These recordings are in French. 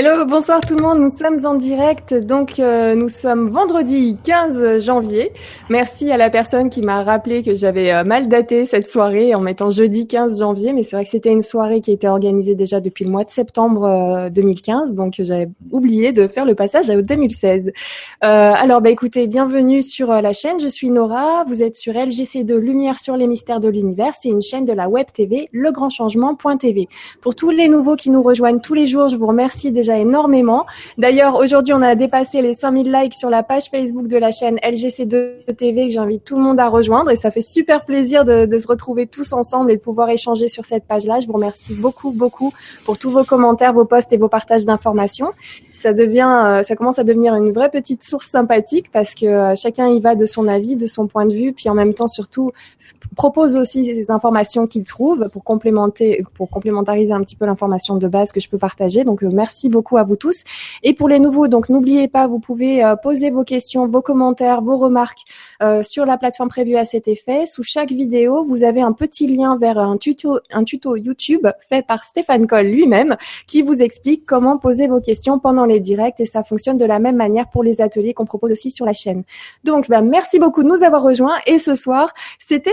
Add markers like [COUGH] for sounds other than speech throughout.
Hello, bonsoir tout le monde. Nous sommes en direct. Donc, euh, nous sommes vendredi 15 janvier. Merci à la personne qui m'a rappelé que j'avais euh, mal daté cette soirée en mettant jeudi 15 janvier. Mais c'est vrai que c'était une soirée qui était organisée déjà depuis le mois de septembre 2015. Euh, donc, j'avais oublié de faire le passage à 2016. alors, bah, écoutez, bienvenue sur la chaîne. Je suis Nora. Vous êtes sur LGC2 Lumière sur les mystères de l'univers. C'est une chaîne de la web TV, legrandchangement.tv. Pour tous les nouveaux qui nous rejoignent tous les jours, je vous remercie déjà énormément. D'ailleurs, aujourd'hui, on a dépassé les 5000 likes sur la page Facebook de la chaîne LGC2 TV que j'invite tout le monde à rejoindre et ça fait super plaisir de, de, se retrouver tous ensemble et de pouvoir échanger sur cette page-là. Je vous remercie beaucoup, beaucoup pour tous vos commentaires, vos posts et vos partages d'informations ça devient, euh, ça commence à devenir une vraie petite source sympathique parce que euh, chacun y va de son avis, de son point de vue, puis en même temps surtout propose aussi ces informations qu'il trouve pour complémenter, pour complémentariser un petit peu l'information de base que je peux partager. Donc euh, merci beaucoup à vous tous. Et pour les nouveaux, donc n'oubliez pas, vous pouvez poser vos questions, vos commentaires, vos remarques sur la plateforme prévue à cet effet. Sous chaque vidéo, vous avez un petit lien vers un tuto, un tuto YouTube fait par Stéphane Coll lui-même qui vous explique comment poser vos questions pendant les directs et ça fonctionne de la même manière pour les ateliers qu'on propose aussi sur la chaîne. Donc, bah, merci beaucoup de nous avoir rejoints et ce soir, c'était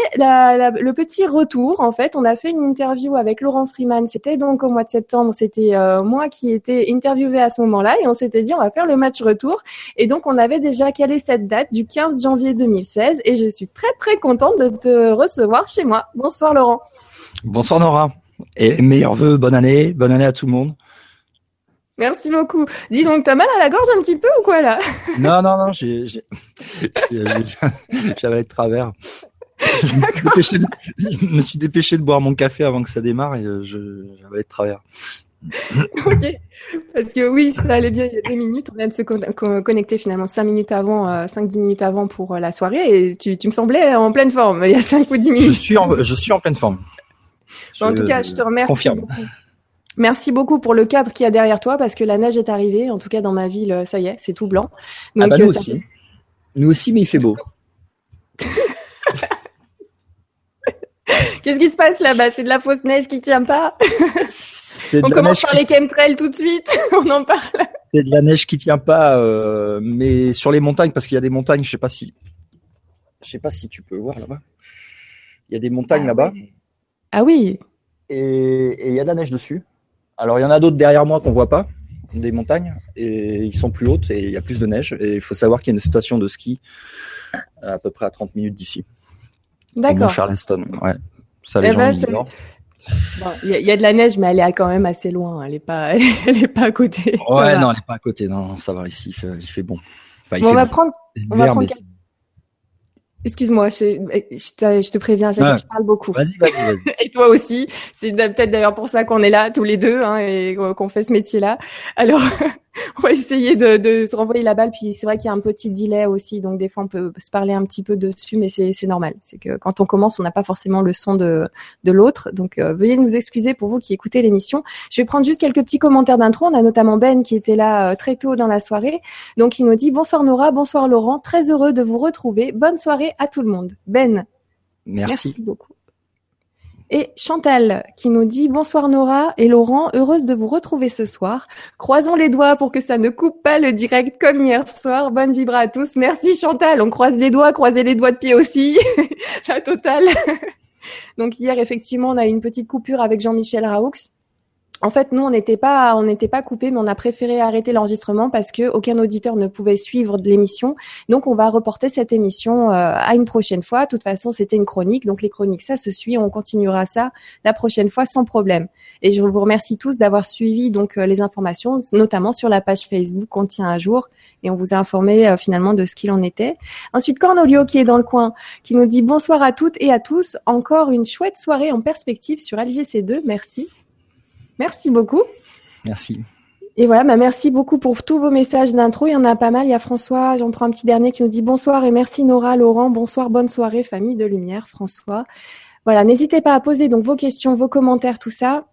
le petit retour. En fait, on a fait une interview avec Laurent Freeman. C'était donc au mois de septembre. C'était euh, moi qui étais interviewé à ce moment-là et on s'était dit on va faire le match retour. Et donc, on avait déjà calé cette date du 15 janvier 2016 et je suis très très contente de te recevoir chez moi. Bonsoir Laurent. Bonsoir Nora. Et meilleurs vœux, bonne année, bonne année à tout le monde. Merci beaucoup. Dis donc, t'as mal à la gorge un petit peu ou quoi là? Non, non, non, [LAUGHS] j'avais de travers. Je me, suis dépêché de boire mon café avant que ça démarre et euh, j'avais de travers. [LAUGHS] ok, parce que oui, ça allait bien il y a deux minutes. On vient de se connecter finalement cinq minutes avant, euh, cinq dix minutes avant pour euh, la soirée et tu, tu, me semblais en pleine forme il y a cinq ou dix minutes. Je suis en, je suis en pleine forme. en tout cas, je te remercie. Confirme. Merci beaucoup pour le cadre qu'il y a derrière toi parce que la neige est arrivée. En tout cas, dans ma ville, ça y est, c'est tout blanc. ah bah nous euh, aussi. Nous aussi, mais il fait beau. [LAUGHS] [LAUGHS] Qu'est-ce qui se passe là-bas? C'est de la fausse neige qui tient pas? On commence par les chemtrails tout de suite. [LAUGHS] On en parle. C'est de la neige qui tient pas, euh, mais sur les montagnes, parce qu'il y a des montagnes, je sais pas si, je sais pas si tu peux voir là-bas. Il y a des montagnes ah là-bas. Ah oui. Et il y a de la neige dessus. Alors il y en a d'autres derrière moi qu'on voit pas, des montagnes, et ils sont plus hautes et il y a plus de neige. Et il faut savoir qu'il y a une station de ski à peu près à 30 minutes d'ici. D'accord. Charleston, ouais. Ça, les eh ben, il y, a de la neige, mais elle est quand même assez loin. Elle est pas, [LAUGHS] elle est pas à côté. Ouais, non, elle est pas à côté. Non, ça va ici. Il fait, bon. on, va prendre, on va prendre. Excuse-moi, je, je, te préviens, je parle beaucoup. Vas-y, vas-y, vas-y. [LAUGHS] et toi aussi. C'est peut-être d'ailleurs pour ça qu'on est là tous les deux hein, et qu'on fait ce métier-là. Alors, [LAUGHS] [LAUGHS] on va essayer de, de, se renvoyer la balle. Puis c'est vrai qu'il y a un petit delay aussi, donc des fois on peut se parler un petit peu dessus, mais c'est normal. C'est que quand on commence, on n'a pas forcément le son de, de l'autre. Donc euh, veuillez nous excuser pour vous qui écoutez l'émission. Je vais prendre juste quelques petits commentaires d'intro. On a notamment Ben qui était là euh, très tôt dans la soirée. Donc il nous dit bonsoir Nora, bonsoir Laurent, très heureux de vous retrouver. Bonne soirée à tout le monde. Ben. Merci, merci beaucoup. Et Chantal qui nous dit bonsoir Nora et Laurent, heureuse de vous retrouver ce soir. Croisons les doigts pour que ça ne coupe pas le direct comme hier soir. Bonne vibra à tous. Merci Chantal. On croise les doigts, croisez les doigts de pied aussi. [LAUGHS] La totale. [LAUGHS] Donc hier effectivement on a eu une petite coupure avec Jean-Michel Raoux en fait, nous, on n'était pas, on n'était pas coupé, mais on a préféré arrêter l'enregistrement parce que aucun auditeur ne pouvait suivre l'émission. Donc, on va reporter cette émission euh, à une prochaine fois. De toute façon, c'était une chronique, donc les chroniques, ça se suit. On continuera ça la prochaine fois sans problème. Et je vous remercie tous d'avoir suivi donc euh, les informations, notamment sur la page Facebook qu'on tient à jour et on vous a informé euh, finalement de ce qu'il en était. Ensuite, Cornolio qui est dans le coin, qui nous dit bonsoir à toutes et à tous. Encore une chouette soirée en perspective sur LGC2. Merci. Merci beaucoup. Merci. Et voilà, bah merci beaucoup pour tous vos messages d'intro. Il y en a pas mal. Il y a François, j'en prends un petit dernier qui nous dit bonsoir et merci Nora, Laurent. Bonsoir, bonne soirée, famille de lumière, François. Voilà, n'hésitez pas à poser donc vos questions, vos commentaires, tout ça.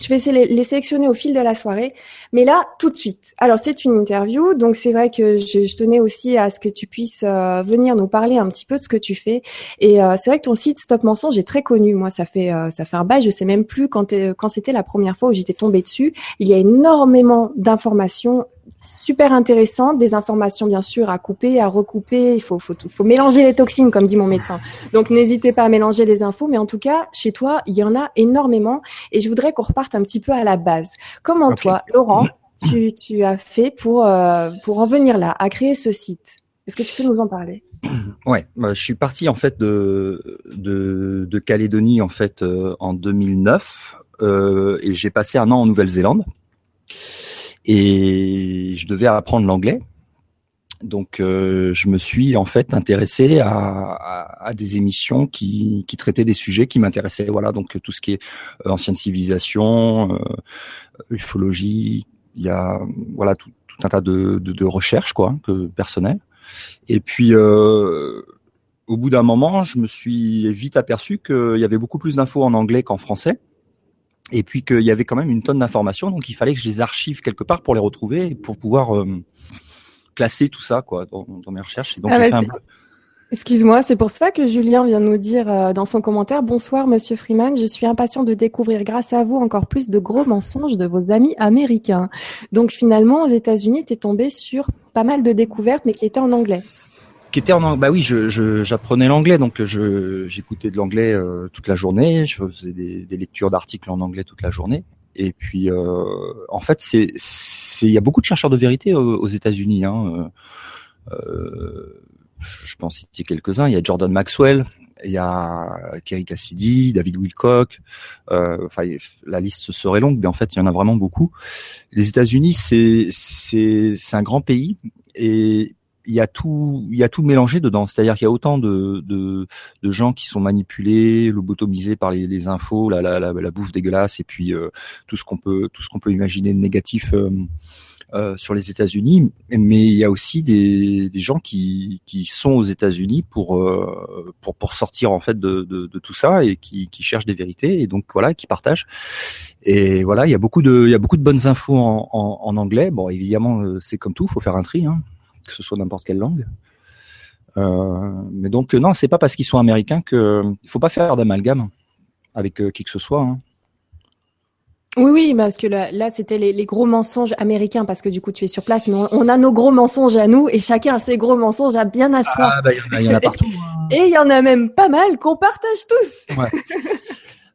Je vais les sélectionner au fil de la soirée, mais là, tout de suite. Alors, c'est une interview, donc c'est vrai que je, tenais aussi à ce que tu puisses euh, venir nous parler un petit peu de ce que tu fais. Et euh, c'est vrai que ton site Stop Mensonge est très connu. Moi, ça fait euh, ça fait un bail. Je sais même plus quand quand c'était la première fois où j'étais tombée dessus. Il y a énormément d'informations super intéressant, des informations bien sûr à couper, à recouper. Il faut, faut, faut mélanger les toxines, comme dit mon médecin. Donc n'hésitez pas à mélanger les infos, mais en tout cas, chez toi, il y en a énormément. Et je voudrais qu'on reparte un petit peu à la base. Comment toi, Laurent, tu, tu as fait pour, euh, pour en venir là, à créer ce site? Est-ce que tu peux nous en parler? [CLEARS THROAT] Ouais, bah, je suis parti en fait de de, de Calédonie en fait euh, en 2009 euh, et j'ai passé un an en Nouvelle-Zélande et je devais apprendre l'anglais. Donc, euh, je me suis en fait intéressé à, à, à des émissions qui, qui, traitaient des sujets qui m'intéressaient. Voilà, donc tout ce qui est euh, ancienne civilisation, euh, ufologie, il y a voilà tout, tout un tas de, de, de, recherches quoi, que personnelles. Et puis, euh, au bout d'un moment, je me suis vite aperçu qu'il y avait beaucoup plus d'infos en anglais qu'en français et puis qu'il y avait quand même une tonne d'informations, donc il fallait que je les archive quelque part pour les retrouver, pour pouvoir euh, classer tout ça quoi dans, dans mes recherches. donc ah Excuse-moi, c'est pour ça que Julien vient nous dire euh, dans son commentaire Bonsoir Monsieur Freeman, je suis impatient de découvrir grâce à vous encore plus de gros mensonges de vos amis américains. Donc finalement, aux États-Unis, tu es tombé sur pas mal de découvertes, mais qui étaient en anglais bah oui je j'apprenais l'anglais donc je j'écoutais de l'anglais euh, toute la journée je faisais des, des lectures d'articles en anglais toute la journée et puis euh, en fait c'est c'est il y a beaucoup de chercheurs de vérité aux, États-Unis hein. euh, je pense citer quelques-uns il y a Jordan Maxwell il y a Kerry Cassidy, David Wilcock, euh, enfin la liste serait longue, mais en fait il y en a vraiment beaucoup. Les États-Unis, c'est c'est c'est un grand pays et il y a tout, il y a tout mélangé dedans. C'est-à-dire qu'il y a autant de, de, de, gens qui sont manipulés, lobotomisés par les, les infos, la, la, la, bouffe dégueulasse, et puis euh, tout ce qu'on peut, tout ce qu'on peut imaginer de négatif euh, euh, sur les États-Unis. Mais il y a aussi des, des gens qui, qui sont aux États-Unis pour, euh, pour pour sortir en fait de, de, de, tout ça et qui, qui cherchent des vérités et donc voilà, qui partagent. Et voilà, il y a beaucoup de, il y a beaucoup de bonnes infos en, en, en anglais. Bon, évidemment, c'est comme tout, faut faire un tri. Hein que ce soit n'importe quelle langue. Euh, mais donc non, c'est pas parce qu'ils sont américains que il faut pas faire d'amalgame avec euh, qui que ce soit. Hein. Oui, oui, parce que là, là c'était les, les, gros mensonges américains, parce que du coup, tu es sur place, mais on, a nos gros mensonges à nous, et chacun a ses gros mensonges à bien à soi. Ah, bah, il y, en a [LAUGHS] partout. Hein. et il y en a même pas mal qu'on partage tous. Ouais.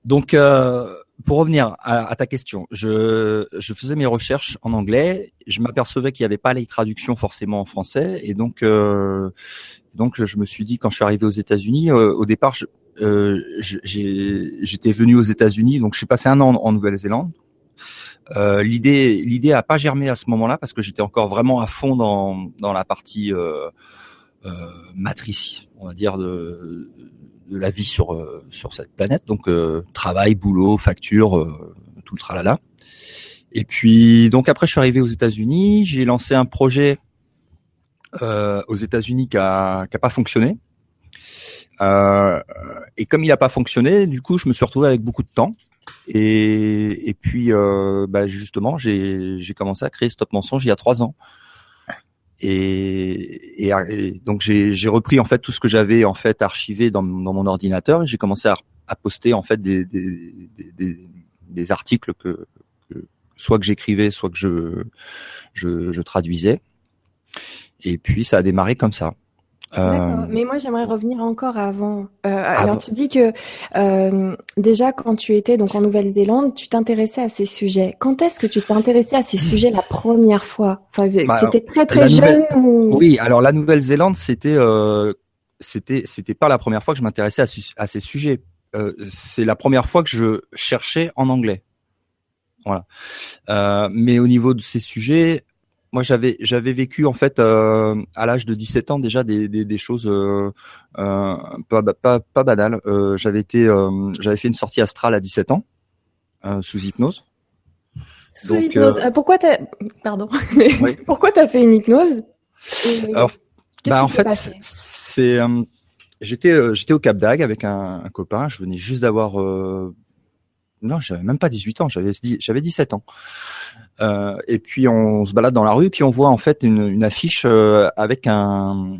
Donc, euh, pour revenir à, ta question, je, je, faisais mes recherches en anglais. Je m'apercevais qu'il n'y avait pas les traductions forcément en français, et donc euh, donc je me suis dit quand je suis arrivé aux États-Unis, euh, au départ, euh, j'étais venu aux États-Unis, donc je suis passé un an en, Nouvelle-Zélande. Euh, l'idée l'idée a pas germé à ce moment-là parce que j'étais encore vraiment à fond dans dans la partie euh, euh, matrice, on va dire de de la vie sur euh, sur cette planète. Donc euh, travail, boulot, facture, euh, tout le tralala. Et puis donc après je suis arrivé aux États-Unis, j'ai lancé un projet aux États-Unis qui a, qui a pas fonctionné. et comme il n'a pas fonctionné, du coup je me suis retrouvé avec beaucoup de temps. Et, et puis bah, justement j'ai commencé à créer Stop Mensonge il y a trois ans. Et, donc j'ai repris en fait tout ce que j'avais en fait archivé dans, mon ordinateur et j'ai commencé à, poster en fait des, articles que, soit que j'écrivais, soit que je traduisais. Et puis ça a démarré comme ça. Euh, mais moi j'aimerais revenir encore avant. Euh, alors tu dis que euh, déjà quand tu étais donc en Nouvelle-Zélande, tu t'intéressais à ces sujets. Quand est-ce que tu t'es intéressé à ces sujets la première fois? Enfin, bah, c'était très très jeune. Oui, alors la Nouvelle-Zélande c'était euh, c'était c'était pas la première fois que je m'intéressais à, à, ces sujets. Euh, c'est la première fois que je cherchais en anglais. Voilà. mais au niveau de ces sujets, moi j'avais j'avais vécu en fait euh, à l'âge de 17 ans déjà des, des, des choses euh, euh, pas, pas, pas banales. Euh, j'avais été euh, j'avais fait une sortie astrale à 17 ans euh, sous hypnose. Sous hypnose. pourquoi t'as pardon [LAUGHS] oui. pourquoi t'as fait une hypnose? Alors, bah, en fait c'est j'étais j'étais au Cap d'Agde avec un, un, copain. Je venais juste d'avoir non, j'avais même pas 18 ans, j'avais j'avais 17 ans. Euh, et puis on se balade dans la rue, puis on voit en fait une, une affiche euh, avec un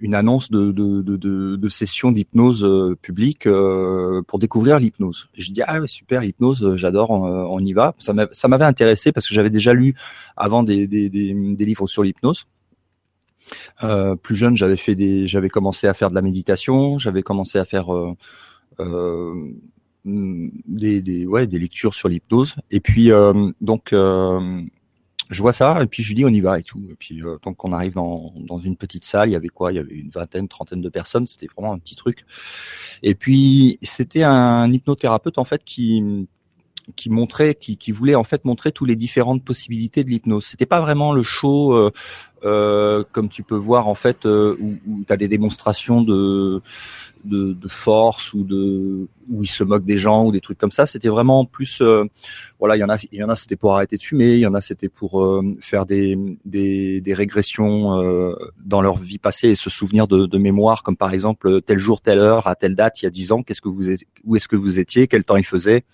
une annonce de, de, de, de session d'hypnose euh, publique euh, pour découvrir l'hypnose. Je dis ah ouais, super l'hypnose, j'adore, on, y va. Ça m'avait intéressé parce que j'avais déjà lu avant des, des, des, des livres sur l'hypnose. Euh, plus jeune, j'avais fait des, j'avais commencé à faire de la méditation, j'avais commencé à faire euh, euh, des, des, ouais, des lectures sur l'hypnose. Et puis donc je vois ça et puis je dis on y va et tout. Et puis donc on arrive dans, dans une petite salle, il y avait quoi? Il y avait une vingtaine, trentaine de personnes. C'était vraiment un petit truc. Et puis c'était un hypnothérapeute en fait qui qui montrait, qui, qui voulait en fait montrer toutes les différentes possibilités de l'hypnose. C'était pas vraiment le show euh, euh, comme tu peux voir en fait euh, où, où tu as des démonstrations de, de, de force ou de où il se moque des gens ou des trucs comme ça. C'était vraiment plus euh, voilà, il y en a il y en a c'était pour arrêter de fumer, il y en a c'était pour euh, faire des, des, des régressions euh, dans leur vie passée et se souvenir de, de mémoire comme par exemple tel jour telle heure à telle date il y a dix ans, qu'est-ce que vous où est-ce que vous étiez, quel temps il faisait,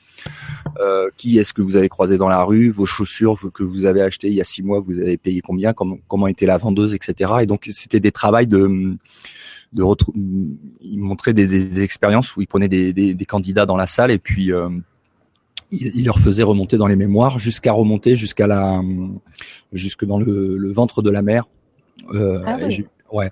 qui est-ce que vous avez croisé dans la rue, vos chaussures que vous avez achetées il y a six mois, vous avez payé combien, comment comment la vendeuse, etc. Et donc c'était des travails de de il montrait des, des, expériences où il prenait des, des, des, candidats dans la salle et puis euh, il, leur faisait remonter dans les mémoires jusqu'à remonter jusqu'à la jusque dans le, le, ventre de la mère. Euh, ah et ouais.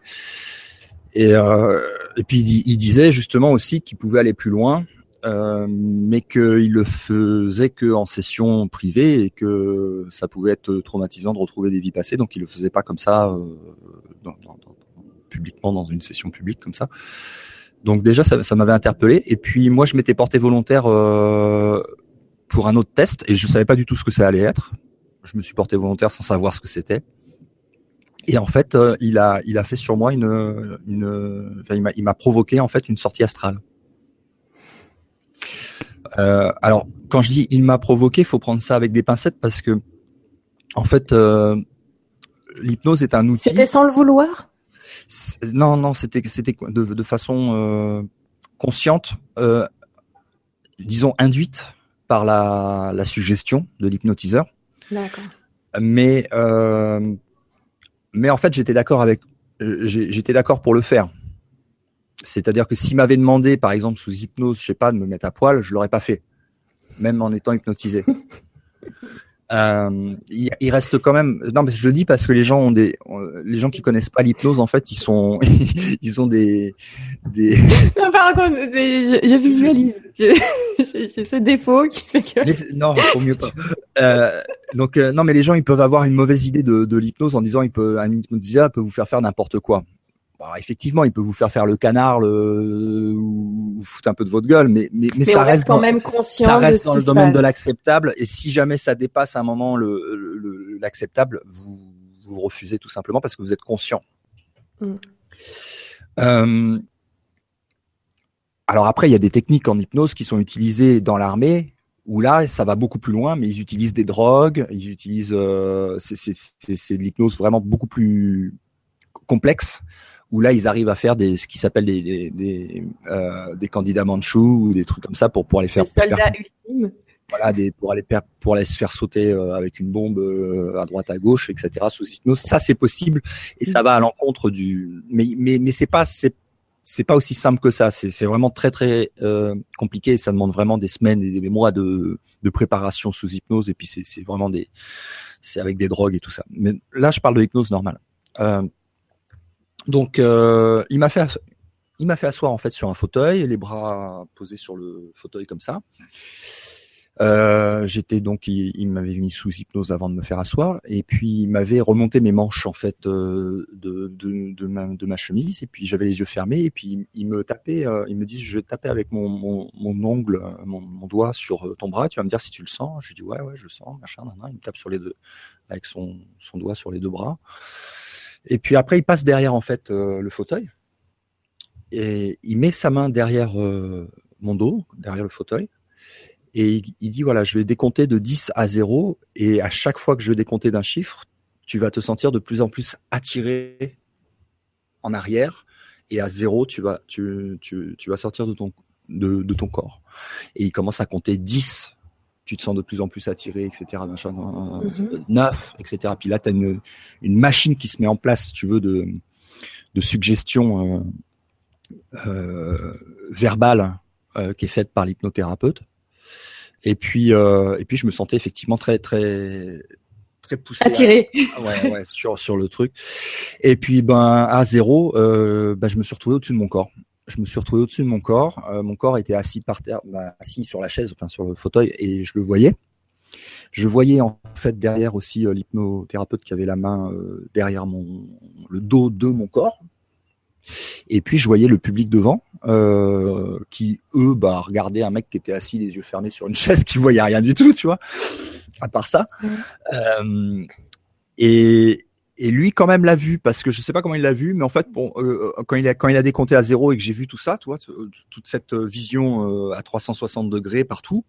Et, euh, et puis il, disait justement aussi qu'il pouvait aller plus loin, euh, mais qu'il le faisait que en session privée et que ça pouvait être traumatisant de retrouver des vies passées, donc il le faisait pas comme ça euh, dans, dans, publiquement dans une session publique comme ça. Donc déjà, ça, ça m'avait interpellé. Et puis moi, je m'étais porté volontaire euh, pour un autre test et je savais pas du tout ce que ça allait être. Je me suis porté volontaire sans savoir ce que c'était. Et en fait, euh, il a, il a fait sur moi une, une, enfin, il m'a provoqué en fait une sortie astrale. Euh, alors, quand je dis il m'a provoqué, il faut prendre ça avec des pincettes parce que, en fait, euh, l'hypnose est un outil. C'était sans le vouloir? Non, non, c'était c'était de, de façon euh, consciente, euh, disons induite par la, la suggestion de l'hypnotiseur. D'accord. Mais euh, mais en fait, j'étais d'accord avec, j'étais d'accord pour le faire. C'est-à-dire que s'il m'avait demandé, par exemple, sous hypnose, je sais pas, de me mettre à poil, je l'aurais pas fait, même en étant hypnotisé. [LAUGHS] Euh, il, il, reste quand même. Non, mais je le dis parce que les gens ont des, les gens qui connaissent pas l'hypnose, en fait, ils sont, [LAUGHS] ils ont des, des. [LAUGHS] Non, par contre, je, je visualise. J'ai ce défaut qui fait que. non, faut mieux pas. Euh, donc euh, non, mais les gens, ils peuvent avoir une mauvaise idée de, de l'hypnose en disant, il peut, un hypnotiseur peut vous faire faire n'importe quoi. Bah, effectivement, il peut vous faire faire le canard, le, ou foutre un peu de votre gueule, mais mais, mais, ça reste, quand même conscient. Ça reste dans le domaine de l'acceptable. Et si jamais ça dépasse un moment le l'acceptable, vous vous refusez tout simplement parce que vous êtes conscient. Mm. Euh, alors après, il y a des techniques en hypnose qui sont utilisées dans l'armée où là, ça va beaucoup plus loin, mais ils utilisent des drogues, ils utilisent, euh, c'est de l'hypnose vraiment beaucoup plus complexe où là ils arrivent à faire des ce qui s'appelle des des, des, euh, des candidats manchous ou des trucs comme ça pour pouvoir les faire soldats ultimes. Voilà des pour aller pour aller se faire sauter euh, avec une bombe euh, à droite à gauche etc sous hypnose. Ça c'est possible et ça va à l'encontre du mais mais mais c'est pas c'est c'est pas aussi simple que ça. C'est c'est vraiment très très euh, compliqué et ça demande vraiment des semaines et des mois de de préparation sous hypnose et puis c'est c'est vraiment des c'est avec des drogues et tout ça. Mais là je parle de hypnose normale. Euh, donc, euh, il m'a fait, il m'a fait asseoir en fait sur un fauteuil, les bras posés sur le fauteuil comme ça. Euh, j'étais donc, il, m'avait mis sous hypnose avant de me faire asseoir, et puis il m'avait remonté mes manches en fait euh, de, de, ma, chemise, et puis j'avais les yeux fermés, et puis il me tapait, il me dit, je vais taper avec mon, mon, ongle, mon, mon, doigt sur ton bras, tu vas me dire si tu le sens. Je dis ouais, ouais, je le sens, machin, il me tape sur les deux, avec son, son doigt sur les deux bras. Et puis après, il passe derrière en fait euh, le fauteuil. Et il met sa main derrière euh, mon dos, derrière le fauteuil, et il, dit voilà, je vais décompter de 10 à 0 et à chaque fois que je vais décompter d'un chiffre, tu vas te sentir de plus en plus attiré en arrière. Et à 0, tu vas tu, tu, tu vas sortir de ton de, de ton corps. Et il commence à compter 10 tu te sens de plus en plus attiré, etc. Machin, mm neuf, etc. Puis là, tu as une, une machine qui se met en place, tu veux, de, de suggestion euh, euh, verbale euh, qui est faite par l'hypnothérapeute. Et puis, euh, et puis, je me sentais effectivement très, très, très poussé. Attiré. ouais, ouais, sur, sur le truc. Et puis, ben, à zéro, euh, ben, je me suis retrouvé au-dessus de mon corps je me suis retrouvé au-dessus de mon corps. Euh, mon corps était assis par terre, bah, assis sur la chaise, enfin sur le fauteuil, et je le voyais. Je voyais en fait derrière aussi euh, l'hypnothérapeute qui avait la main euh, derrière mon le dos de mon corps. Et puis je voyais le public devant, qui eux bah regardaient un mec qui était assis les yeux fermés sur une [LAUGHS] chaise, qui voyait rien du tout, tu vois, à part ça. et, et lui quand même l'a vu parce que je sais pas comment il l'a vu mais en fait bon euh, quand il a quand il a décompté à zéro et que j'ai vu tout ça tu vois toute cette vision euh, à 360 degrés partout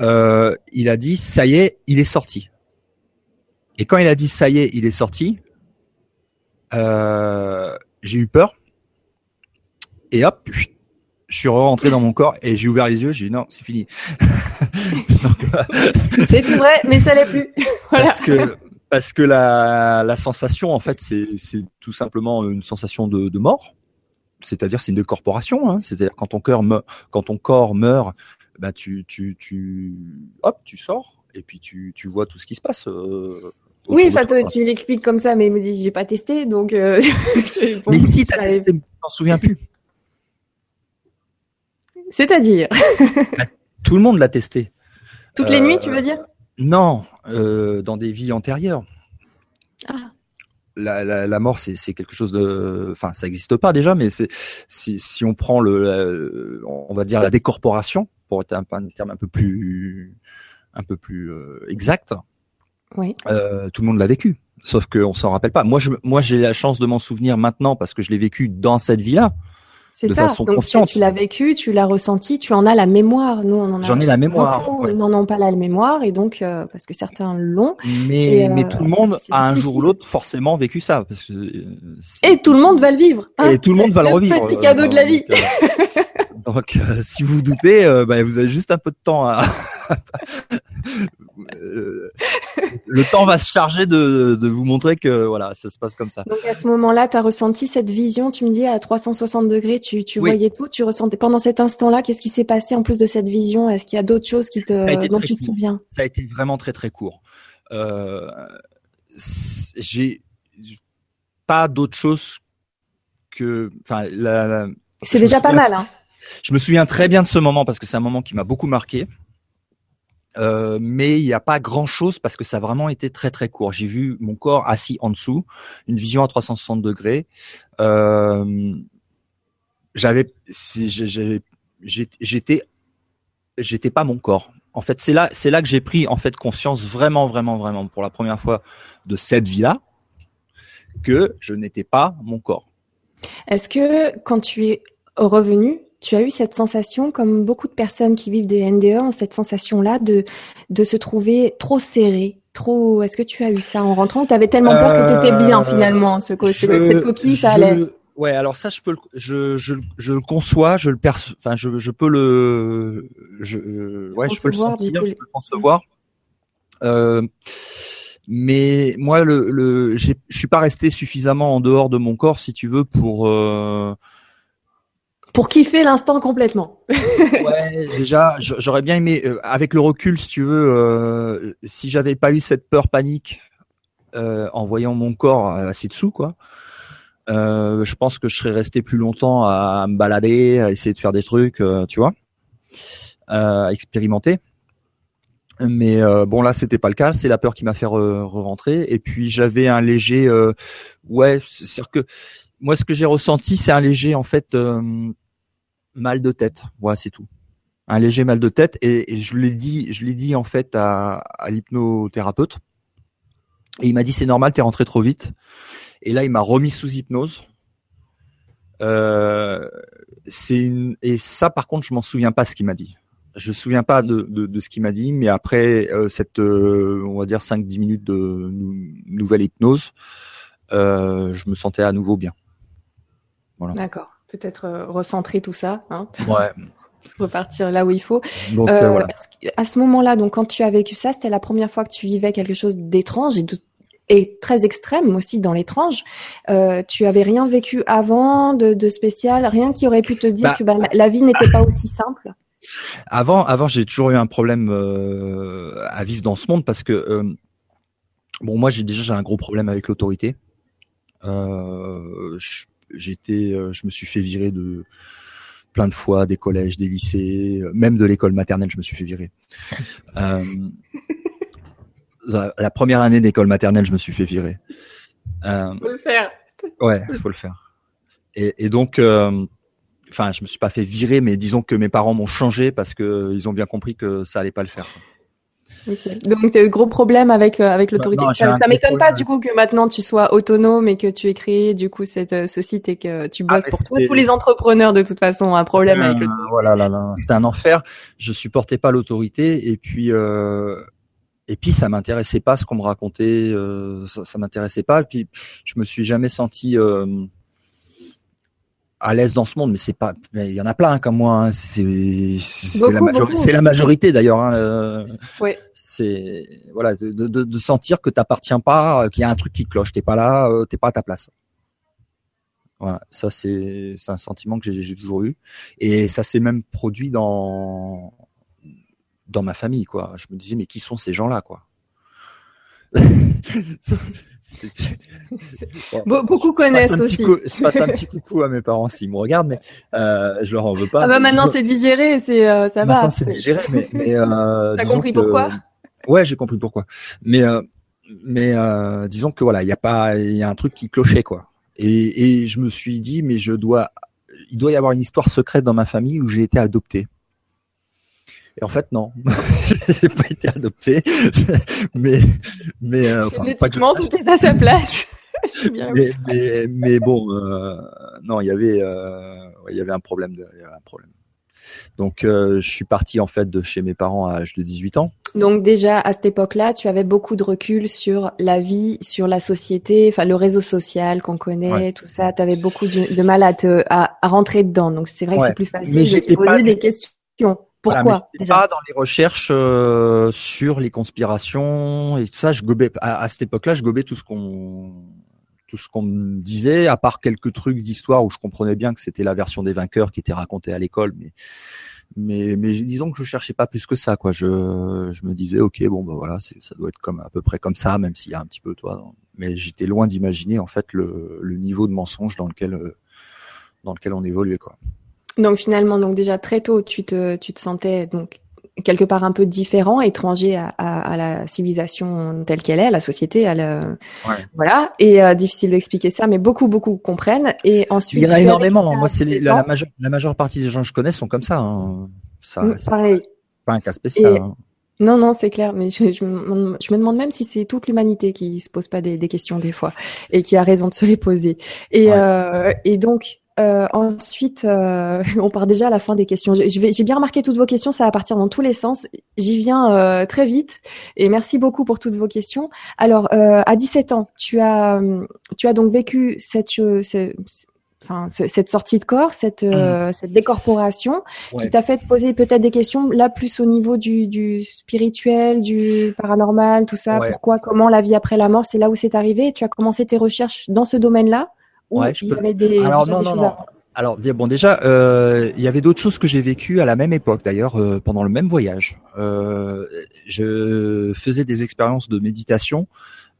euh, il a dit ça y est il est sorti. Et quand il a dit ça y est il est sorti euh, j'ai eu peur. Et hop je suis rentré dans mon corps et j'ai ouvert les yeux j'ai dit non c'est fini. [LAUGHS] C'est tout vrai mais ça l'est plus. [LAUGHS] Voilà. parce que parce que la, la sensation, en fait, c'est tout simplement une sensation de, de mort. C'est-à-dire, c'est une décorporation. Hein. C'est-à-dire, quand ton cœur meurt, quand ton corps meurt, ben tu, tu, tu, hop, tu sors et puis tu, tu vois tout ce qui se passe. Euh, oui, enfin, tu l'expliques comme ça, mais il me dit, j'ai pas testé, donc. Euh, [LAUGHS] mais si t'as testé, t'en souviens plus. C'est-à-dire bah, Tout le monde l'a testé. Toutes les nuits, tu veux dire? Non, euh, dans des vies antérieures. Ah. La, la, la, mort, c'est quelque chose de, enfin, ça n'existe pas déjà, mais c'est si, si on prend le, on va dire la décorporation pour être un, un terme un peu plus, un peu plus euh, exact. Oui. Euh, tout le monde l'a vécu, sauf qu'on s'en rappelle pas. Moi, je, moi, j'ai la chance de m'en souvenir maintenant parce que je l'ai vécu dans cette vie-là. C'est ça. Donc tu, l'as vécu, tu l'as ressenti, tu en as la mémoire. Nous, on en a. J'en ai la mémoire. Beaucoup n'en ont pas la mémoire et donc euh, parce que certains l'ont. Mais mais tout le monde a un jour ou l'autre forcément vécu ça. Parce que, euh, et tout le monde va le vivre. Hein. et tout le monde va le, revivre. Petit cadeau de la vie. Donc, [LAUGHS] si vous doutez, bah, vous avez juste un peu de temps à, [LAUGHS] Euh, le temps va se charger de, de, vous montrer que voilà, ça se passe comme ça. Donc à ce moment-là, tu as ressenti cette vision, tu me dis à 360 degrés, tu, tu voyais tout, tu ressentais pendant cet instant-là, qu'est-ce qui s'est passé en plus de cette vision? Est-ce qu'il y a d'autres choses qui te dont tu te souviens? Ça a été vraiment très très court. Euh, j'ai pas d'autre chose que enfin la, c'est déjà pas mal hein. Je me souviens très bien de ce moment parce que c'est un moment qui m'a beaucoup marqué. Euh, mais il n'y a pas grand chose parce que ça a vraiment été très très court. J'ai vu mon corps assis en dessous, une vision à 360 degrés. Euh, j'avais, j'étais, j'étais pas mon corps. En fait, c'est là, c'est là que j'ai pris en fait conscience vraiment, vraiment, vraiment pour la première fois de cette vie-là que je n'étais pas mon corps. Est-ce que quand tu es revenu, tu as eu cette sensation, comme beaucoup de personnes qui vivent des NDE ont cette sensation-là de, de se trouver trop serré, trop. Est-ce que tu as eu ça en rentrant tu avais tellement peur que tu étais bien euh, finalement ce Cette coquille, ça allait? Ouais, alors ça, je peux, le, je, je, je le conçois, je le perçois, enfin, je, je peux le, je, ouais, je peux le sentir, je peux le concevoir. Euh, mais moi, le, le, je suis pas resté suffisamment en dehors de mon corps, si tu veux, pour euh, pour kiffer l'instant complètement. [LAUGHS] ouais, déjà, j'aurais bien aimé, euh, avec le recul, si tu veux, euh, si j'avais pas eu cette peur panique euh, en voyant mon corps assis dessous, quoi. je pense que je serais resté plus longtemps à me balader, à essayer de faire des trucs, tu vois, à expérimenter. Mais bon là, c'était pas le cas. C'est la peur qui m'a fait re-rentrer. Et puis j'avais un léger, ouais, c'est-à-dire que moi, ce que j'ai ressenti, c'est un léger en fait mal de tête. Voilà, c'est tout. Un léger mal de tête et, je l'ai dit, je l'ai dit en fait à, à l'hypnothérapeute. Et il m'a dit c'est normal, t'es rentré trop vite. Et là, il m'a remis sous hypnose. Euh, c'est une... et ça, par contre, je m'en souviens pas ce qu'il m'a dit. Je me souviens pas de, ce qu'il m'a dit, mais après euh, cette, euh, on va dire 5-10 minutes de nouvelle hypnose, je me sentais à nouveau bien. Voilà. D'accord peut-être euh, recentrer tout ça. Hein ouais. [LAUGHS] repartir là où il faut. Donc, euh, voilà. À ce moment-là, donc quand tu as vécu ça, c'était la première fois que tu vivais quelque chose d'étrange et, et très extrême aussi dans l'étrange. Euh, tu avais rien vécu avant de, de, spécial, rien qui aurait pu te dire bah, que bah, la, vie n'était pas aussi simple? Avant, avant, j'ai toujours eu un problème euh, à vivre dans ce monde parce que euh, bon, moi, j'ai déjà j'ai un gros problème avec l'autorité. Euh, j'étais, euh, je me suis fait virer de plein de fois des collèges, des lycées, euh, même de l'école maternelle, je me suis fait virer. [LAUGHS] euh, la première année d'école maternelle, je me suis fait virer. Euh, faut le faire. Ouais, faut le faire. Et, et donc, euh, enfin, je me suis pas fait virer, mais disons que mes parents m'ont changé parce que ils ont bien compris que ça allait pas le faire. Donc, tu as eu gros problème avec, euh, avec l'autorité. ça, ça m'étonne pas, du coup, que maintenant tu sois autonome et que tu aies créé, du coup, cette, euh, ce site et que tu ah, bosses pour toi. Tous les entrepreneurs, de toute façon, ont un problème avec l'autorité. Voilà, là, là. C'était un enfer. Je supportais pas l'autorité et puis, euh, et puis ça m'intéressait pas ce qu'on me racontait, euh, ça, ça m'intéressait pas. Et puis je me suis jamais senti euh, à l'aise dans ce monde, mais c'est pas, il y en a plein comme moi. Hein. C'est la, majorité, la majorité d'ailleurs. Hein. Euh, ouais. C'est voilà de, de, de, sentir que t'appartiens pas, qu'il y a un truc qui cloche, t'es pas là, euh, t'es pas à ta place. Voilà, ça c'est c'est un sentiment que j'ai toujours eu, et ça s'est même produit dans dans ma famille quoi. Je me disais mais qui sont ces gens là quoi. [LAUGHS] [LAUGHS] Beaucoup connaissent aussi. je passe un petit coucou à mes parents s'ils me regardent, mais euh, je leur en veux pas. Ah bah maintenant c'est digéré, c'est euh, ça va. C'est digéré, mais, mais euh, t'as compris pourquoi? Ouais, j'ai compris pourquoi. Mais euh, mais euh, disons que voilà, il y a pas, il y a un truc qui clochait quoi. Et, et je me suis dit, mais je dois, il doit y avoir une histoire secrète dans ma famille où j'ai été adopté. Et en fait, non, [LAUGHS] j'ai pas été adopté, [LAUGHS] mais mais euh, enfin, tout est à sa place. [LAUGHS] mais, mais, mais, bon, euh, non, il y avait euh, il y avait un problème, de, il y avait un problème. Donc, euh, je suis parti en fait de chez mes parents à l'âge de 18 ans. Donc déjà à cette époque-là, tu avais beaucoup de recul sur la vie, sur la société, enfin le réseau social qu'on connaît, tout ça. Tu avais beaucoup de, mal à te à, à, rentrer dedans. Donc c'est vrai que c'est plus facile de se poser des questions. Pourquoi Pas dans les recherches euh, sur les conspirations et tout ça. Je gobais à, cette époque-là, je gobais tout ce qu'on tout ce qu'on me disait, à part quelques trucs d'histoire où je comprenais bien que c'était la version des vainqueurs qui était racontée à l'école, mais mais mais disons que je cherchais pas plus que ça, quoi. Je je me disais, ok, bon, bah voilà, ça doit être comme à peu près comme ça, même s'il y a un petit peu toi. Mais j'étais loin d'imaginer en fait le, le niveau de mensonge dans lequel dans lequel on évoluait, quoi. Donc finalement, donc déjà très tôt, tu te, tu te sentais donc quelque part un peu différent, étranger à, à, à la civilisation telle qu'elle est, à la société, à la... voilà. Et euh, difficile d'expliquer ça, mais beaucoup beaucoup comprennent. Et ensuite, il y en a énormément. Moi, c'est la, la, majeure, la majeure partie des gens que je connais sont comme ça. Hein. Ça, pareil. pas un cas spécial. hein. Non, non, c'est clair. Mais je, je, me, je, me demande même si c'est toute l'humanité qui se pose pas des, des, questions des fois et qui a raison de se les poser. Et, euh, et donc, euh, ensuite, euh, [LAUGHS] on part déjà à la fin des questions. J'ai bien remarqué toutes vos questions, ça va partir dans tous les sens. J'y viens euh, très vite et merci beaucoup pour toutes vos questions. Alors, à 17 ans, tu as, tu as donc vécu cette, cette, enfin, cette sortie de corps, cette, mmh. cette décorporation, ouais. qui t'a fait poser peut-être des questions là plus au niveau du, du spirituel, du paranormal, tout ça. Ouais. Pourquoi, comment la vie après la mort, c'est là où c'est arrivé. tu as commencé tes recherches dans ce domaine-là Ouais, je peux... des, Alors non, non, non. Alors bon, déjà, euh, il y avait d'autres choses que j'ai vécues à la même époque, d'ailleurs, euh, pendant le même voyage. Euh, je faisais des expériences de méditation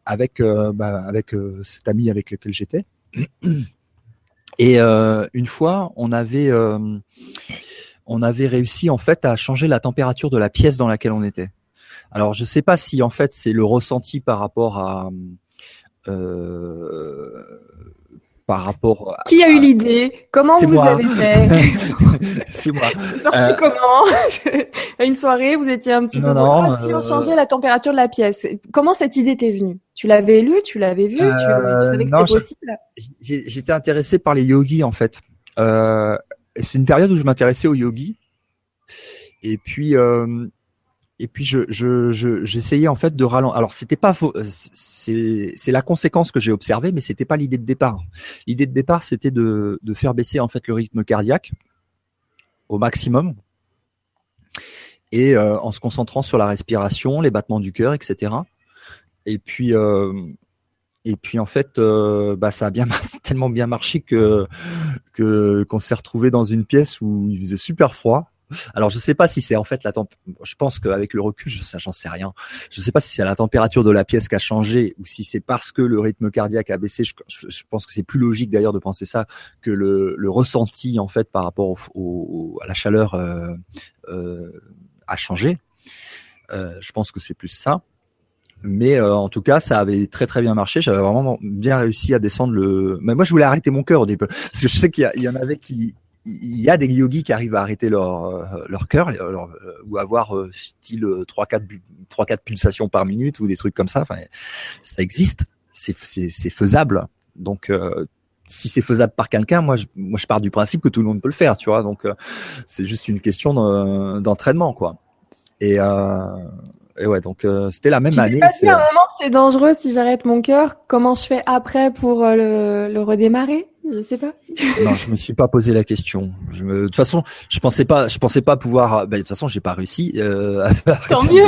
avec bah, avec cet ami avec lequel j'étais. [CLEARS THROAT] Et une fois, on avait on avait réussi en fait à changer la température de la pièce dans laquelle on était. Alors je sais pas si en fait c'est le ressenti par rapport à par rapport à... Qui a eu l'idée? Comment vous moi. avez fait? [LAUGHS] C'est moi. C'est sorti euh... comment? À une soirée, vous étiez un petit non, peu... Non, ah, si on changeait la température de la pièce. Comment cette idée t'est venue? Tu l'avais lu Tu l'avais vu euh... tu, tu, savais que c'était possible? J'étais intéressé par les yogis, en fait. Euh, c'est une période où je m'intéressais aux yogis. Et puis... Euh, et puis je je j'essayais en fait de ralentir. Alors c'était pas euh, c'est c'est la conséquence que j'ai observée, mais c'était pas l'idée de départ. L'idée de départ c'était de de faire baisser en fait le rythme cardiaque au maximum et en se concentrant sur la respiration, les battements du cœur, etc. Et puis et puis en fait, euh, bah ça a bien [LAUGHS] tellement bien marché que que qu'on s'est retrouvé dans une pièce où il faisait super froid. Alors je sais pas si c'est en fait la temp je pense qu'avec le recul, je j'en sais rien. Je sais pas si c'est la température de la pièce qui a changé ou si c'est parce que le rythme cardiaque a baissé. Je, pense que c'est plus logique d'ailleurs de penser ça que le, ressenti en fait par rapport au, à la chaleur euh, euh, a changé. Euh, je pense que c'est plus ça mais euh, en tout cas ça avait très très bien marché j'avais vraiment bien réussi à descendre le mais moi je voulais arrêter mon cœur au début parce que je sais qu'il y, en avait qui il y a des yogis qui arrivent à arrêter leur euh, leur cœur euh, ou avoir style 3 4 3 4 pulsations par minute ou des trucs comme ça enfin ça existe c'est c'est faisable donc si c'est faisable par quelqu'un, moi je, moi je pars du principe que tout le monde peut le faire, tu vois. Donc c'est juste une question d'entraînement, quoi. Et euh, et ouais, donc euh, c'était la même année. Pas à un moment c'est dangereux si j'arrête mon cœur. Comment je fais après pour euh, le, le redémarrer? Je sais pas. [LAUGHS] non, je me suis pas posé la question. Je me... De toute façon, je pensais pas, je pensais pas pouvoir. Ben, de toute façon, j'ai pas réussi. Euh, Tant mieux.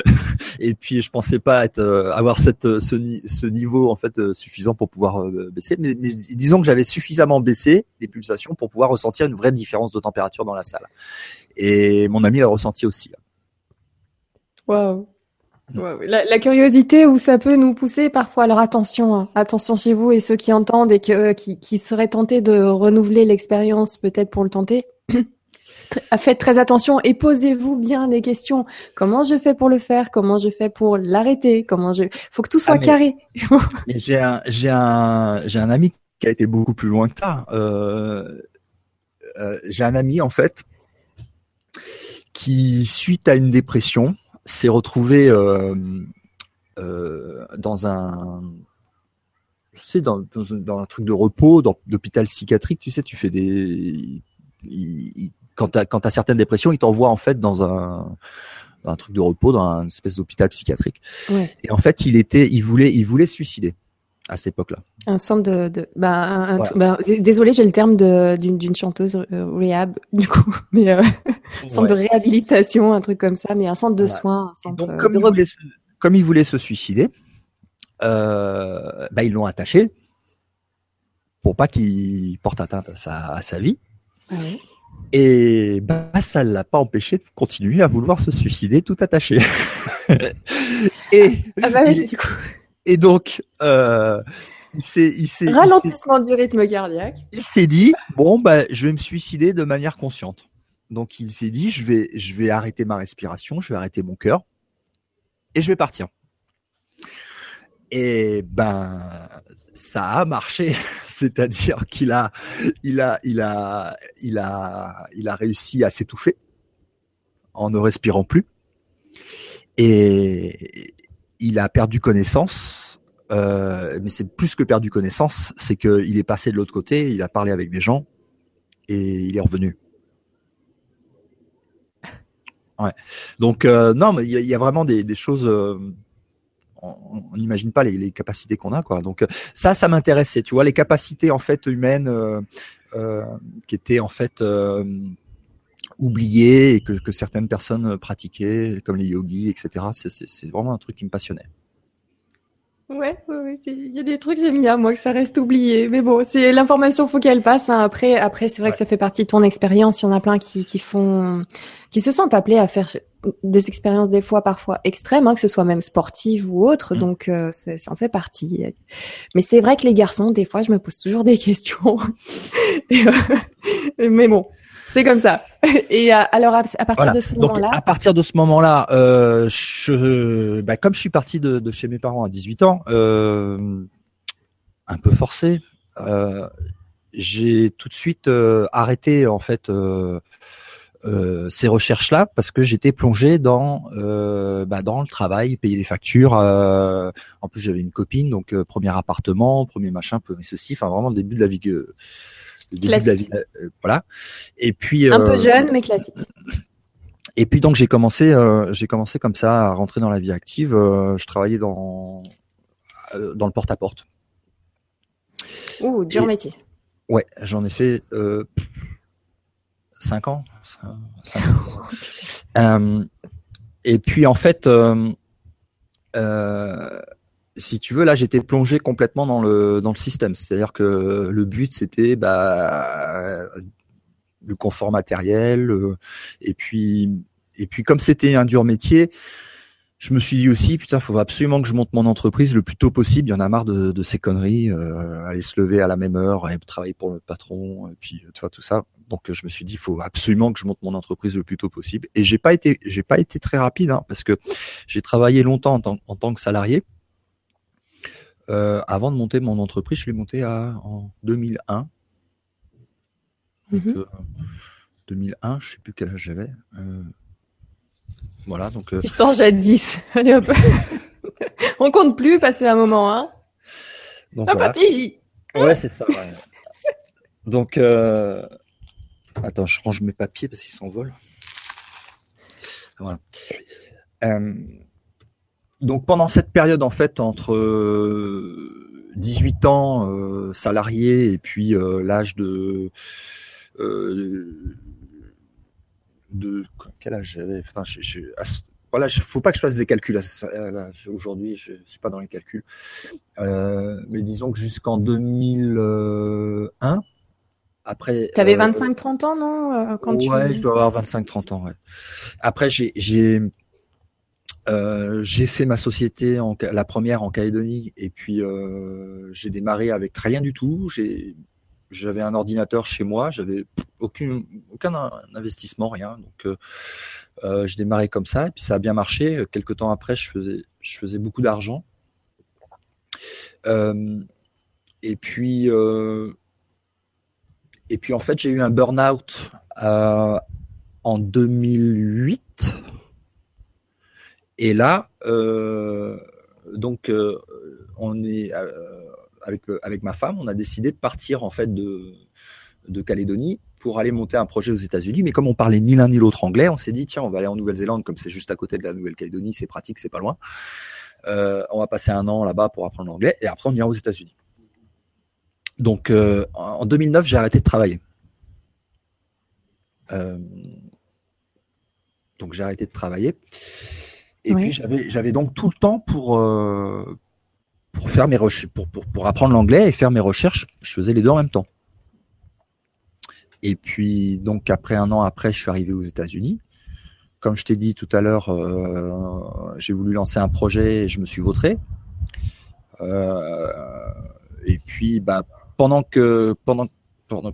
[LAUGHS] Et puis, je pensais pas être euh, avoir cette ce, ce niveau en fait suffisant pour pouvoir baisser. Mais, mais, disons que j'avais suffisamment baissé les pulsations pour pouvoir ressentir une vraie différence de température dans la salle. Et mon ami l'a ressenti aussi. Waouh. La, curiosité où ça peut nous pousser parfois. Alors attention, hein. attention chez vous et ceux qui entendent et que, euh, qui, qui, seraient tentés de renouveler l'expérience peut-être pour le tenter. [LAUGHS] Faites très attention et posez-vous bien des questions. Comment je fais pour le faire? Comment je fais pour l'arrêter? Comment je Faut que tout soit ah, carré. [LAUGHS] j'ai un j'ai un j'ai un ami qui a été beaucoup plus loin que ça. Euh, euh, j'ai un ami en fait qui suite à une dépression s'est retrouvé euh, euh, dans un tu sais, dans, dans, un truc de repos, d'hôpital psychiatrique, tu sais, tu fais des, quand tu quand as certaines dépressions, ils t'envoient en fait dans un, dans un truc de repos, dans un espèce d'hôpital psychiatrique. Ouais. Et en fait, il était, il voulait, il voulait se suicider à cette époque-là. Un centre de, de bah, un, bah, désolé, j'ai le terme d'une chanteuse euh, rehab [LAUGHS] du coup, mais euh, centre de réhabilitation, un truc comme ça, mais un centre de soins, un centre Donc, comme, il voulait se, comme il voulait se suicider, euh, bah, ils l'ont attaché pour pas qu'il porte atteinte à sa, à sa vie. Ah Et bah, ça l'a pas empêché de continuer à vouloir se suicider tout attaché. [LAUGHS] et ah bah oui, du coup. Et donc, il s'est, il ralentissement du rythme cardiaque. Il s'est dit bon bah je vais me suicider de manière consciente. Donc il s'est dit je vais je vais arrêter ma respiration, je vais arrêter mon cœur et je vais partir. Et ben ça a marché, [LAUGHS] c'est-à-dire qu'il a il a il a il a il a réussi à s'étouffer en ne respirant plus. Et, il a perdu connaissance, euh, mais c'est plus que perdu connaissance, c'est qu'il est passé de l'autre côté, il a parlé avec des gens et il est revenu. Ouais. Donc euh, non, mais il y, a vraiment des, choses. Euh, on n'imagine pas les, capacités qu'on a, quoi. Donc ça, ça m'intéressait. Tu vois, les capacités en fait humaines qui étaient en fait oublié et que, que, certaines personnes pratiquaient, comme les yogis, etc. C'est vraiment un truc qui me passionnait. Ouais, ouais, il y a des trucs j'aime bien moi que ça reste oublié, mais bon, c'est l'information faut qu'elle passe. Hein. Après, après c'est vrai que ça fait partie de ton expérience. Il y en a plein qui, qui font, qui se sentent appelés à faire des expériences des fois parfois extrêmes, hein, que ce soit même sportives ou autres. Mmh. Donc euh, ça en fait partie. Mais c'est vrai que les garçons, des fois, je me pose toujours des [LAUGHS] questions. Euh, mais bon, c'est comme ça. [LAUGHS] Et euh, alors à, partir de ce moment-là. À partir de ce moment-là, euh, je, bah, comme je suis parti de, de, chez mes parents à 18 ans, euh, un peu forcé, euh, j'ai tout de suite euh, arrêté en fait ces recherches-là parce que j'étais plongé dans bah, dans le travail, payer les factures. en plus, j'avais une copine, donc premier appartement, premier machin, premier ceci. Enfin, vraiment le début de la vie que euh, voilà. Et puis un peu euh, jeune mais classique. Et puis donc j'ai commencé, euh, j'ai commencé comme ça à rentrer dans la vie active. je travaillais dans dans le porte-à-porte. Ouh, dur métier. Ouais, j'en ai fait cinq ans. Cinq ans. [LAUGHS] euh, et puis en fait, euh, euh, si tu veux, là, j'étais plongé complètement dans le dans le système. C'est-à-dire que le but, c'était bah, le confort matériel, euh, et puis et puis comme c'était un dur métier, je me suis dit aussi, putain, faut absolument que je monte mon entreprise le plus tôt possible. Il y en a marre de, de ces conneries, euh, aller se lever à la même heure et travailler pour le patron, et puis tu vois tout ça. Donc je me suis dit, faut absolument que je monte mon entreprise le plus tôt possible. Et j'ai pas été, j'ai pas été très rapide, hein, parce que j'ai travaillé longtemps en tant, en tant que salarié. Euh, avant de monter mon entreprise, je l'ai montée à, en 2001. Donc, Mhm. euh, 2001, je sais plus quel âge j'avais. Euh, voilà, donc Tu t'en jettes 10. [LAUGHS] Allez hop. [LAUGHS] On compte plus, passer un moment, hein. donc voilà. papy Ouais, c'est ça. ouais. Donc, attends, je range mes papiers parce qu'ils s'envolent. Voilà. Euh, Donc, pendant cette période, en fait, entre euh, 18 ans euh, salarié et puis euh, l'âge de euh, de quel âge j'avais? Enfin, je- voilà, il faut pas que je fasse des calculs aujourd'hui. Je suis pas dans les calculs. Euh, mais disons que jusqu'en 2001, après. T'avais euh, 25-30 ans, non euh, quand tu... ouais, je dois avoir 25-30 ans. Ouais. Après, j'ai euh, j'ai fait ma société en la première en Calédonie et puis euh, j'ai démarré avec rien du tout. J'avais un ordinateur chez moi, j'avais aucun aucun in- investissement, rien. Donc euh, euh, je démarrais comme ça et puis ça a bien marché. Quelques temps après, je faisais je faisais beaucoup d'argent. Euh, et puis et puis en fait, j'ai eu un burn-out en 2008. Et là, euh, donc, euh, on est euh, avec avec ma femme, on a décidé de partir en fait de de Calédonie pour aller monter un projet aux États-Unis. Mais comme on parlait ni l'un ni l'autre anglais, on s'est dit tiens, on va aller en Nouvelle-Zélande comme c'est juste à côté de la Nouvelle-Calédonie, c'est pratique, c'est pas loin. On va passer un an là-bas pour apprendre l'anglais et après on ira aux États-Unis. Donc en 2009, j'ai arrêté de travailler. Donc j'ai arrêté de travailler. Et Oui. puis j'avais j'avais donc tout le temps pour euh, pour faire mes recherches pour, pour pour apprendre l'anglais et faire mes recherches. Je faisais les deux en même temps. Et puis donc après un an après, je suis arrivé aux États-Unis. Comme je t'ai dit tout à l'heure, euh, j'ai voulu lancer un projet et je me suis vautré. Euh, et puis bah pendant que pendant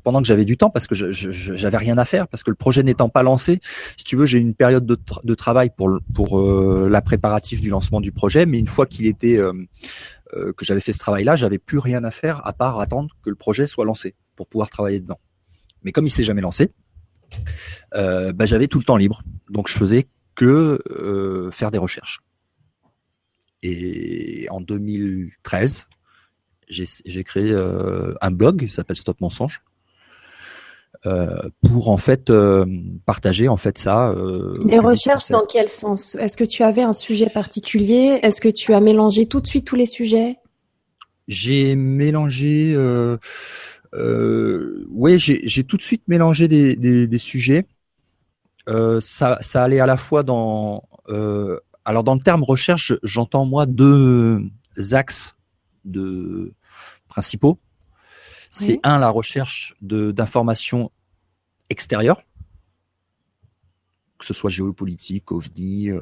pendant que j'avais du temps parce que je- je- je- j'avais rien à faire parce que le projet n'étant pas lancé, si tu veux, j'ai eu une période de, de travail pour pour euh, la préparatif du lancement du projet, mais une fois qu'il était euh, euh, que j'avais fait ce travail-là, j'avais plus rien à faire à part attendre que le projet soit lancé pour pouvoir travailler dedans. Mais comme il s'est jamais lancé, euh, bah, j'avais tout le temps libre, donc je faisais que euh, faire des recherches. Et en 2013, j'ai créé euh, un blog qui s'appelle Stop Mensonge pour en fait euh, partager en fait ça. euh, Des recherches dans quel sens? Est-ce que tu avais un sujet particulier? Est-ce que tu as mélangé tout de suite tous les sujets? J'ai mélangé, euh, euh, ouais, j'ai j'ai tout de suite mélangé des, des, des sujets. Euh, ça, ça allait à la fois dans, euh, alors dans le terme recherche, j'entends moi deux axes de principaux. C'est Oui. un la recherche de d'informations extérieures, que ce soit géopolitique, ovni, euh,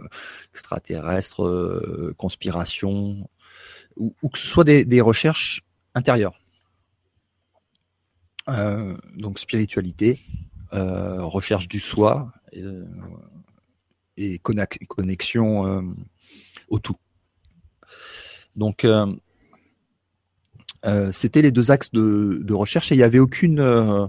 extraterrestre, euh, conspiration, ou, ou que ce soit des, des recherches intérieures. Euh, donc spiritualité, euh, recherche du soi euh, et connex- connexion euh, au tout. Donc euh, c'était les deux axes de, de recherche et il n'y avait aucune euh,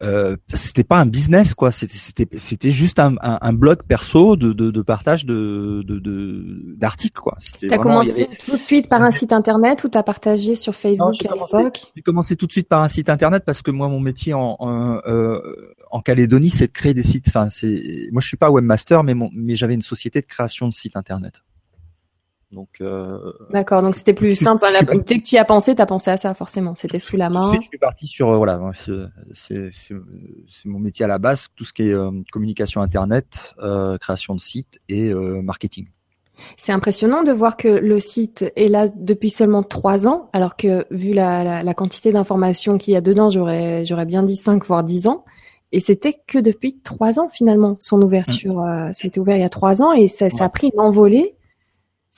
euh, c'était pas un business quoi c'était c'était juste un, un, un blog perso de, de, de partage de de- de- d'articles quoi c'était Tu as vraiment- il y commencé avait- tout de suite par un site internet ou tu as partagé sur Non, Facebook j'ai à l'époque j'ai commencé tout de suite par un site internet parce que moi mon métier en en, euh, en Calédonie c'est de créer des sites. Enfin c'est moi je suis pas webmaster mais mon, mais j'avais une société de création de sites internet. Donc, euh, D'accord, donc c'était plus simple. Dès que tu y as pensé, tu as pensé à ça, forcément. C'était sous la main. Ensuite, je suis parti sur, euh, voilà, c'est mon métier à la base, tout ce qui est euh, communication Internet, création de sites et marketing. C'est impressionnant de voir que le site est là depuis seulement trois ans, alors que vu la, la quantité d'informations qu'il y a dedans, j'aurais j'aurais bien dit cinq voire dix ans. Et c'était que depuis trois ans finalement son ouverture. Mmh. ça a été ouvert il y a trois ans et ça, ça a pris une envolée.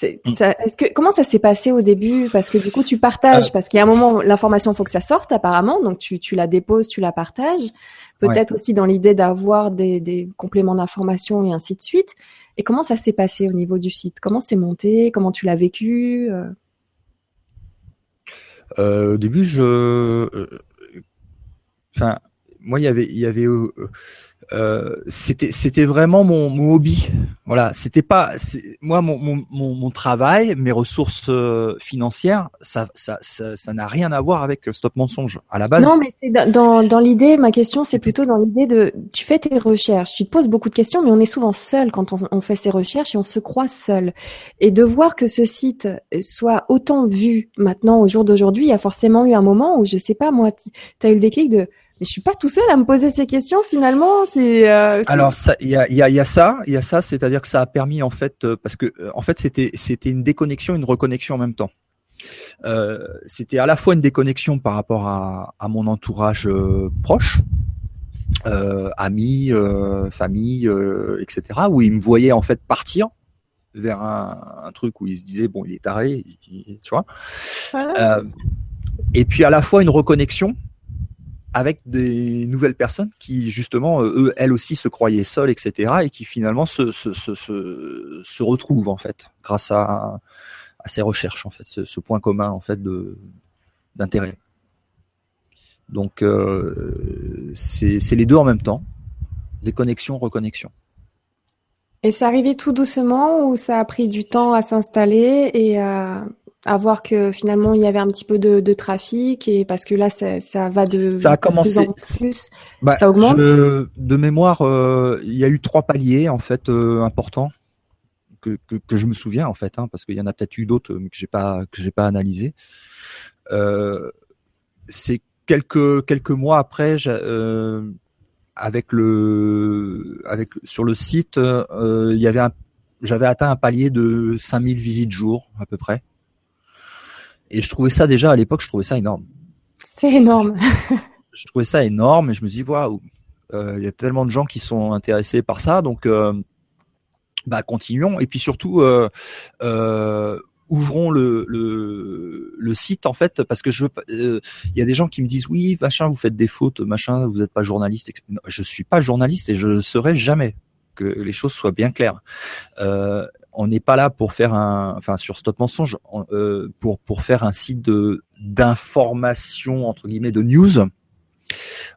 Mm. Est-ce que comment ça s'est passé au début? Parce que du coup, tu partages, euh. parce qu'il y a un moment, l'information faut que ça sorte apparemment, donc tu, tu la déposes, tu la partages. Peut-être aussi dans l'idée d'avoir des, des compléments d'information et ainsi de suite. Et comment ça s'est passé au niveau du site? Comment c'est monté? Comment tu l'as vécu euh? Euh, Au début, je, enfin, moi, il y avait, il y avait euh, c'était c'était vraiment mon, mon, hobby. Voilà, c'était pas moi mon, mon, mon, travail, mes ressources euh, financières, ça ça ça n'a rien à voir avec Stop Mensonge à la base. Non, mais dans dans l'idée, ma question c'est plutôt dans l'idée de tu fais tes recherches, tu te poses beaucoup de questions, mais on est souvent seul quand on, on fait ses recherches et on se croit seul. Et de voir que ce site soit autant vu maintenant au jour d'aujourd'hui, il y a forcément eu un moment où je sais pas moi, tu as eu le déclic de mais je suis pas tout seul à me poser ces questions finalement. C'est euh, alors il y a, y, a, y a ça, il y a ça, c'est-à-dire que ça a permis en fait euh, parce que euh, en fait c'était c'était une déconnexion, une reconnexion en même temps. Euh, c'était à la fois une déconnexion par rapport à, à mon entourage proche, amis, famille, etc. où ils me voyaient en fait partir vers un, un, truc où ils se disaient bon il est taré, tu vois. Voilà. et puis à la fois une reconnexion avec des nouvelles personnes qui justement euh, eux elles aussi se croyaient seules etc et qui finalement se se, se, se, se retrouvent en fait grâce à, à ces recherches en fait ce, ce point commun en fait de d'intérêt. Donc euh, c'est c'est les deux en même temps. Les connexions reconnexions. Et c'est arrivé tout doucement ou ça a pris du temps à s'installer et à, à voir que finalement il y avait un petit peu de, de trafic et parce que là ça, ça va de ça a commencé. plus. Bah, ça augmente de mémoire euh, il y a eu trois paliers en fait euh, importants que, que, que, je me souviens en fait hein, parce qu'il y en a peut-être eu d'autres mais que j'ai pas que j'ai pas analysé. Euh, c'est quelques quelques mois après euh, avec le avec sur le site il y avait un j'avais atteint un palier de 5000 visites jour à peu près et je trouvais ça déjà à l'époque, je trouvais ça énorme. C'est énorme. je, trouvais ça énorme et je me dis waouh, euh, il y a tellement de gens qui sont intéressés par ça, donc euh, bah continuons. Et puis surtout, euh, euh, ouvrons le, le, le, site en fait parce que je il y a des gens qui me disent oui machin vous faites des fautes machin vous n'êtes pas journaliste etc. je suis pas journaliste et je ne serai jamais que les choses soient bien claires euh, on n'est pas là pour faire un, enfin sur Stop Mensonge, euh, pour pour faire un site de d'information entre guillemets de news.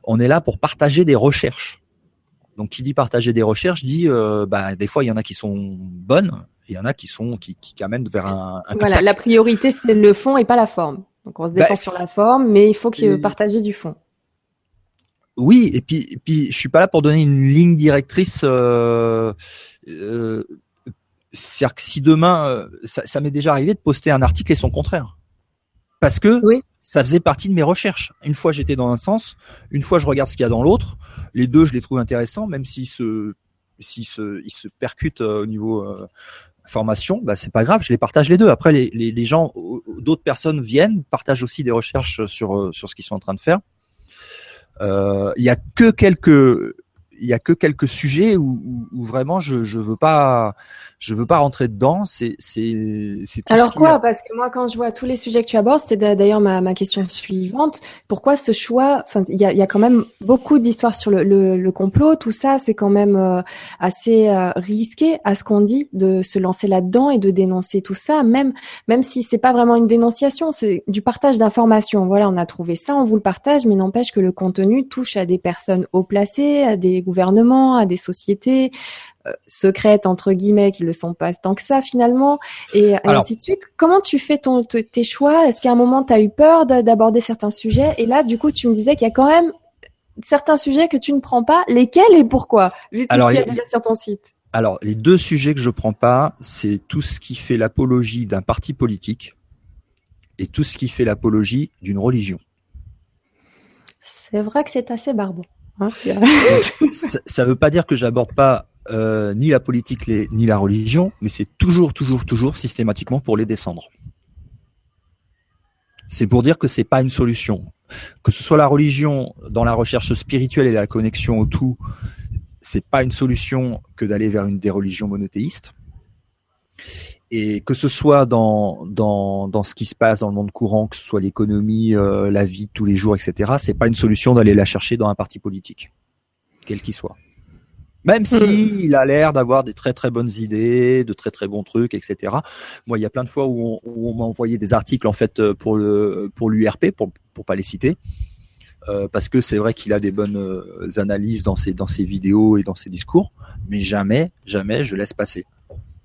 On est là pour partager des recherches. Donc qui dit partager des recherches dit, euh, bah, des fois il y en a qui sont bonnes, il y en a qui sont qui, qui amènent vers un. un voilà, la priorité c'est le fond et pas la forme. Donc on se détend bah, sur la forme, mais il faut que partager du fond. Oui, et puis, et puis je suis pas là pour donner une ligne directrice. Euh, euh, c'est-à-dire que si demain, euh, ça, m'est déjà arrivé de poster un article et son contraire, parce que ça faisait partie de mes recherches. Une fois j'étais dans un sens, une fois je regarde ce qu'il y a dans l'autre. Les deux, je les trouve intéressants, même s'ils se, s'ils se, ils se percutent euh, au niveau euh, formation, bah c'est pas grave, je les partage les deux. Après, les, les, les gens, d'autres personnes viennent, partagent aussi des recherches sur sur ce qu'ils sont en train de faire. Il y a que quelques il y a que quelques sujets où, où, vraiment je je veux pas je veux pas rentrer dedans. C'est c'est c'est. Alors quoi? Parce que moi, quand je vois tous les sujets que tu abordes, c'est d'ailleurs ma ma question suivante. Pourquoi ce choix? Enfin, il y a il y a quand même beaucoup d'histoires sur le, le, le complot. Tout ça, c'est quand même euh, assez euh, risqué à ce qu'on dit de se lancer là-dedans et de dénoncer tout ça. Même même si c'est pas vraiment une dénonciation, c'est du partage d'informations. Voilà, on a trouvé ça, on vous le partage, mais n'empêche que le contenu touche à des personnes haut placées, à des gouvernements, à des sociétés, euh, secrètes entre guillemets qui le sont pas tant que ça finalement et, ainsi de suite. Comment tu fais ton, tes choix? Est-ce qu'à un moment tu as eu peur d'aborder certains sujets? Et là, du coup, tu me disais qu'il y a quand même certains sujets que tu ne prends pas. Lesquels et pourquoi? Vu tout ce qu'il y a déjà sur ton site. Alors, les deux sujets que je prends pas, c'est tout ce qui fait l'apologie d'un parti politique et tout ce qui fait l'apologie d'une religion. C'est vrai que c'est assez barbant. Hein, ça ne veut pas dire que j'aborde pas euh, ni la politique ni la religion, mais c'est toujours, toujours, toujours systématiquement pour les descendre. C'est pour dire que c'est pas une solution. Que ce soit la religion dans la recherche spirituelle et la connexion au tout, c'est pas une solution que d'aller vers une des religions monothéistes. Et que ce soit dans, dans, dans ce qui se passe dans le monde courant, que ce soit l'économie, euh, la vie de tous les jours, etc., c'est pas une solution d'aller la chercher dans un parti politique, quel qu'il soit. Même si hmm. il a l'air d'avoir des très très bonnes idées, de très très bons trucs, etc. Moi, il y a plein de fois où on, m'a envoyé des articles en fait euh, pour le pour l'URP, pour pour pas les citer, euh, parce que c'est vrai qu'il a des bonnes analyses dans ses dans ses vidéos et dans ses discours, mais jamais jamais je laisse passer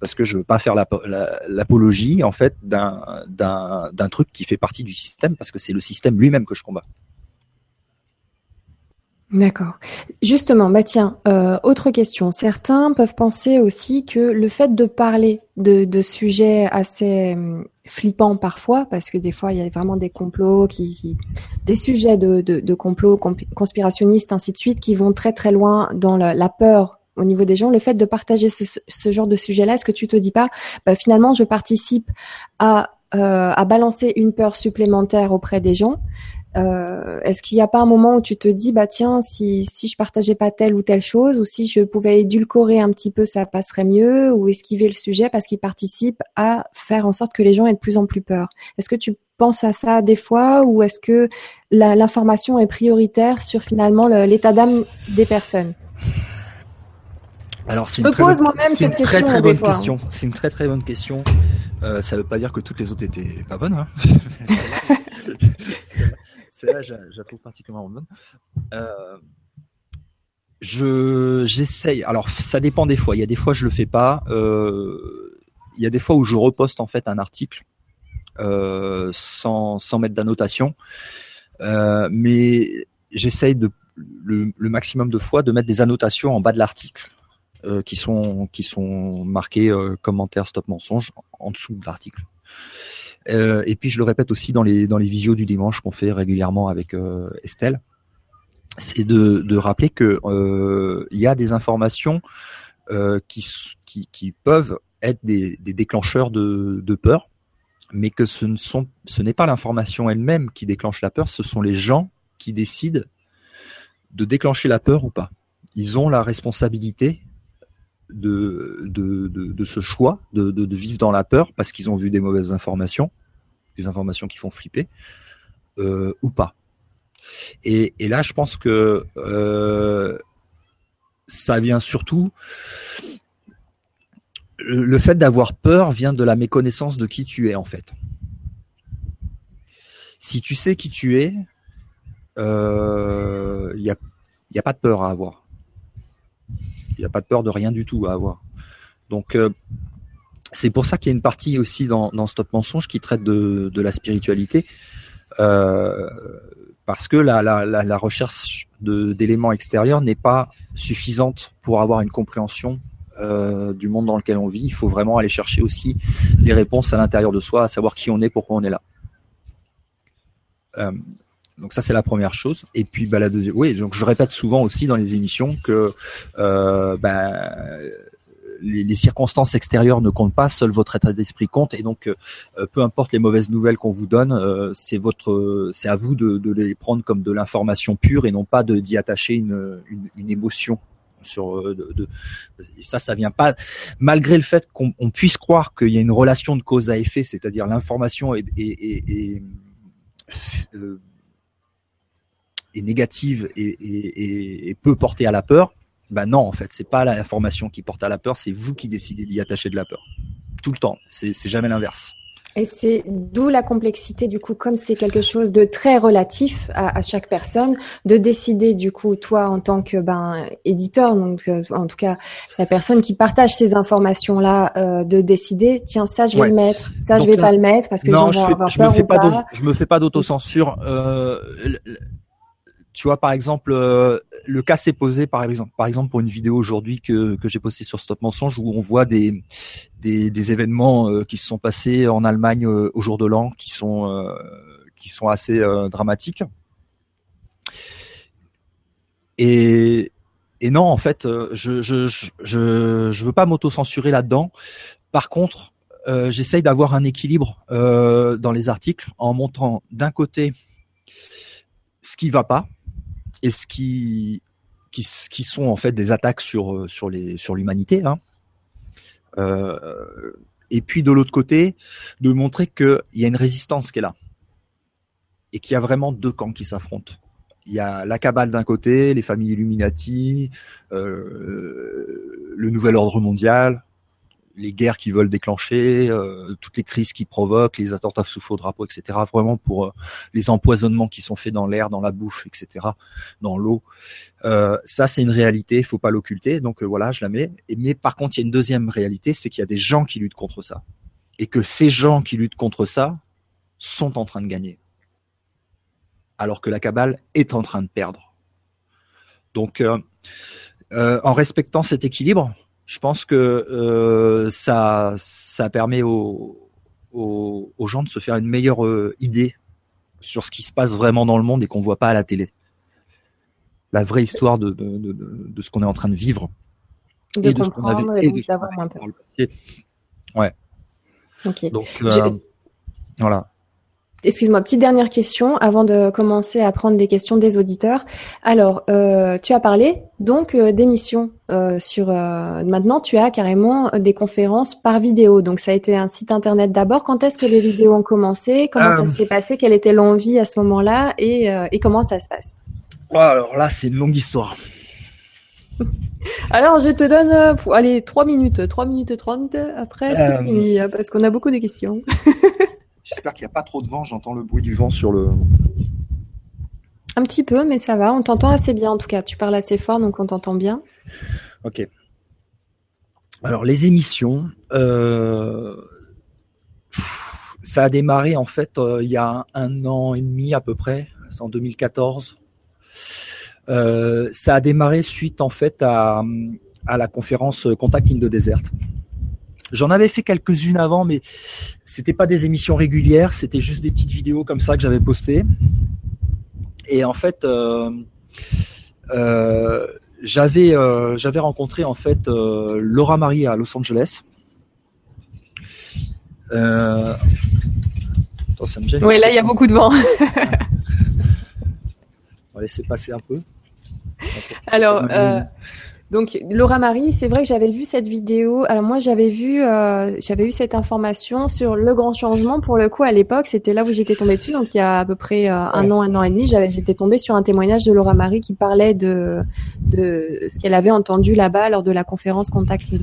parce que je veux pas faire l'apologie en fait d'un truc qui fait partie du système parce que c'est le système lui-même que je combats. D'accord. Justement, bah tiens, euh, autre question. Certains peuvent penser aussi que le fait de parler de, sujets assez hum, flippants parfois, parce que des fois il y a vraiment des complots, qui, des sujets de complots conspirationnistes, ainsi de suite, qui vont très très loin dans la, peur au niveau des gens. Le fait de partager ce, genre de sujet-là, est-ce que tu te dis pas, bah, finalement je participe à euh, à balancer une peur supplémentaire auprès des gens euh, Est-ce qu'il n'y a pas un moment où tu te dis, bah tiens, si, si je partageais pas telle ou telle chose, ou si je pouvais édulcorer un petit peu, ça passerait mieux, ou esquiver le sujet parce qu'il participe à faire en sorte que les gens aient de plus en plus peur? Est-ce que tu penses à ça des fois, ou est-ce que l'information est prioritaire sur finalement l'état d'âme des personnes? Alors c'est une, très, bonne, une très, très bonne question. C'est une très très bonne question. Euh, ça veut pas dire que toutes les autres étaient pas bonnes. Hein. [LAUGHS] Celle-là, je, la trouve particulièrement bonne. Euh, je j'essaye. Alors ça dépend des fois. Il y a des fois je le fais pas. Euh, il y a des fois où je reposte en fait un article euh, sans sans mettre d'annotation. Euh, mais j'essaye de le, le, maximum de fois de mettre des annotations en bas de l'article euh, qui sont qui sont marqués euh, commentaires stop mensonge en dessous de l'article. Euh, et puis je le répète aussi dans les dans les visios du dimanche qu'on fait régulièrement avec euh, Estelle, c'est de, de rappeler que euh, il y a des informations qui, qui, qui peuvent être des, des déclencheurs de, de peur, mais que ce ne sont ce n'est pas l'information elle-même qui déclenche la peur, ce sont les gens qui décident de déclencher la peur ou pas. Ils ont la responsabilité de, ce choix, de, vivre dans la peur parce qu'ils ont vu des mauvaises informations des informations qui font flipper euh, ou pas. Et, là, je pense que euh, ça vient surtout. Le, fait d'avoir peur vient de la méconnaissance de qui tu es en fait. Si tu sais qui tu es, il euh, n'y a pas de peur à avoir. Il n'y a pas de peur de rien du tout à avoir. Donc, euh, c'est pour ça qu'il y a une partie aussi dans, Stop Mensonge qui traite de, la spiritualité, euh, parce que la recherche d'éléments extérieurs n'est pas suffisante pour avoir une compréhension euh, du monde dans lequel on vit. Il faut vraiment aller chercher aussi des réponses à l'intérieur de soi, à savoir qui on est, pourquoi on est là. Euh, donc ça c'est la première chose. Et puis bah, la deuxième, oui, donc je répète souvent aussi dans les émissions que euh, bah, les, circonstances extérieures ne comptent pas, seul votre état d'esprit compte. Et donc, euh, peu importe les mauvaises nouvelles qu'on vous donne, euh, c'est votre, c'est à vous de, de, les prendre comme de l'information pure et non pas de d'y attacher une, une, une, émotion. Sur euh, de, de, ça, ça vient pas. Malgré le fait qu'on puisse croire qu'il y a une relation de cause à effet, c'est-à-dire l'information est, est, est, est est négative et, et, et, peut porter à la peur, ben non, en fait, c'est pas l'information qui porte à la peur, c'est vous qui décidez d'y attacher de la peur. Tout le temps. C'est jamais l'inverse. Et c'est d'où la complexité, du coup, comme c'est quelque chose de très relatif à, à, chaque personne, de décider, du coup, toi, en tant que ben, éditeur, donc euh, en tout cas la personne qui partage ces informations-là, euh, de décider, tiens, ça je vais le mettre, ça je vais pas le mettre parce que non, je, avoir je peur me fais pas, pas. je me fais pas d'autocensure. Euh, tu vois, par exemple, euh, le cas s'est posé par exemple, par exemple pour une vidéo aujourd'hui que, que j'ai postée sur Stop Mensonge où on voit des des, événements euh, qui se sont passés en Allemagne euh, au jour de l'an, qui sont qui sont assez dramatiques. Et et non, en fait, je je je je veux pas m'auto-censurer là-dedans. Par contre, j'essaye d'avoir un équilibre dans les articles en montrant d'un côté ce qui va pas et ce qui, qui, qui sont en fait des attaques sur euh, sur les sur l'humanité. Hein. Euh, et puis de l'autre côté, de montrer qu'il y a une résistance qui est là et qu'il y a vraiment deux camps qui s'affrontent. Il y a la cabale d'un côté, les familles Illuminati, euh, le nouvel ordre mondial, les guerres qui veulent déclencher, euh, toutes les crises qui provoquent, les attentats sous faux drapeau, etc. Vraiment pour euh, les empoisonnements qui sont faits dans l'air, dans la bouffe, etc. Dans l'eau. Euh, ça, c'est une réalité, il faut pas l'occulter. Donc voilà, je la mets. mais par contre, il y a une deuxième réalité, c'est qu'il y a des gens qui luttent contre ça, et que ces gens qui luttent contre ça sont en train de gagner, alors que la cabale est en train de perdre. Donc, en respectant cet équilibre, je pense que euh, ça, ça permet aux, aux, aux, gens de se faire une meilleure euh, idée sur ce qui se passe vraiment dans le monde et qu'on voit pas à la télé. La vraie histoire de, de, de, de ce qu'on est en train de vivre. De et de comprendre ce et, et d'avoir moins peur. Ouais. Ok. Donc, euh, voilà. Excuse-moi, petite dernière question avant de commencer à prendre les questions des auditeurs. Alors, euh, tu as parlé donc euh, d'émissions euh, sur. Euh, maintenant, tu as carrément des conférences par vidéo. Donc, ça a été un site internet d'abord. Quand est-ce que les vidéos ont commencé? Comment ça s'est passé? Quelle était l'envie à ce moment-là? Et, et, comment ça se passe? Alors là, c'est une longue histoire. [LAUGHS] Alors, je te donne, allez, 3 minutes, 3 minutes 30. Après, c'est fini, hein, parce qu'on a beaucoup de questions. [LAUGHS] J'espère qu'il n'y a pas trop de vent. J'entends le bruit du vent sur le. Un petit peu, mais ça va. On t'entend assez bien en tout cas. Tu parles assez fort, donc on t'entend bien. Ok. Alors les émissions, euh, ça a démarré en fait euh, il y a un, an et demi à peu près, c'est en 2014. Euh, ça a démarré suite en fait à, à la conférence Contact in the Desert. J'en avais fait quelques-unes avant, mais c'était pas des émissions régulières, c'était juste des petites vidéos comme ça que j'avais postées. Et en fait, euh, euh, j'avais euh, j'avais rencontré en fait Laura Marie à Los Angeles. Attends, ça me gêne. Oui, là il y a beaucoup de vent. [LAUGHS] On va laisser passer un peu. Alors. Donc Laura Marie, c'est vrai que j'avais vu cette vidéo. Alors moi j'avais vu, euh, j'avais eu cette information sur le grand changement. Pour le coup à l'époque, c'était là où j'étais tombée dessus. Donc il y a à peu près euh, un an, un an et demi, j'avais, j'étais tombée sur un témoignage de Laura Marie qui parlait de de ce qu'elle avait entendu là-bas lors de la conférence Contact in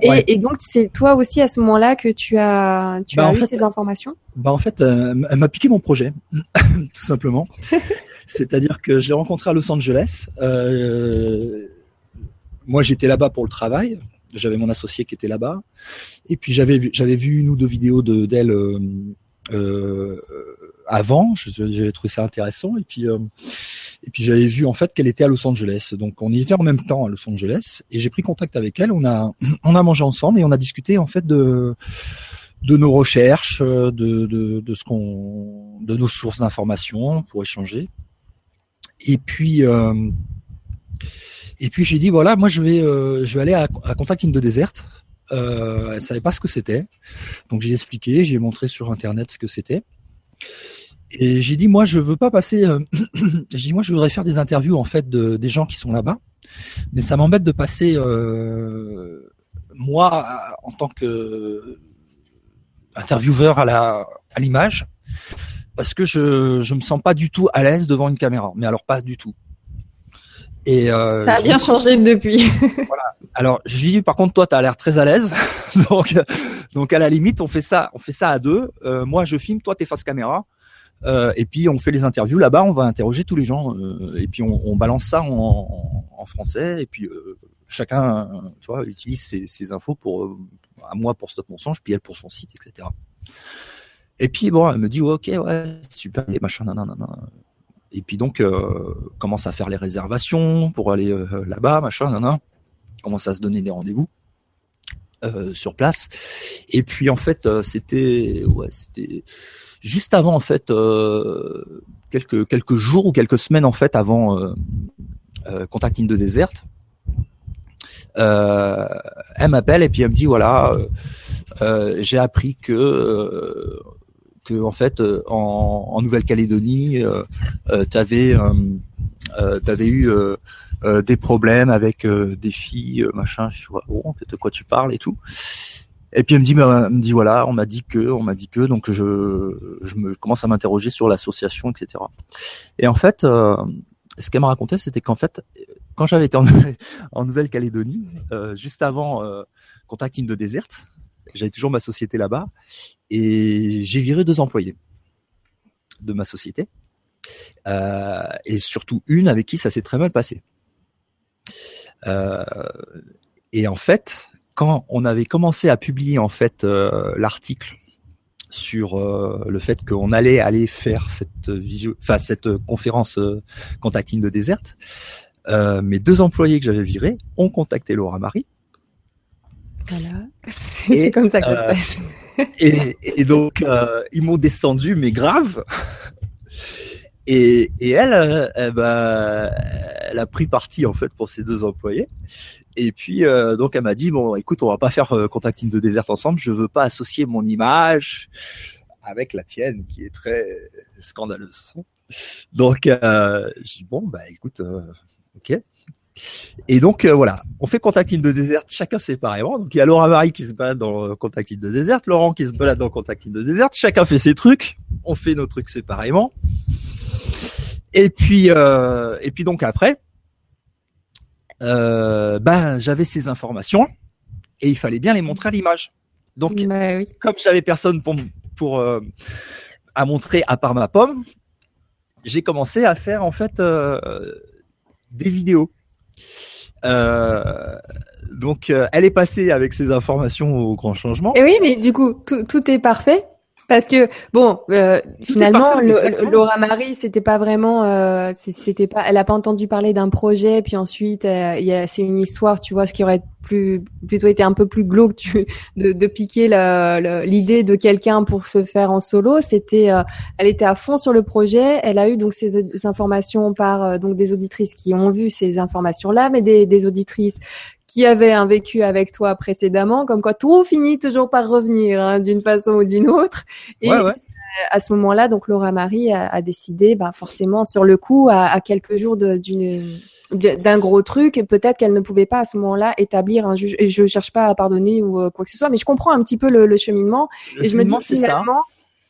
Et, et, donc c'est toi aussi à ce moment-là que tu as tu bah, as eu ces informations? Bah en fait, euh, elle m'a piqué mon projet, [LAUGHS] tout simplement. [LAUGHS] C'est-à-dire que je l'ai rencontré à Los Angeles. Euh, moi j'étais là-bas pour le travail. J'avais mon associé qui était là-bas. Et puis j'avais j'avais vu une ou deux vidéos de d'elle euh, euh, avant. J'avais trouvé ça intéressant. Et puis euh, et puis j'avais vu en fait qu'elle était à Los Angeles. Donc on était en même temps à Los Angeles. Et j'ai pris contact avec elle. On a [CLEARS THROAT] on a mangé ensemble et on a discuté en fait de de nos recherches, de, de, de ce qu'on, de nos sources d'informations pour échanger. Et puis, euh, et puis j'ai dit voilà, moi je vais euh, je vais aller à, à Contact in the Desert. Euh, elle savait pas ce que c'était, donc j'ai expliqué, j'ai montré sur internet ce que c'était. Et j'ai dit moi je veux pas passer. Euh, [CLEARS THROAT] j'ai dit moi je voudrais faire des interviews en fait de, des gens qui sont là-bas, mais ça m'embête de passer euh, moi en tant que intervieweur à la à l'image parce que je je me sens pas du tout à l'aise devant une caméra, mais alors pas du tout. Et euh, ça a bien changé depuis. [LAUGHS] voilà. Alors, je dis par contre, toi, tu as l'air très à l'aise, [LAUGHS] donc donc à la limite, on fait ça, on fait ça à deux. Euh, moi, je filme, toi, t'es face caméra, euh, et puis on fait les interviews là-bas. On va interroger tous les gens, euh, et puis on, on, balance ça en, en, français, et puis euh, chacun, tu vois, utilise ses, ses infos pour euh, à moi pour Stop Mensonge, puis elle pour son site, etc. Et puis bon, elle me dit ouais, ok, ouais, super, et machin, non. Et puis donc commence à faire les réservations pour aller là-bas, machin, nan, commence à se donner des rendez-vous. sur place et puis en fait c'était ouais c'était juste avant en fait quelques quelques jours ou quelques semaines en fait avant euh, Contacting de Desert. Euh, elle m'appelle et puis elle me dit voilà, euh, j'ai appris que que en fait en, en Nouvelle-Calédonie, tu avais t'avais eu des problèmes avec des filles, machin. Je vois oh, de quoi tu parles et tout. Et puis elle me dit, elle me dit voilà, on m'a dit que, on m'a dit que, donc je, je me commence à m'interroger sur l'association, etc. Et en fait, ce qu'elle m'a raconté, c'était qu'en fait, quand j'avais été en, [LAUGHS] Nouvelle-Calédonie, euh, juste avant euh, Contacting de Desert, j'avais toujours ma société là-bas, et j'ai viré deux employés de ma société, euh, et surtout une avec qui ça s'est très mal passé. Euh, et en fait, quand on avait commencé à publier en fait euh, l'article sur le fait qu'on allait aller faire cette visio, enfin cette conférence contacting de Desert. Euh, mes deux employés que j'avais virés ont contacté Laura Marie. Voilà, [LAUGHS] c'est comme ça que ça se passe. [LAUGHS] et, et, donc ils m'ont descendu, mais grave. [LAUGHS] Et, et elle, eh ben, elle a pris parti en fait pour ses deux employés. Et puis euh, donc elle m'a dit bon écoute on va pas faire euh, contacting de désert ensemble, je veux pas associer mon image avec la tienne qui est très scandaleuse. Donc euh, je dis bon bah écoute euh, ok. Et donc voilà, on fait contacting de désert chacun séparément. Donc il y a Laura Marie qui se balade dans contacting de désert, Laurent qui se balade dans contacting de désert, chacun fait ses trucs, on fait nos trucs séparément. Et puis et puis donc après euh, ben j'avais ces informations et il fallait bien les montrer à l'image. Donc, bah comme j'avais personne pour pour euh, à montrer à part ma pomme, j'ai commencé à faire en fait euh, des vidéos. Euh, donc, euh, elle est passée avec ces informations au grand changement. Et oui, mais du coup, tout, tout est parfait. Parce que bon, euh, finalement, Laura Marie, c'était pas vraiment, c'était pas, elle a pas entendu parler d'un projet, puis ensuite, c'est une histoire, tu vois, qui aurait plus, plutôt été un peu plus glauque tu, de, de piquer l'idée de quelqu'un pour se faire en solo. C'était, euh, elle était à fond sur le projet. Elle a eu donc ces, informations par euh, donc des auditrices qui ont vu ces informations-là, mais des, des auditrices qui avait un vécu avec toi précédemment, comme quoi tout finit toujours par revenir hein, d'une façon ou d'une autre. Et à ce moment-là, donc Laura Marie a, décidé, bah, forcément sur le coup, à, quelques jours d'une d'un gros truc, peut-être qu'elle ne pouvait pas à ce moment-là établir un juge. Et je cherche pas à pardonner ou euh, quoi que ce soit, mais je comprends un petit peu le, cheminement. et je me dis finalement,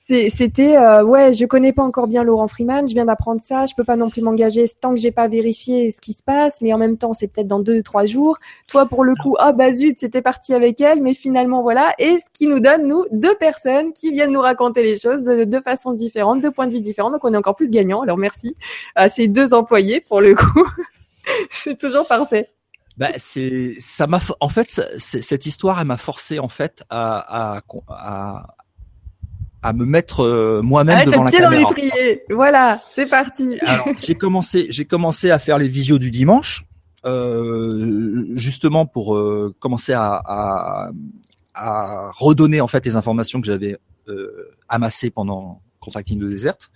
c'était euh, ouais, je connais pas encore bien Laurent Freeman, je viens d'apprendre ça, je peux pas non plus m'engager tant que j'ai pas vérifié ce qui se passe, mais en même temps c'est peut-être dans deux trois jours. Toi pour le coup, ah bah zut, c'était parti avec elle, mais finalement voilà, et ce qui nous donne nous deux personnes qui viennent nous raconter les choses de deux façons différentes, deux points de vue différents, donc on est encore plus gagnant. Alors merci à ces deux employés pour le coup, [LAUGHS] c'est toujours parfait. Bah c'est ça m'a en fait cette histoire elle m'a forcé en fait à à me mettre euh, moi-même devant la pied caméra. dans l'étrier. Voilà, c'est parti. Alors, [LAUGHS] j'ai commencé, j'ai commencé à faire les visios du dimanche, euh, justement pour euh, commencer à, à, à, redonner en fait les informations que j'avais euh, amassées pendant Contracting de Desert.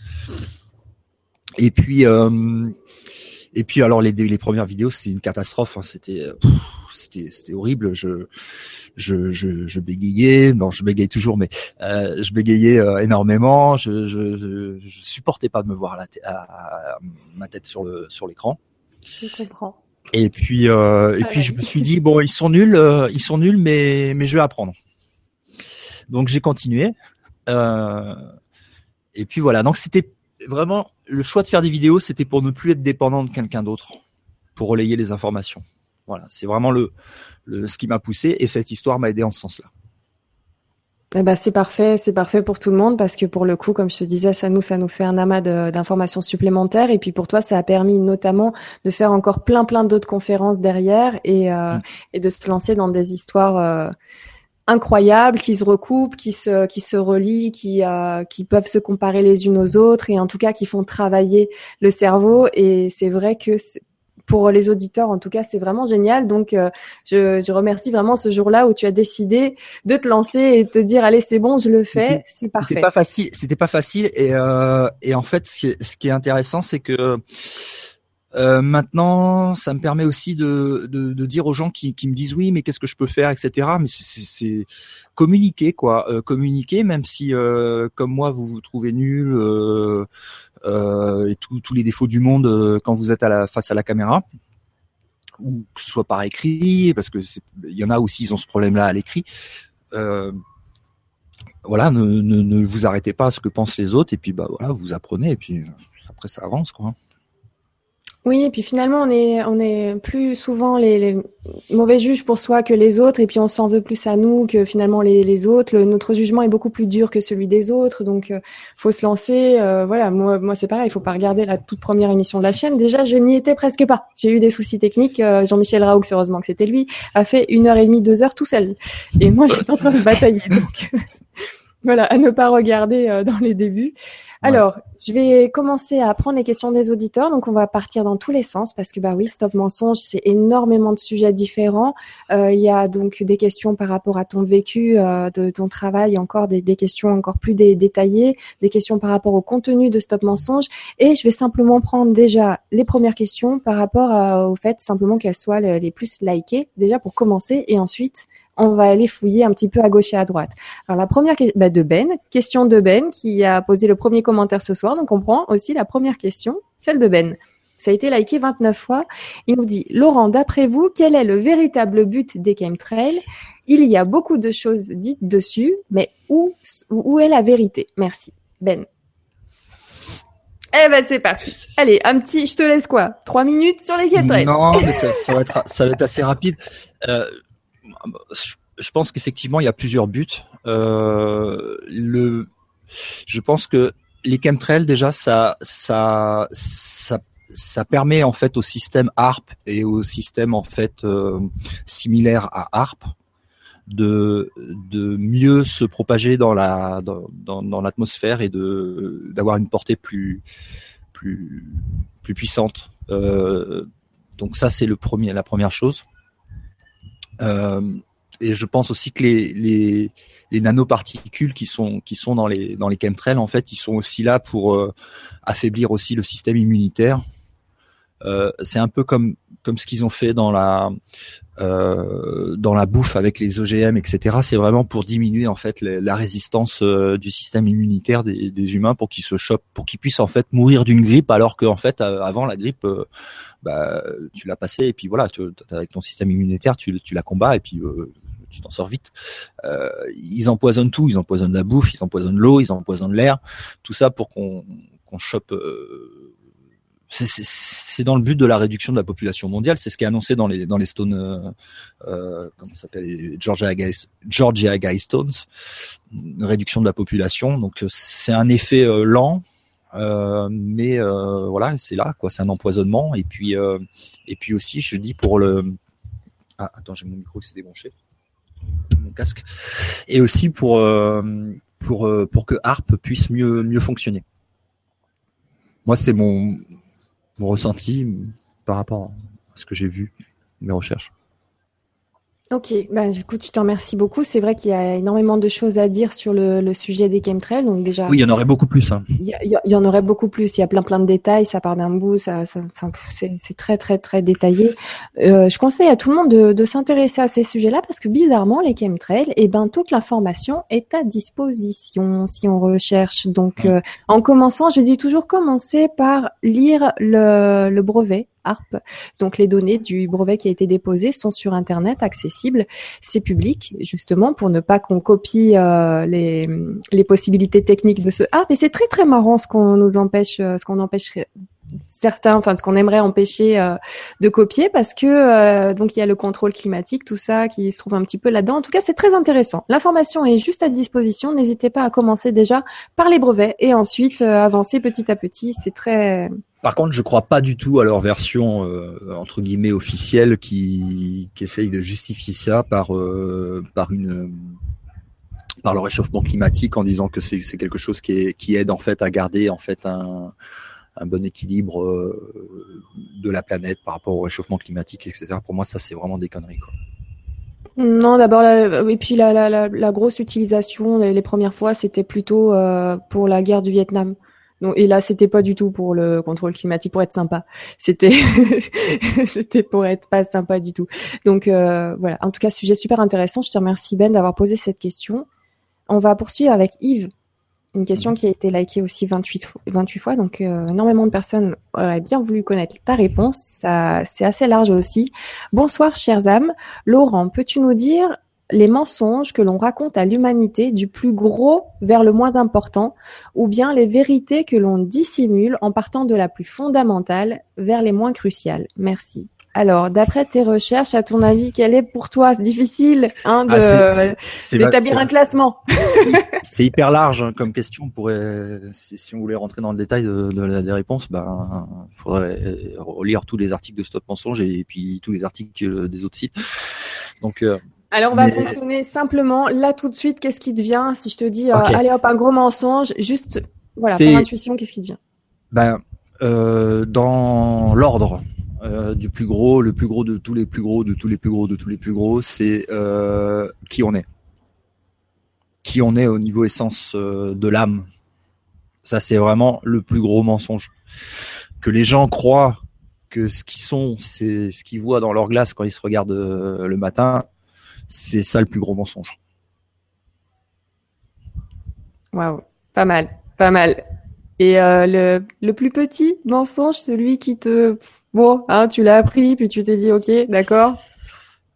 Et puis, et puis alors les, les premières vidéos, c'était une catastrophe. Hein, c'était c'était c'était horrible. Je je, je je bégayais. Non, je bégayais toujours, mais euh, je bégayais euh, énormément. Je, je, je, supportais pas de me voir la à, ma tête sur le sur l'écran. Je comprends. Et puis euh, et puis je me suis dit bon, ils sont nuls, euh, ils sont nuls, mais mais je vais apprendre. Donc j'ai continué. Euh, et puis voilà. Donc c'était vraiment le choix de faire des vidéos, c'était pour ne plus être dépendant de quelqu'un d'autre pour relayer les informations. Voilà, c'est vraiment le, le, ce qui m'a poussé et cette histoire m'a aidé en ce sens-là. Eh ben, c'est parfait, c'est parfait pour tout le monde parce que pour le coup, comme je te disais, ça nous, ça nous fait un amas d'informations supplémentaires et puis pour toi, ça a permis notamment de faire encore plein, plein d'autres conférences derrière et, euh, mm. et de se lancer dans des histoires. Euh, incroyables qui se recoupent, qui se qui se relient, qui euh, qui peuvent se comparer les unes aux autres et en tout cas qui font travailler le cerveau. Et c'est vrai que pour les auditeurs en tout cas c'est vraiment génial. Donc euh, je, je remercie vraiment ce jour-là où tu as décidé de te lancer et de te dire allez c'est bon je le fais c'est parfait. c'était pas facile c'était pas facile. Et euh, et en fait ce qui est, ce qui est intéressant c'est que euh, maintenant, ça me permet aussi de, de, de dire aux gens qui, qui, me disent oui, mais qu'est-ce que je peux faire, etc. Mais c'est communiquer, quoi. Euh, communiquer, même si, euh, comme moi, vous vous trouvez nul euh, et tous les défauts du monde quand vous êtes à la face à la caméra, ou que ce soit par écrit, parce que il y en a aussi, ils ont ce problème-là à l'écrit. voilà, ne, ne, ne, vous arrêtez pas à ce que pensent les autres, et puis bah voilà, vous apprenez, et puis après ça avance, quoi. Oui, et puis finalement, on est, on est plus souvent les, mauvais juges pour soi que les autres, et puis on s'en veut plus à nous que finalement les, les autres. notre jugement est beaucoup plus dur que celui des autres, donc euh, faut se lancer. Euh, voilà, moi, moi c'est pareil, il faut pas regarder la toute première émission de la chaîne. Déjà, je n'y étais presque pas. J'ai eu des soucis techniques. Euh, Jean-Michel Raoux, heureusement que c'était lui, a fait une heure et demie, deux heures tout seul, et moi j'étais en train de batailler. Donc voilà, à ne pas regarder dans les débuts. Alors, je vais commencer à prendre les questions des auditeurs. Donc, on va partir dans tous les sens parce que, bah oui, Stop Mensonge, c'est énormément de sujets différents. Euh, il y a donc des questions par rapport à ton vécu, euh, de ton travail, encore des, questions encore plus détaillées, des questions par rapport au contenu de Stop Mensonge. Et je vais simplement prendre déjà les premières questions par rapport au fait simplement qu'elles soient les plus likées, déjà pour commencer, et ensuite on va aller fouiller un petit peu à gauche et à droite. Alors la première question bah, de Ben, question de Ben qui a posé le premier commentaire ce soir. Donc on prend aussi la première question, celle de Ben. Ça a été liké 29 fois. Il nous dit Laurent, d'après vous, quel est le véritable but des chemtrails Il y a beaucoup de choses dites dessus, mais où, où est la vérité? Merci. Ben. Eh ben c'est parti. Allez, un petit, je te laisse quoi? Trois minutes sur les chemtrails Non, mais ça, va être, ça va être assez rapide. Euh, je pense qu'effectivement il y a plusieurs buts. Euh, le, je pense que les chemtrails déjà ça, ça, ça, permet en fait au système ARP et au système en fait euh, similaire à ARP de, de mieux se propager dans la dans, dans, l'atmosphère et de d'avoir une portée plus plus plus puissante. Euh, donc ça c'est le premier la première chose. Euh, et je pense aussi que les, les, les, nanoparticules qui sont qui sont dans les dans les chemtrails en fait ils sont aussi là pour euh, affaiblir aussi le système immunitaire. Euh, c'est un peu comme comme ce qu'ils ont fait dans la euh, dans la bouffe avec les OGM etc. C'est vraiment pour diminuer en fait la résistance euh, du système immunitaire des, humains pour qu'ils se chopent, pour qu'ils puissent en fait mourir d'une grippe alors qu'en fait avant la grippe bah, tu l'as passé et puis voilà, avec ton système immunitaire, tu, la combats et puis euh, tu t'en sors vite. Euh, ils empoisonnent tout, ils empoisonnent la bouffe, ils empoisonnent l'eau, ils empoisonnent l'air, tout ça pour qu'on qu'on chope. Euh, c'est dans le but de la réduction de la population mondiale. C'est ce qui est annoncé dans les dans les Stones, euh, euh comment s'appelle, Georgia Georgia Guidestones, une réduction de la population. Donc c'est un effet lent, euh, mais euh, voilà, c'est là, quoi. C'est un empoisonnement. Et puis, euh, et puis aussi, je dis pour le. Ah, attends, j'ai mon micro qui s'est débranché, mon casque. Et aussi pour pour pour que ARP puisse mieux mieux fonctionner. Moi, c'est mon mon ressenti par rapport à ce que j'ai vu, mes recherches. Ok, bah, écoute, je te remercie beaucoup. C'est vrai qu'il y a énormément de choses à dire sur le, le sujet des chemtrails. Donc déjà, oui, il y en aurait beaucoup plus. Hein. Il, y, y, en aurait beaucoup plus. Il y a plein plein de détails. Ça part d'un bout. Ça, ça enfin, c'est très très très détaillé. Euh, je conseille à tout le monde de, de s'intéresser à ces sujets-là parce que bizarrement, les chemtrails, et eh ben toute l'information est à disposition si on recherche. Donc, euh, en commençant, je dis toujours commencer par lire le, le brevet donc les données du brevet qui a été déposé sont sur Internet, accessibles. C'est public, justement, pour ne pas qu'on copie euh, les, les possibilités techniques de ce harp. Et c'est très très marrant ce qu'on nous empêche, euh, ce qu'on empêcherait certains, enfin ce qu'on aimerait empêcher euh, de copier parce que donc il y a le contrôle climatique, tout ça qui se trouve un petit peu là-dedans. En tout cas, c'est très intéressant. L'information est juste à disposition. N'hésitez pas à commencer déjà par les brevets et ensuite avancer petit à petit. C'est très Par contre, je crois pas du tout à leur version euh, entre guillemets officielle qui, qui essaye de justifier ça par euh, par une par le réchauffement climatique en disant que c'est quelque chose qui, est, qui aide en fait à garder en fait un, un bon équilibre euh, de la planète par rapport au réchauffement climatique, etc. Pour moi, ça c'est vraiment des conneries. Quoi. Non, d'abord, et puis la, la, la, grosse utilisation les, les premières fois, c'était plutôt euh, pour la guerre du Vietnam. Donc, et là, c'était pas du tout pour le contrôle climatique, pour être sympa. C'était, [LAUGHS] c'était pour être pas sympa du tout. Donc euh, voilà. En tout cas, sujet super intéressant. Je te remercie Ben d'avoir posé cette question. On va poursuivre avec Yves. Une question qui a été likée aussi 28, 28 fois, donc euh, énormément de personnes auraient bien voulu connaître ta réponse. Ça, c'est assez large aussi. Bonsoir, chers âmes. Laurent, peux-tu nous dire les mensonges que l'on raconte à l'humanité du plus gros vers le moins important, ou bien les vérités que l'on dissimule en partant de la plus fondamentale vers les moins cruciales Merci. Alors, d'après tes recherches, à ton avis, quel est pour toi C'est difficile hein, ah, d'établir un classement? [LAUGHS] C'est hyper large hein, comme question. On pourrait, si, on voulait rentrer dans le détail de, de des réponses, ben, il faudrait relire tous les articles de Stop Mensonge et, puis tous les articles des autres sites. Donc, euh, alors on va fonctionner simplement là tout de suite. Qu'est-ce qui devient Si je te dis, euh, allez hop, un gros mensonge, juste voilà, par intuition, qu'est-ce qui devient Ben, euh, dans l'ordre, euh, du plus gros, le plus gros de tous les plus gros, de tous les plus gros, de tous les plus gros, c'est euh, qui on est. Qui on est au niveau essence euh, de l'âme. Ça, c'est vraiment le plus gros mensonge. Que les gens croient que ce qu'ils sont, c'est ce qu'ils voient dans leur glace quand ils se regardent le matin, c'est ça le plus gros mensonge. Waouh, pas mal, pas mal. Et euh, le, le plus petit mensonge, celui qui te... Bon, hein, tu l'as appris, puis tu t'es dit, ok, d'accord.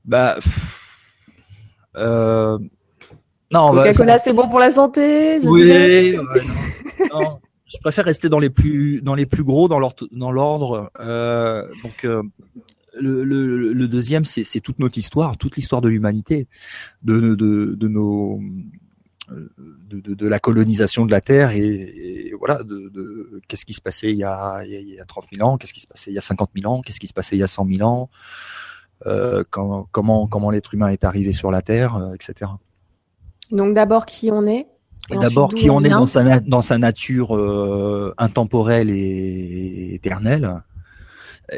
Bah... Euh... Non, Coca-Cola, c'est bon pour la santé. Je oui, non, je préfère rester dans les plus dans les plus gros dans l'ordre. Euh, donc le, le, le, deuxième, c'est toute notre histoire, toute l'histoire de l'humanité, de, de, de, nos de, de, de, la colonisation de la Terre et, voilà, de, de qu'est-ce qui se passait il y a, il y a 30 000 ans, qu'est-ce qui se passait il y a 50 000 ans, qu'est-ce qui se passait il y a 100 000 ans, euh, quand, comment comment l'être humain est arrivé sur la Terre, euh, etc. Donc d'abord qui on est. D'abord qui on, est dans sa dans sa nature euh, intemporelle et éternelle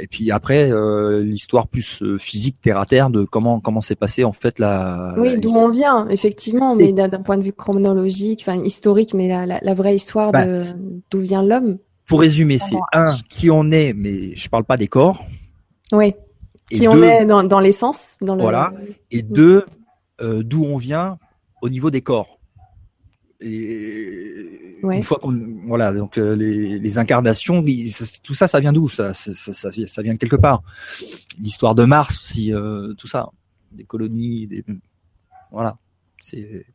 et puis après euh, l'histoire plus euh, physique terre à terre de comment comment s'est passé en fait la oui d'où on vient effectivement mais d'un point de vue chronologique enfin historique mais la, la, vraie histoire bah, de d'où vient l'homme. pour résumer c'est un qui on est mais je parle pas des corps. Oui qui on est dans, dans l'essence dans le voilà. Et deux euh, d'où on vient au niveau des corps et une fois qu'on voilà donc euh, les, les, incarnations tout ça ça vient d'où ça ça, ça ça, vient de quelque part. L'histoire de Mars aussi euh, tout ça des colonies des voilà c'est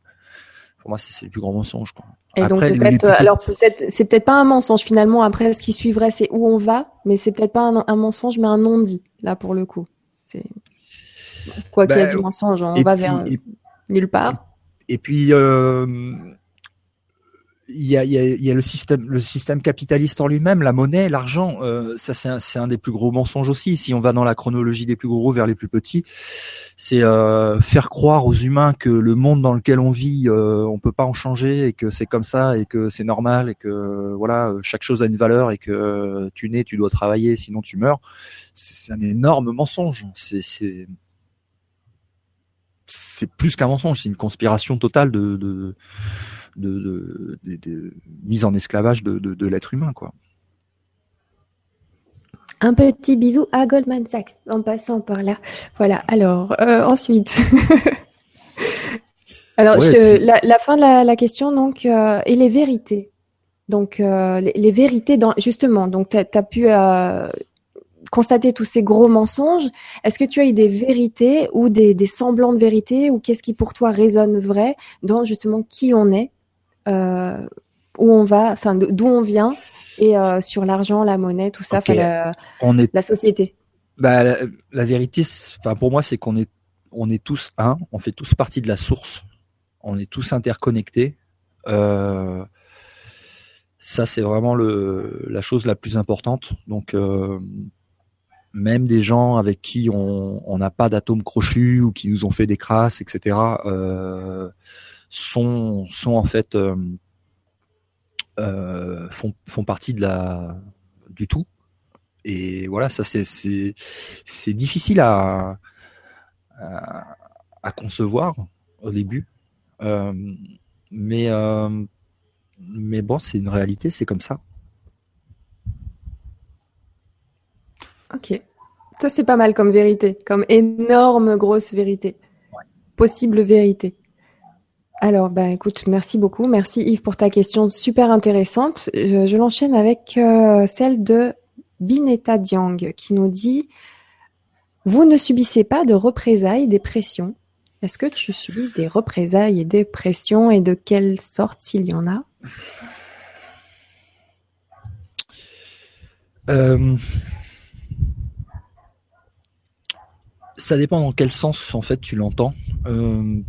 pour moi c'est le plus grand mensonge quoi. Et après, donc peut-être alors peut-être c'est peut-être pas un mensonge finalement après ce qui suivrait c'est où on va mais c'est peut-être pas un, un, mensonge mais un non dit là pour le coup. C'est quoi qu'il y a ben, du mensonge on va vers nulle part. et, et puis euh, il y a, y, a, y a, le système, le système capitaliste en lui-même, la monnaie, l'argent. Euh, ça, c'est un, un, des plus gros mensonges aussi. Si on va dans la chronologie des plus gros vers les plus petits, c'est euh, faire croire aux humains que le monde dans lequel on vit, euh, on peut pas en changer et que c'est comme ça et que c'est normal et que voilà, chaque chose a une valeur et que tu nais, tu dois travailler, sinon tu meurs. C'est un énorme mensonge. C'est c'est plus qu'un mensonge, c'est une conspiration totale de, de de, de, mise en esclavage de, l'être humain, quoi. Un petit bisou à Goldman Sachs en passant par là. Voilà. Alors euh, ensuite. [LAUGHS] Alors la, fin de la, question donc euh, et les vérités. Donc euh, les, vérités dans justement. Donc tu as, pu constater tous ces gros mensonges. Est-ce que tu as eu des vérités ou des, des semblants de vérité ou qu'est-ce qui pour toi résonne vrai dans justement qui on est? Où on va, enfin d'où on vient et euh, sur l'argent, la monnaie, tout ça, la, on est... la société. Bah, la, vérité, enfin pour moi, c'est qu'on est on est tous un, on fait tous partie de la source, on est tous interconnectés. Euh, Ça, c'est vraiment le, la chose la plus importante. Donc, euh, même des gens avec qui on n'a pas d'atomes crochus ou qui nous ont fait des crasses, etc., euh, sont, sont en fait euh, euh, font, font partie de la du tout. Et voilà, ça c'est c'est difficile à, à, à concevoir au début, euh, mais euh, mais bon, c'est une réalité, c'est comme ça. Ok. Ça, c'est pas mal comme vérité, comme énorme grosse vérité. Possible vérité. Alors, bah, écoute, merci beaucoup. Merci Yves pour ta question super intéressante. Je, l'enchaîne avec euh, celle de Bineta Diang qui nous dit Vous ne subissez pas de représailles, des pressions. Est-ce que tu subis des représailles et des pressions et de quelle sorte s'il y en a? Euh, Ça dépend dans quel sens en fait tu l'entends. Euh,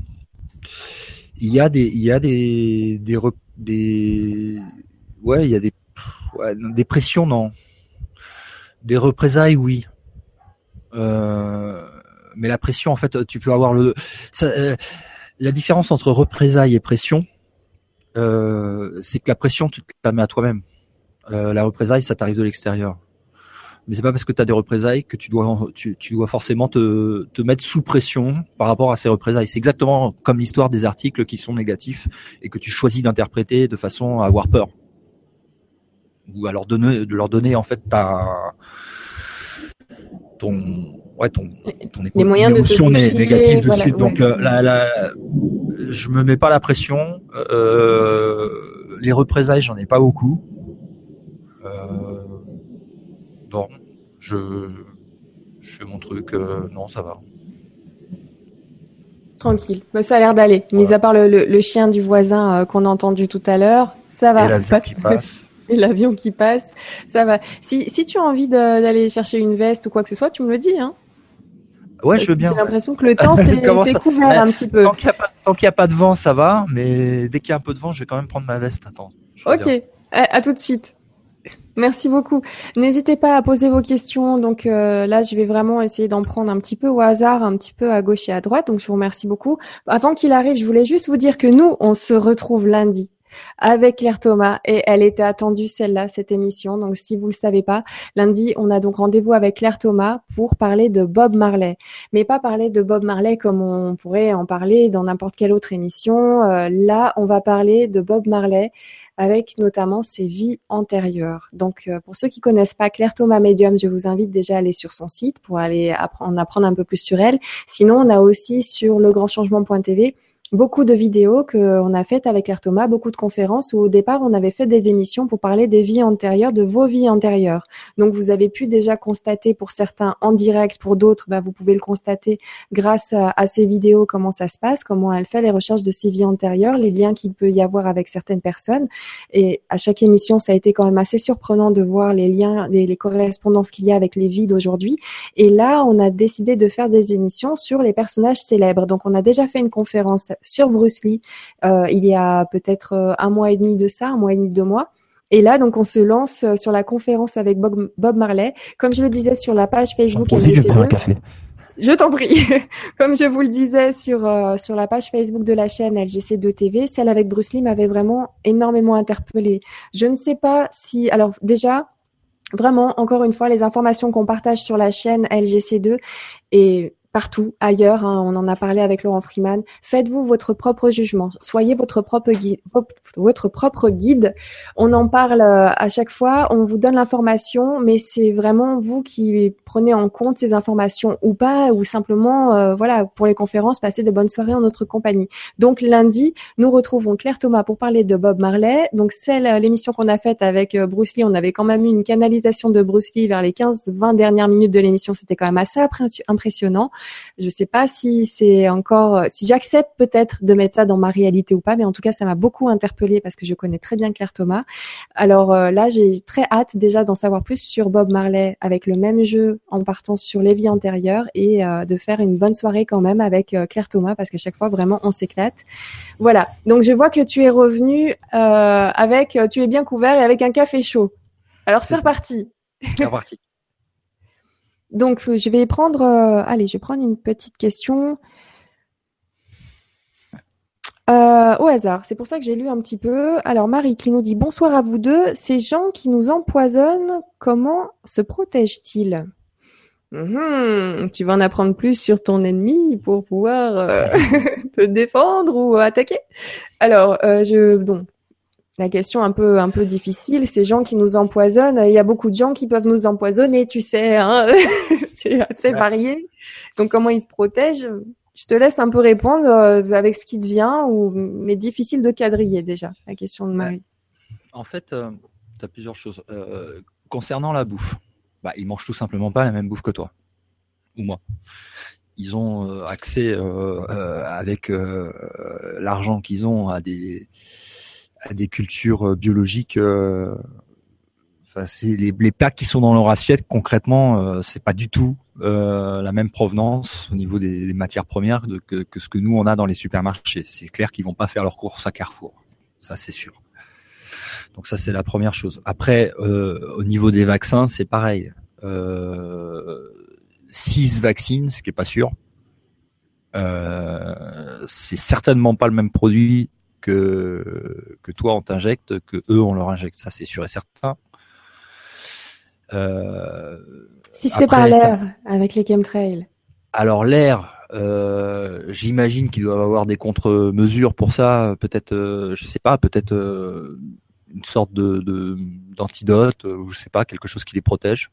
il y a des, il y a des, des, des ouais, il y a des, des pressions, non. Des représailles, oui. Euh, mais la pression, en fait, tu peux avoir le, ça, euh, la différence entre représailles et pression, euh, c'est que la pression, tu te la mets à toi-même. Euh, la représaille, ça t'arrive de l'extérieur mais c'est pas parce que tu as des représailles que tu dois tu, tu dois forcément te, te mettre sous pression par rapport à ces représailles. C'est exactement comme l'histoire des articles qui sont négatifs et que tu choisis d'interpréter de façon à avoir peur ou à leur donner de leur donner en fait ta ton ouais ton ton émotion négative de suite. Donc euh, la, la, je me mets pas la pression. Euh, les représailles, j'en ai pas beaucoup. Euh, je, fais mon truc, euh, non, ça va. Tranquille, bah, ça a l'air d'aller. Mis à part le, chien du voisin euh, qu'on a entendu tout à l'heure, ça va. Et l'avion qui [LAUGHS] passe. Et [LAUGHS] l'avion qui passe, ça va. Si, si tu as envie d'aller chercher une veste ou quoi que ce soit, tu me le dis, hein. Ouais, je veux bien. J'ai l'impression que le [LAUGHS] temps s'est couvert un petit peu. Tant qu'il n'y a, pas de vent, ça va, mais dès qu'il y a un peu de vent, je vais quand même prendre ma veste. Attends. Ok, à tout de suite. Merci beaucoup. N'hésitez pas à poser vos questions. Donc euh, là, je vais vraiment essayer d'en prendre un petit peu au hasard, un petit peu à gauche et à droite. Donc je vous remercie beaucoup. Avant qu'il arrive, je voulais juste vous dire que nous, on se retrouve lundi avec Claire Thomas et elle était attendue celle-là, cette émission. Donc si vous le savez pas, lundi, on a donc rendez-vous avec Claire Thomas pour parler de Bob Marley. Mais pas parler de Bob Marley comme on pourrait en parler dans n'importe quelle autre émission. Euh, là, on va parler de Bob Marley avec notamment ses vies antérieures. Donc, euh, pour ceux qui connaissent pas Claire Thomas Medium, je vous invite déjà à aller sur son site pour aller en apprendre un peu plus sur elle. Sinon, on a aussi sur legrandchangement.tv beaucoup de vidéos qu'on a faites avec Claire Thomas, beaucoup de conférences où au départ on avait fait des émissions pour parler des vies antérieures, de vos vies antérieures. Donc vous avez pu déjà constater pour certains en direct, pour d'autres, bah, vous pouvez le constater grâce à, ces vidéos comment ça se passe, comment elle fait les recherches de ces vies antérieures, les liens qu'il peut y avoir avec certaines personnes. Et à chaque émission, ça a été quand même assez surprenant de voir les liens, les correspondances qu'il y a avec les vies d'aujourd'hui. Et là, on a décidé de faire des émissions sur les personnages célèbres. Donc on a déjà fait une conférence sur Bruce Lee euh, il y a peut-être euh, un mois et demi de ça, un mois et demi, deux mois. Et là, donc, on se lance euh, sur la conférence avec Bob, Marley. Comme je le disais sur la page Facebook Je t'en prie. [LAUGHS] Comme je vous le disais sur sur la page Facebook de la chaîne LGC2 TV, celle avec Bruce Lee m'avait vraiment énormément interpellée. Je ne sais pas si alors déjà vraiment encore une fois les informations qu'on partage sur la chaîne LGC2 et partout ailleurs. Hein, on en a parlé avec Laurent Freeman. Faites-vous votre propre jugement. Soyez votre propre guide. Votre propre guide. On en parle euh, à chaque fois. On vous donne l'information, mais c'est vraiment vous qui prenez en compte ces informations ou pas, ou simplement, euh, voilà, pour les conférences, passer de bonnes soirées en notre compagnie. Donc lundi, nous retrouvons Claire Thomas pour parler de Bob Marley. Donc celle, euh, l'émission qu'on a faite avec Bruce Lee, on avait quand même eu une canalisation de Bruce Lee vers les 15-20 dernières minutes de l'émission. C'était quand même assez impressionnant. Je sais pas si c'est encore, si j'accepte peut-être de mettre ça dans ma réalité ou pas, mais en tout cas, ça m'a beaucoup interpellée parce que je connais très bien Claire Thomas. Alors euh, là, j'ai très hâte déjà d'en savoir plus sur Bob Marley avec le même jeu en partant sur les vies antérieures et euh, de faire une bonne soirée quand même avec euh, Claire Thomas parce qu'à chaque fois, vraiment, on s'éclate. Voilà. Donc, je vois que tu es revenu avec, tu es bien couvert et avec un café chaud. Alors, c'est reparti. C'est reparti. Donc, je vais prendre, allez, je vais prendre une petite question. Euh, au hasard, c'est pour ça que j'ai lu un petit peu. Alors Marie qui nous dit bonsoir à vous deux. Ces gens qui nous empoisonnent, comment se protègent-ils? Mhm, Tu vas en apprendre plus sur ton ennemi pour pouvoir euh, [LAUGHS] te défendre ou attaquer. Alors, euh, je donc la question un peu un peu difficile. Ces gens qui nous empoisonnent, il y a beaucoup de gens qui peuvent nous empoisonner, tu sais. Hein [LAUGHS] c'est assez varié. Donc comment ils se protègent? Je te laisse un peu répondre euh, avec ce qui te vient, ou... mais difficile de quadriller déjà la question de Marie. En fait, euh, tu as plusieurs choses. Euh, concernant la bouffe, bah, ils mangent tout simplement pas la même bouffe que toi ou moi. Ils ont accès avec l'argent qu'ils ont à des à des cultures biologiques. Enfin, c'est les, les qui sont dans leur assiette concrètement, c'est pas du tout euh, la même provenance au niveau des, matières premières que, ce que nous on a dans les supermarchés. C'est clair qu'ils vont pas faire leurs courses à Carrefour, ça c'est sûr. Donc ça c'est la première chose. Après, euh, au niveau des vaccins, c'est pareil. Euh, six vaccins, ce qui est pas sûr. Euh, c'est certainement pas le même produit que que toi on t'injecte, que eux on leur injecte. Ça c'est sûr et certain. Euh, si c'est par l'air, avec les chemtrails. Alors l'air, euh, j'imagine qu'ils doivent avoir des contre-mesures pour ça. Peut-être, euh, je sais pas, peut-être euh, une sorte de d'antidote, ou je sais pas, quelque chose qui les protège.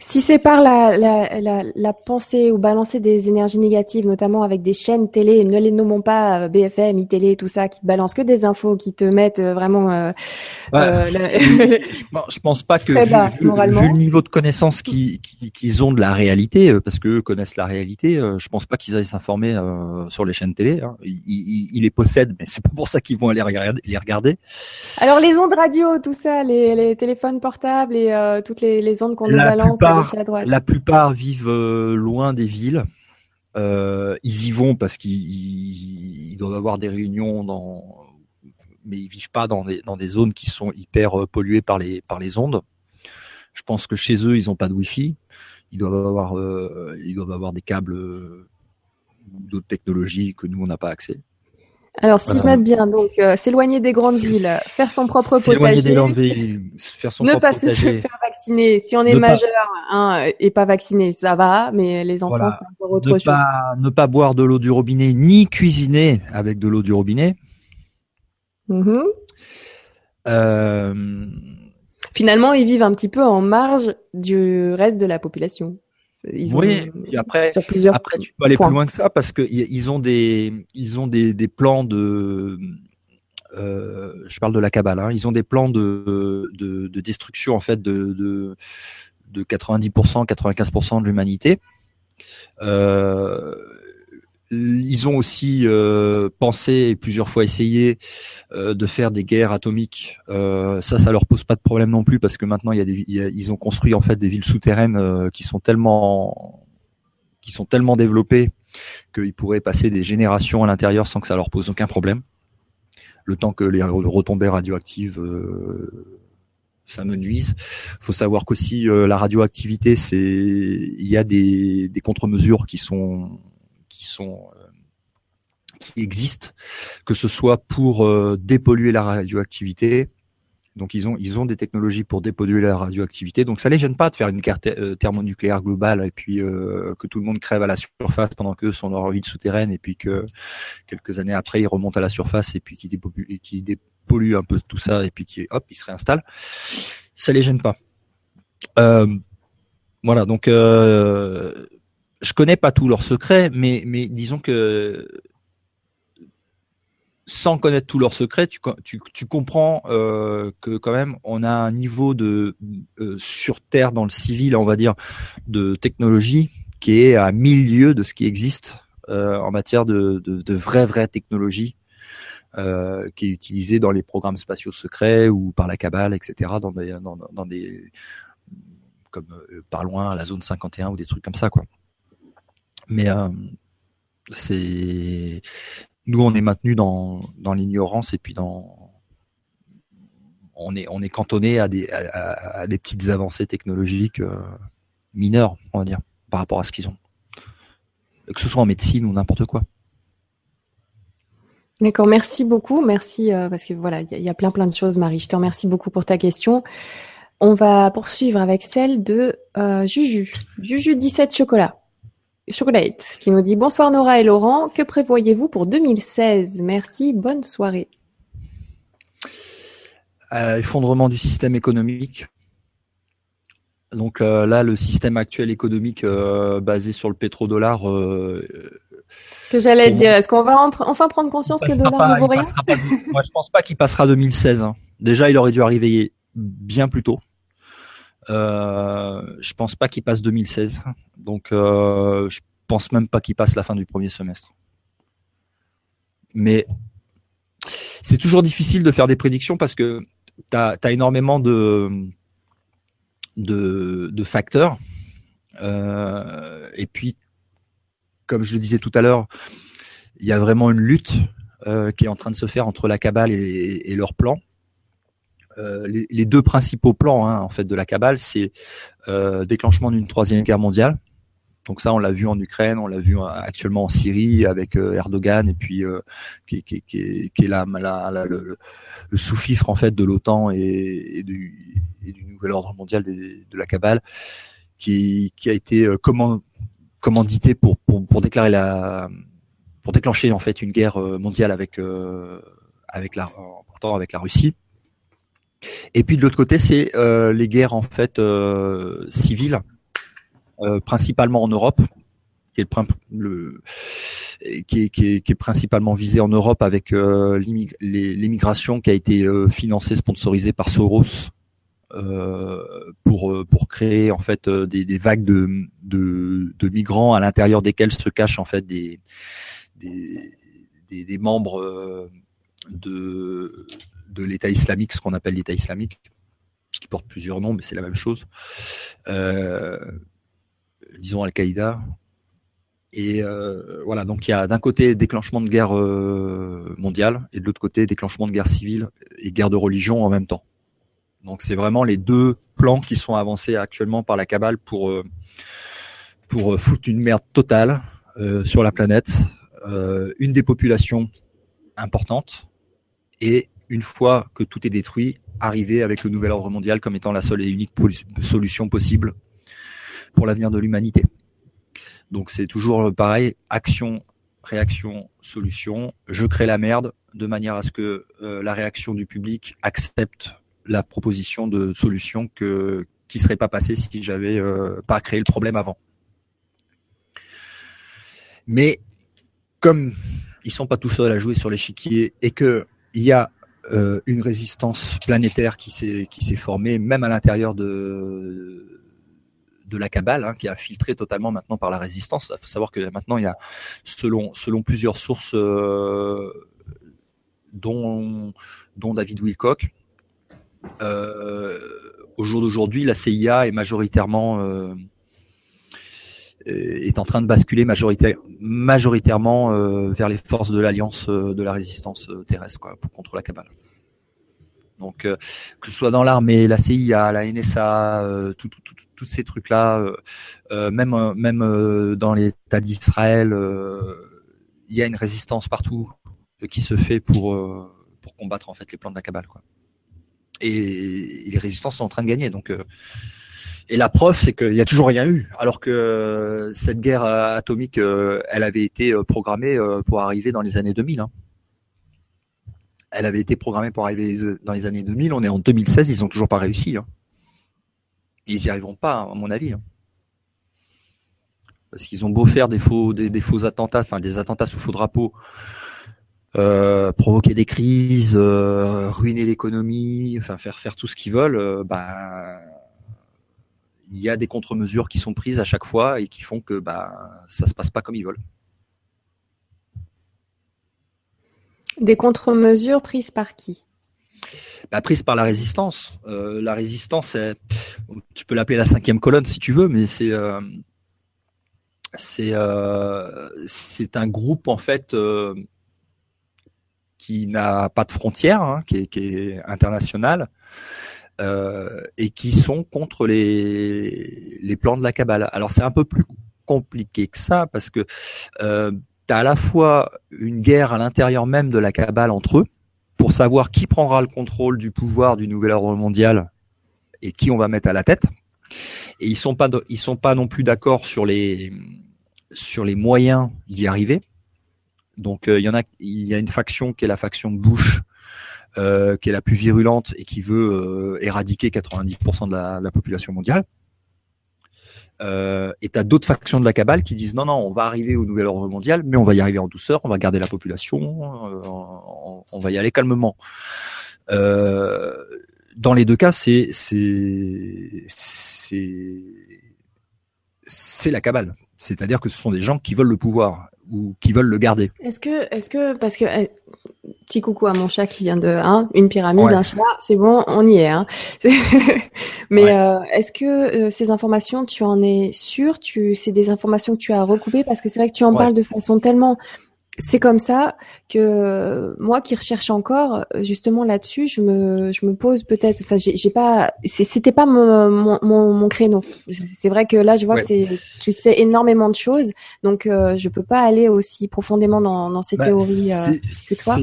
Si c'est par la, la, la, la, pensée ou balancer des énergies négatives, notamment avec des chaînes télé, ne les nommons pas euh, BFM, iTélé, tout ça, qui te balancent que des infos, qui te mettent euh, vraiment. Euh, euh [LAUGHS] je, je, pense pas que vu, le niveau de connaissance qu'ils qu'ils ont de la réalité, parce que connaissent la réalité, je pense pas qu'ils aillent s'informer sur les chaînes télé. Hein. Ils, ils, ils, les possèdent, mais c'est pas pour ça qu'ils vont aller regarder, les regarder. Alors les ondes radio, tout ça, les, les téléphones portables et toutes les, les ondes qu'on nous balance. La plupart vivent euh, loin des villes. Euh, ils y vont parce qu'ils doivent avoir des réunions dans, mais ils vivent pas dans des, dans des zones qui sont hyper euh, polluées par les, par les ondes. Je pense que chez eux, ils n'ont pas de Wi-Fi. Ils doivent avoir, ils doivent avoir des câbles d'autres technologies que nous on n'a pas accès. Alors, si je note bien, donc euh, s'éloigner des grandes villes, faire son propre potager, des grandes villes, faire son ne pas se faire vacciner. Si on est majeur hein, et pas vacciné, ça va, mais les enfants, c'est encore autre ne chose. Pas, ne pas boire de l'eau du robinet, ni cuisiner avec de l'eau du robinet. Mm-hmm. Euh... Finalement, ils vivent un petit peu en marge du reste de la population oui, après, après tu peux aller plus loin que ça parce que ils ont des, ils ont des, des plans de, euh, je parle de la cabale, hein, ils ont des plans de, de, de, destruction en fait de, de, de 90%, 95% de l'humanité. Euh, ils ont aussi euh, pensé et plusieurs fois essayé euh, de faire des guerres atomiques. Euh, ça, ça leur pose pas de problème non plus parce que maintenant il y a des, ils ont construit en fait des villes souterraines qui sont tellement, qui sont tellement développées qu'ils pourraient passer des générations à l'intérieur sans que ça leur pose aucun problème. Le temps que les retombées radioactives ça me nuise. Faut savoir qu'aussi la radioactivité, c'est il y a des, des contre-mesures qui sont sont euh, qui existent, que ce soit pour euh, dépolluer la radioactivité. Donc ils ont ils ont des technologies pour dépolluer la radioactivité. Donc ça les gêne pas de faire une carte euh, thermonucléaire globale et puis que tout le monde crève à la surface pendant qu'eux sont leur ville souterraine et puis que quelques années après ils remontent à la surface et puis qui dépolluent, qui dépolluent un peu tout ça et puis qui hop ils se réinstallent. Ça les gêne pas. voilà donc je connais pas tous leurs secrets, mais, disons que sans connaître tous leurs secrets, tu, tu, tu comprends euh, que quand même on a un niveau de euh, sur terre dans le civil, on va dire, de technologie qui est à mille lieues de ce qui existe en matière de, vraie vraie technologie euh, qui est utilisé dans les programmes spatiaux secrets ou par la cabale, etc. Dans des, dans, des comme euh, par loin la zone 51 ou des trucs comme ça, quoi. Mais euh, c'est nous, on est maintenu dans, dans l'ignorance et puis dans on est on est cantonné à des à, des petites avancées technologiques euh, mineures, on va dire, par rapport à ce qu'ils ont, que ce soit en médecine ou n'importe quoi. D'accord, merci beaucoup, merci euh, parce que voilà, il y, a plein plein de choses, Marie. Je te remercie beaucoup pour ta question. On va poursuivre avec celle de euh, Juju, Juju 17 chocolat, chocolate, qui nous dit bonsoir Nora et Laurent, que prévoyez-vous pour 2016 Merci, bonne soirée. Euh, effondrement du système économique. Donc là, le système actuel économique basé sur le pétrodollar que j'allais dire. Est-ce qu'on va enfin prendre conscience que le dollar ne vaut rien? Moi, je pense pas qu'il passera 2016. Hein. Déjà, il aurait dû arriver bien plus tôt. Euh, je pense pas qu'il passe 2016. Donc, euh, je pense même pas qu'il passe la fin du premier semestre. Mais c'est toujours difficile de faire des prédictions parce que tu as, énormément de, de, facteurs. Euh, et puis, comme je le disais tout à l'heure, il y a vraiment une lutte euh, qui est en train de se faire entre la cabale et, et leur plan. Euh, les, deux principaux plans hein, en fait de la cabale, c'est euh, déclenchement d'une troisième guerre mondiale. Donc ça, on l'a vu en Ukraine, on l'a vu actuellement en Syrie avec Erdogan et puis qui, qui, qui, qui, est la, le, sous-fifre en fait de l'OTAN et, du, et, du, nouvel ordre mondial de la cabale, qui, a été comment commandité pour, pour, pour déclarer la pour déclencher en fait une guerre euh, mondiale avec euh, avec la pourtant avec la Russie. Et puis de l'autre côté, c'est euh, les guerres en fait euh, civiles, euh, principalement en Europe, qui est le, le qui, est, qui, est, qui est principalement visé en Europe avec l'immigration qui a été financée, sponsorisée par Soros euh, pour euh, pour créer en fait euh, des, des vagues de, de, de migrants à l'intérieur desquels se cachent en fait des, des, des membres de de l'État islamique, ce qu'on appelle l'État islamique, qui porte plusieurs noms, mais c'est la même chose. Euh, disons Al-Qaïda. Et euh, voilà, donc il y a d'un côté déclenchement de guerre euh, mondiale et de l'autre côté déclenchement de guerre civile et guerre de religion en même temps. Donc c'est vraiment les deux plans qui sont avancés actuellement par la cabale pour euh, pour euh, foutre une merde totale euh, sur la planète, une dépopulation importante et une fois que tout est détruit, arriver avec le nouvel ordre mondial comme étant la seule et unique solution possible pour l'avenir de l'humanité. Donc c'est toujours pareil, action, réaction, solution. Je crée la merde de manière à ce que la réaction du public accepte la proposition de solution que qui serait pas passée si j'avais euh, pas créé le problème avant. Mais comme ils sont pas tout seuls à jouer sur l'échiquier et que il y a euh, une résistance planétaire qui s'est qui s'est formée même à l'intérieur de de la cabale, hein, qui a filtré totalement maintenant par la résistance. Il faut savoir que maintenant il y a selon selon plusieurs sources, euh, dont dont David Wilcock, euh, au jour d'aujourd'hui, la CIA est majoritairement euh, est en train de basculer majoritairement euh, vers les forces de l'alliance de la résistance terrestre quoi, pour contre la cabale. Donc que ce soit dans l'armée, la CIA, la NSA, tous ces trucs-là, même même dans l'État d'Israël, il y a une résistance partout qui se fait pour pour combattre en fait les plans de la cabale quoi et les résistances sont en train de gagner. Donc, euh, et la preuve, c'est qu'il n'y a toujours rien eu, alors que euh, cette guerre euh, atomique, elle avait été programmée pour arriver dans les années 2000. Hein. Elle avait été programmée pour arriver dans les années 2000. On est en 2016, ils n'ont toujours pas réussi. Hein. Ils n'y arriveront pas, à mon avis. Hein. Parce qu'ils ont beau faire des faux, des, des faux attentats, enfin des attentats sous faux drapeau, euh, provoquer des crises, euh, ruiner l'économie, enfin faire faire tout ce qu'ils veulent, euh, bah il y a des contre-mesures qui sont prises à chaque fois et qui font que bah ça se passe pas comme ils veulent. Des contre-mesures prises par qui? Bah, Prises par la résistance. Euh, la résistance, tu peux l'appeler la cinquième colonne si tu veux, mais c'est euh, c'est euh, un groupe en fait qui n'a pas de frontières, hein, qui, est, qui, est, international, et qui sont contre les les plans de la cabale. Alors c'est un peu plus compliqué que ça parce que tu as à la fois une guerre à l'intérieur même de la cabale entre eux, pour savoir qui prendra le contrôle du pouvoir du nouvel ordre mondial et qui on va mettre à la tête. Et ils sont pas, ils sont pas non plus d'accord sur les, sur les moyens d'y arriver. Donc euh, il y en a, il y a une faction qui est la faction Bush, euh, qui est la plus virulente et qui veut euh, éradiquer 90% de la, population mondiale. Euh, et tu as d'autres factions de la cabale qui disent non, non, on va arriver au nouvel ordre mondial, mais on va y arriver en douceur, on va garder la population, euh, on, va y aller calmement. Euh, dans les deux cas, c'est c'est c'est la cabale. C'est-à-dire que ce sont des gens qui veulent le pouvoir ou qui veulent le garder. Est-ce que, est-ce que, parce que, eh, petit coucou à mon chat qui vient de, hein, une pyramide, un chat, c'est bon, on y est. Hein. [LAUGHS] Mais euh, est-ce que euh, ces informations, tu en es sûr Tu, c'est des informations que tu as recoupées? Parce que c'est vrai que tu en parles de façon tellement c'est comme ça que moi qui recherche encore justement là-dessus, je me, je me pose peut-être, enfin j'ai pas, c'était pas mon, mon, mon, créneau. C'est vrai que là je vois que tu sais énormément de choses, donc euh, je peux pas aller aussi profondément dans, dans ces bah, théories euh, que toi.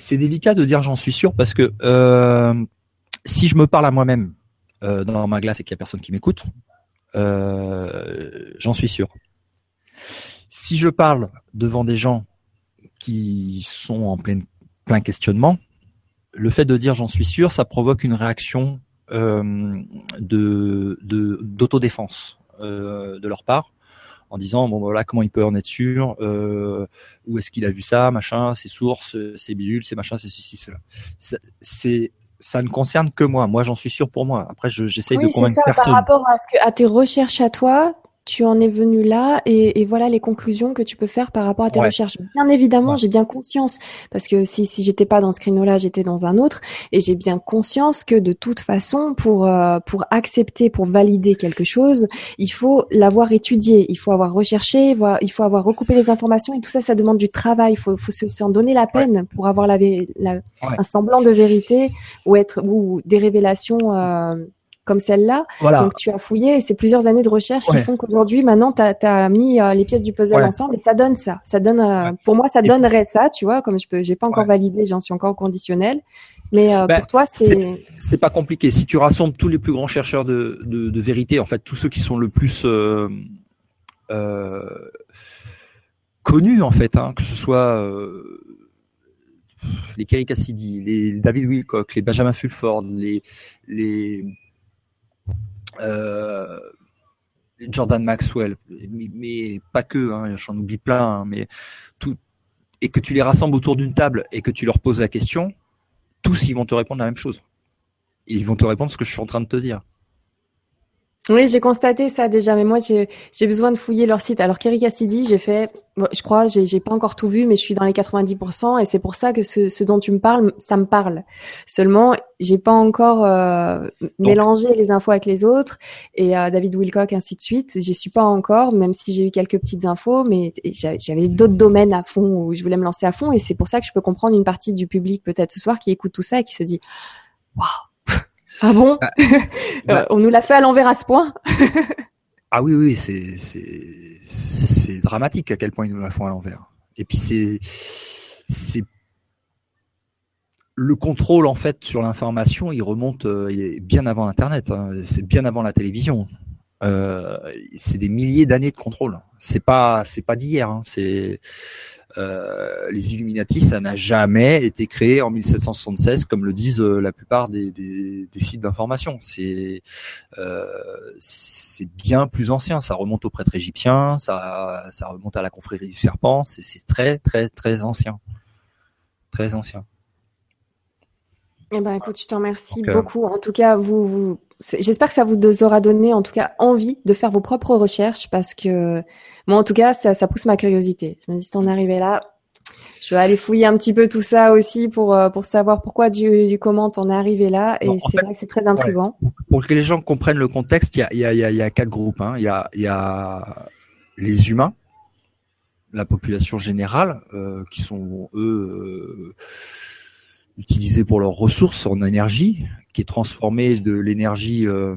C'est délicat de dire j'en suis sûr parce que euh, si je me parle à moi-même euh, dans ma glace et qu'il y a personne qui m'écoute, euh, j'en suis sûr. Si je parle devant des gens qui sont en plein, plein questionnement, le fait de dire j'en suis sûr, ça provoque une réaction euh, de d'autodéfense euh, de leur part en disant bon voilà comment il peut en être sûr euh, où est-ce qu'il a vu ça machin ses sources ses bidules ses machins c'est ceci cela. C'est ça ne concerne que moi. Moi j'en suis sûr pour moi. Après j'essaye de convaincre ça, personne. par rapport à ce que à tes recherches à toi tu en es venu là et, voilà les conclusions que tu peux faire par rapport à tes recherches. Bien évidemment, j'ai bien conscience parce que si si j'étais pas dans ce créneau-là, j'étais dans un autre et j'ai bien conscience que de toute façon pour euh, pour accepter, pour valider quelque chose, il faut l'avoir étudié, il faut avoir recherché, il faut avoir recoupé les informations et tout ça, ça demande du travail. Il faut faut s'en donner la peine pour avoir la, la un semblant de vérité ou être ou des révélations. Euh, comme celle-là. Donc tu as fouillé c'est plusieurs années de recherche qui font qu'aujourd'hui, maintenant, tu as, mis euh, les pièces du puzzle ensemble et ça donne ça. Ça donne, euh, pour moi, ça donnerait ça, tu vois, comme je peux, j'ai pas encore validé, j'en suis encore conditionnel. Mais euh, ben, pour toi, c'est c'est pas compliqué. Si tu rassembles tous les plus grands chercheurs de, de, vérité, en fait, tous ceux qui sont le plus connus, en fait, hein, que ce soit les Kerry Cassidy, les David Wilcock, les Benjamin Fulford, les les Jordan Maxwell, mais, pas que, hein, j'en oublie plein, hein, mais tout, et que tu les rassembles autour d'une table et que tu leur poses la question, tous ils vont te répondre la même chose. Ils vont te répondre ce que je suis en train de te dire. Oui, j'ai constaté ça déjà, mais moi j'ai besoin de fouiller leur site. Alors Kerry Cassidy, j'ai fait, je crois, j'ai pas encore tout vu, mais je suis dans les 90%, et c'est pour ça que ce, ce, dont tu me parles, ça me parle. Seulement, j'ai pas encore euh, mélangé les infos avec les autres, et euh, David Wilcock, ainsi de suite. J'y suis pas encore, même si j'ai eu quelques petites infos, mais j'avais d'autres domaines à fond où je voulais me lancer à fond, et c'est pour ça que je peux comprendre une partie du public peut-être ce soir qui écoute tout ça et qui se dit, waouh ah bon? Bah, [LAUGHS] bah. Euh, On nous l'a fait à l'envers à ce point? [LAUGHS] Ah oui, oui, c'est c'est dramatique à quel point ils nous la font à l'envers. Et puis c'est c'est le contrôle en fait sur l'information, il remonte euh, bien avant Internet. Hein. C'est bien avant la télévision. Euh, c'est des milliers d'années de contrôle. C'est pas c'est pas d'hier. Hein. C'est euh, les Illuminati, ça n'a jamais été créé en 1776, comme le disent euh, la plupart des, sites d'information. C'est euh, c'est bien plus ancien. Ça remonte aux prêtres égyptiens, ça, ça remonte à la confrérie du serpent. C'est très très très ancien, très ancien. Eh ben, écoute, je te remercie beaucoup. En tout cas, vous, vous j'espère que ça vous aura donné, en tout cas, envie de faire vos propres recherches parce que moi, en tout cas, ça, ça pousse ma curiosité. Je me dis, si t'en arrivé là, je vais aller fouiller un petit peu tout ça aussi pour euh, pour savoir pourquoi du, du comment t'en es arrivé là. Et c'est vrai que c'est très intriguant. Pour que les gens comprennent le contexte, il y a, y, a, y, a, y a quatre groupes. Hein. Il y, a, y a les humains, la population générale, euh, qui sont eux euh, utilisés pour leurs ressources en énergie, qui est transformée de l'énergie euh,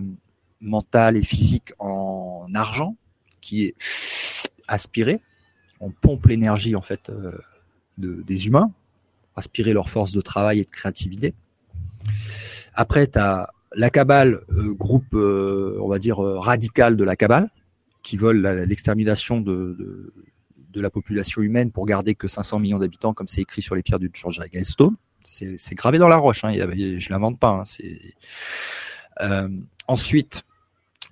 mentale et physique en argent, qui est aspirée. On pompe l'énergie en fait euh, de, des humains, aspirer leur force de travail et de créativité. Après, tu as la cabale, euh, groupe, on va dire, radical de la cabale, qui veulent l'extermination de, de, la population humaine pour garder que 500 millions d'habitants, comme c'est écrit sur les pierres du George Guidestone. C'est gravé dans la roche, hein, je l'invente pas. Hein, euh, ensuite,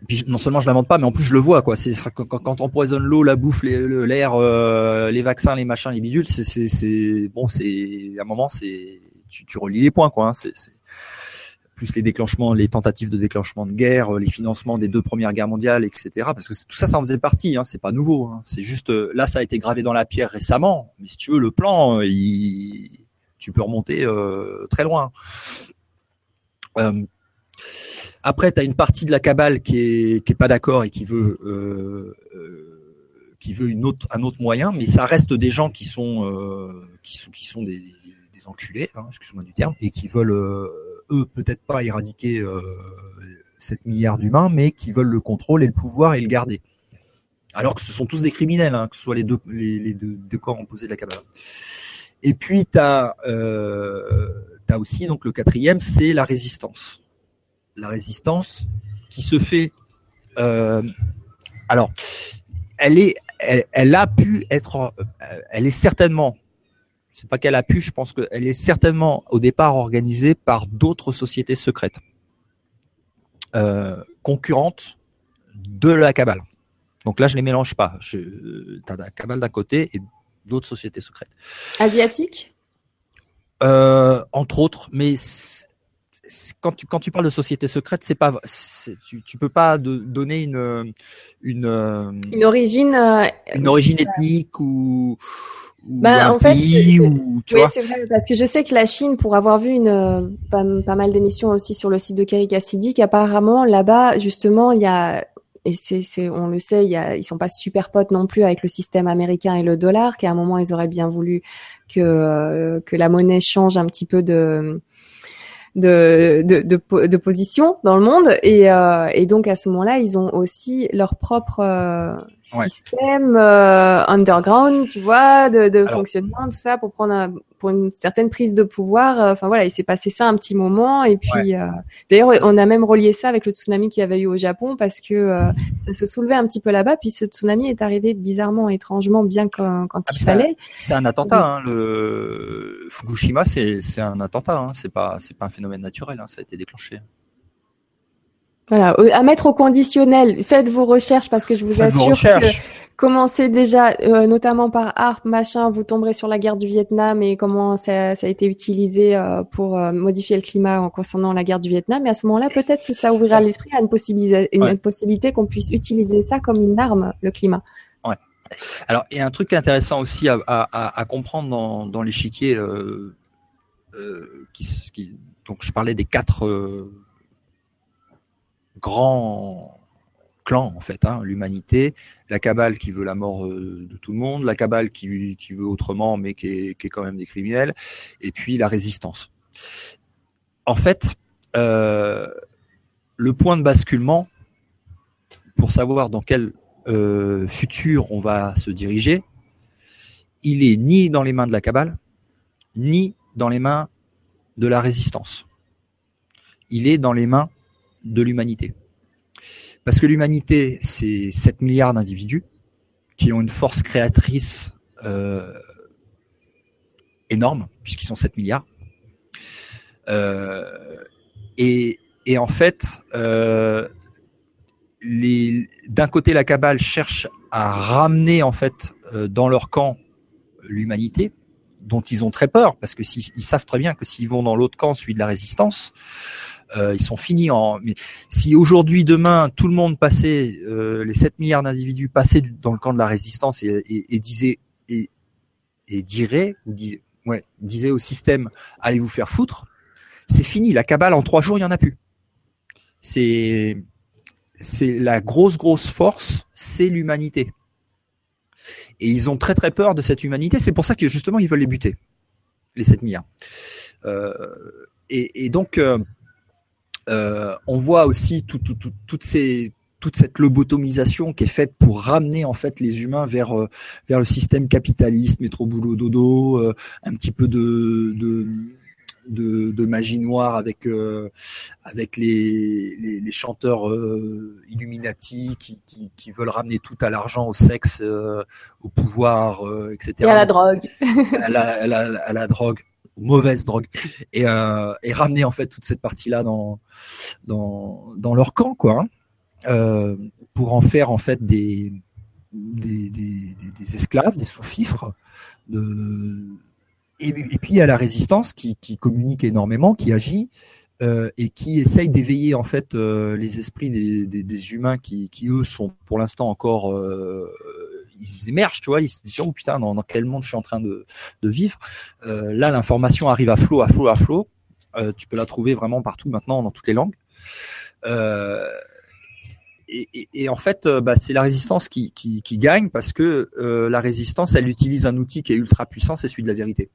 puis non seulement je l'invente pas, mais en plus je le vois quoi. C'est quand, quand on empoisonne l'eau, la bouffe, l'air, euh, les vaccins, les machins, les bidules, c'est bon, c'est à un moment c'est tu, tu relis les points quoi. Hein, c'est plus les déclenchements, les tentatives de déclenchement de guerre, les financements des deux premières guerres mondiales, etc. Parce que tout ça, ça en faisait partie. Hein, c'est pas nouveau. Hein. C'est juste là, ça a été gravé dans la pierre récemment. Mais si tu veux, le plan, il, tu peux remonter euh, très loin. Euh, après, tu as une partie de la cabale qui est, pas d'accord et qui veut euh, autre, un autre moyen, mais ça reste des gens qui sont sont des, enculés, hein, excuse-moi du terme, et qui veulent eux peut-être pas éradiquer 7 milliards d'humains, mais qui veulent le contrôle et le pouvoir et le garder. Alors que ce sont tous des criminels, hein, que ce soit les deux corps opposés de la cabale. Et puis tu as, euh, as aussi donc le quatrième, c'est la résistance. La résistance qui se fait. Euh, alors, elle est, elle, elle, a pu être, elle est certainement. C'est pas qu'elle a pu, je pense qu'elle est certainement au départ organisée par d'autres sociétés secrètes euh, concurrentes de la cabale. Donc là, je les mélange pas. Tu as la cabale d'un côté et d'autres sociétés secrètes. Asiatiques euh, Entre autres, mais quand tu, quand tu parles de sociétés secrètes, c'est pas, tu, tu peux pas de, donner une, une, une origine, euh, une origine ethnique ou, ou bah, un en fait, pays ou, tu oui, c'est vrai, parce que je sais que la Chine, pour avoir vu une, euh, pas, pas mal d'émissions aussi sur le site de Kerry Cassidy, qu'apparemment là-bas, justement, il y a et c'est, on le sait, y a, ils sont pas super potes non plus avec le système américain et le dollar, qu'à un moment ils auraient bien voulu que euh, que la monnaie change un petit peu de de, de, de, de position dans le monde et, euh, et donc à ce moment-là ils ont aussi leur propre euh, Ouais. système euh, underground tu vois de, de Alors- fonctionnement tout ça pour prendre un- pour une certaine prise de pouvoir Euh, enfin voilà il s'est passé ça un petit moment et puis euh, d'ailleurs on a même relié ça avec le tsunami qu'il y avait eu au Japon parce que euh, ça se soulevait un petit peu là-bas puis ce tsunami est arrivé bizarrement étrangement bien quand, quand Ah, il fallait C'est un attentat. Hein, le Fukushima, c'est, c'est un attentat. Hein, c'est pas, c'est pas un phénomène naturel. Hein, ça a été déclenché. Voilà, à mettre au conditionnel. Faites vos recherches parce que je vous Faites assure que. Commencez déjà, euh, notamment par ARP, machin, vous tomberez sur la guerre du Vietnam et comment ça, ça a été utilisé euh, pour euh, modifier le climat en concernant la guerre du Vietnam. Et à ce moment-là, peut-être que ça ouvrira l'esprit à une, possibilité, une Ouais. possibilité qu'on puisse utiliser ça comme une arme, le climat. Alors, il y a un truc intéressant aussi à, à, à- à comprendre dans, dans l'échiquier. Euh, qui, s- qui- donc, je parlais des quatre grands en fait. Hein, L'humanité, la cabale qui veut la mort euh, de tout le monde, la cabale qui, veut autrement, mais qui est, qui est quand même des criminels, et puis la résistance. En fait, euh, le point de basculement, pour savoir dans quel euh, futur on va se diriger, il est ni dans les mains de la cabale, ni dans les mains de la résistance. Il est dans les mains de l'humanité. Parce que l'humanité, c'est 7 milliards d'individus qui ont une force créatrice euh, énorme, puisqu'ils sont 7 milliards. Euh, et, en fait, euh, d'un côté, la cabale cherche à ramener en fait dans leur camp l'humanité. dont ils ont très peur, parce que s'ils savent très bien que s'ils vont dans l'autre camp, celui de la résistance, euh, ils sont finis en. Mais si aujourd'hui, demain, tout le monde passait, euh, les 7 milliards d'individus passaient dans le camp de la résistance et, et, et disaient et, et dirait ou dis, ouais, disait au système, allez vous faire foutre, c'est fini. La cabale en trois jours, il y en a plus. C'est c'est la grosse grosse force, c'est l'humanité. Et ils ont très très peur de cette humanité. C'est pour ça que justement ils veulent les buter, les 7 milliards. Euh, et, et, donc euh, euh, on voit aussi tout, tout, tout, toutes ces toute cette lobotomisation qui est faite pour ramener en fait les humains vers euh, vers le système capitaliste, métro boulot dodo, euh, un petit peu de, de de, de, magie noire avec euh, avec les, les, les chanteurs euh, Illuminati qui, qui, qui, veulent ramener tout à l'argent, au sexe, euh, au pouvoir, etc. Et à la drogue. à, la, à, la, à la drogue mauvaise drogue et, euh, et ramener en fait toute cette partie là dans leur camp quoi hein. euh, pour en faire en fait des esclaves des sous-fifres et, puis il y a la résistance qui, communique énormément qui agit euh, et qui essaye d'éveiller en fait les esprits des, humains qui, eux sont pour l'instant encore ils émergent, tu vois, ils se disent oh putain dans, dans, quel monde je suis en train de, de vivre. Euh, là, l'information arrive à flot, à flot, à flot. Euh, tu peux la trouver vraiment partout maintenant dans toutes les langues. Euh, et, et, et, en fait, euh, bah, c'est la résistance qui, qui, qui, gagne parce que euh, la résistance, elle utilise un outil qui est ultra puissant, c'est celui de la vérité.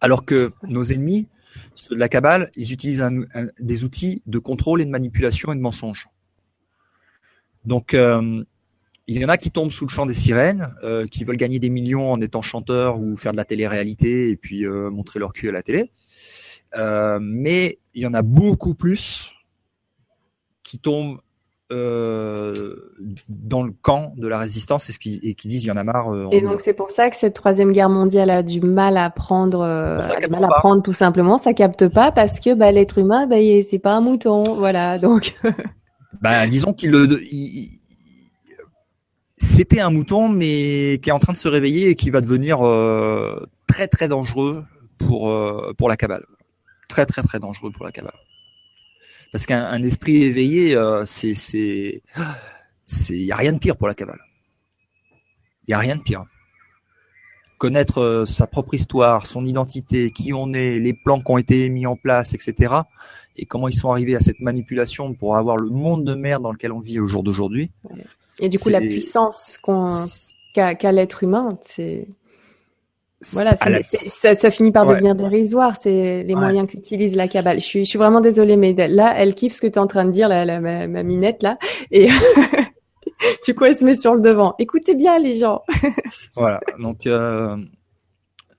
Alors que nos ennemis, ceux de la cabale, ils utilisent un, un, des outils de contrôle et de manipulation et de mensonge. Donc, euh, il y en a qui tombent sous le chant des sirènes, euh, qui veulent gagner des millions en étant chanteurs ou faire de la télé-réalité et puis euh, montrer leur cul à la télé. Euh, mais il y en a beaucoup plus qui tombent dans le camp de la résistance et, qui, et qui disent il y en a marre. Et donc c'est pour ça que cette troisième guerre mondiale a du mal à prendre, a du mal à prendre tout simplement, ça capte pas parce que bah, l'être humain, bah, c'est pas un mouton, voilà. Donc. [LAUGHS] bah, disons qu'il le, il, c'était un mouton, mais qui est en train de se réveiller et qui va devenir euh, très très dangereux pour euh, pour la cabale. Très très très dangereux pour la cabale. Parce qu'un esprit éveillé, euh, c'est c'est c'est y a rien de pire pour la cabale. Y a rien de pire. Connaître euh, sa propre histoire, son identité, qui on est, les plans qui ont été mis en place, etc. Et comment ils sont arrivés à cette manipulation pour avoir le monde de merde dans lequel on vit au jour d'aujourd'hui. Et du coup, la puissance qu'a qu l'être humain, c'est voilà, la... ça, ça, finit par ouais. devenir dérisoire. C'est les ouais. moyens qu'utilise la cabale. Je suis, je suis vraiment désolée, mais là, elle kiffe ce que tu es en train de dire, la, la ma, ma, minette là, et [LAUGHS] du coup, elle se met sur le devant. Écoutez bien, les gens. [LAUGHS] voilà. Donc, euh...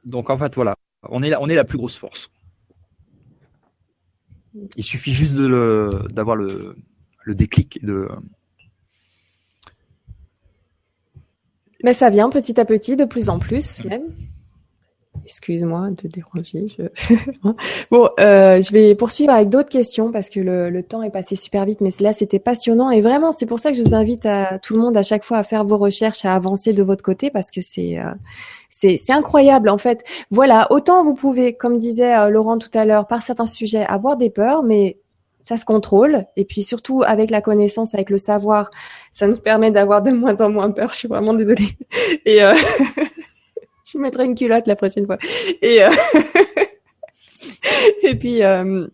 donc en fait, voilà, on est, la, on est la plus grosse force. Il suffit juste d'avoir le, le, le déclic de Mais ça vient petit à petit, de plus en plus même. Excuse-moi de déranger. Je... [LAUGHS] bon, euh, je vais poursuivre avec d'autres questions parce que le, le, temps est passé super vite, mais là c'était passionnant et vraiment c'est pour ça que je vous invite à tout le monde à chaque fois à faire vos recherches, à avancer de votre côté parce que c'est euh, c'est incroyable en fait. Voilà, autant vous pouvez, comme disait euh, Laurent tout à l'heure, par certains sujets avoir des peurs, mais ça se contrôle. Et puis surtout avec la connaissance, avec le savoir, ça nous permet d'avoir de moins en moins peur. Je suis vraiment désolée. [LAUGHS] Et euh... [LAUGHS] je mettrai une culotte la prochaine fois. Et euh... [LAUGHS] et puis euh...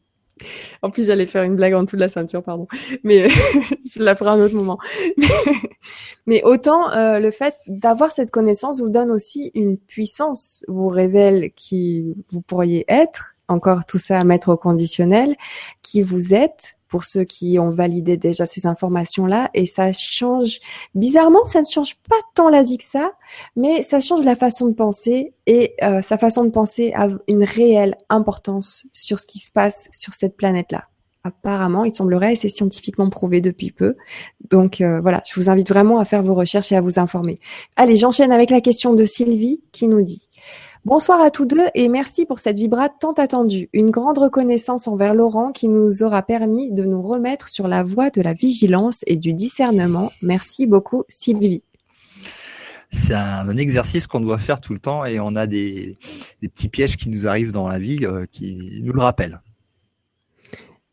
en plus j'allais faire une blague en dessous de la ceinture, pardon. Mais je la ferai à un autre moment. Mais autant euh, le fait d'avoir cette connaissance vous donne aussi une puissance, vous révèle qui vous pourriez être encore tout ça à mettre au conditionnel, qui vous êtes pour ceux qui ont validé déjà ces informations-là. Et ça change, bizarrement, ça ne change pas tant la vie que ça, mais ça change la façon de penser et euh, sa façon de penser a une réelle importance sur ce qui se passe sur cette planète-là. Apparemment, il semblerait, et c'est scientifiquement prouvé depuis peu. Donc euh, voilà, je vous invite vraiment à faire vos recherches et à vous informer. Allez, j'enchaîne avec la question de Sylvie qui nous dit Bonsoir à tous deux et merci pour cette vibrate tant attendue. Une grande reconnaissance envers Laurent qui nous aura permis de nous remettre sur la voie de la vigilance et du discernement. Merci beaucoup Sylvie. c'est un, exercice qu'on doit faire tout le temps et on a des, petits pièges qui nous arrivent dans la vie euh, qui nous le rappellent.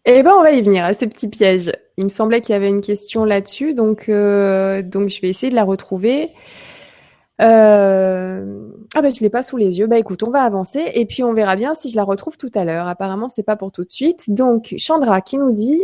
Eh ben, on va y venir à ces petits pièges. Il me semblait qu'il y avait une question là-dessus, donc euh, donc je vais essayer de la retrouver. Euh... Ah ben je l'ai pas sous les yeux. Bah écoute, on va avancer et puis on verra bien si je la retrouve tout à l'heure. Apparemment c'est pas pour tout de suite. Donc Chandra qui nous dit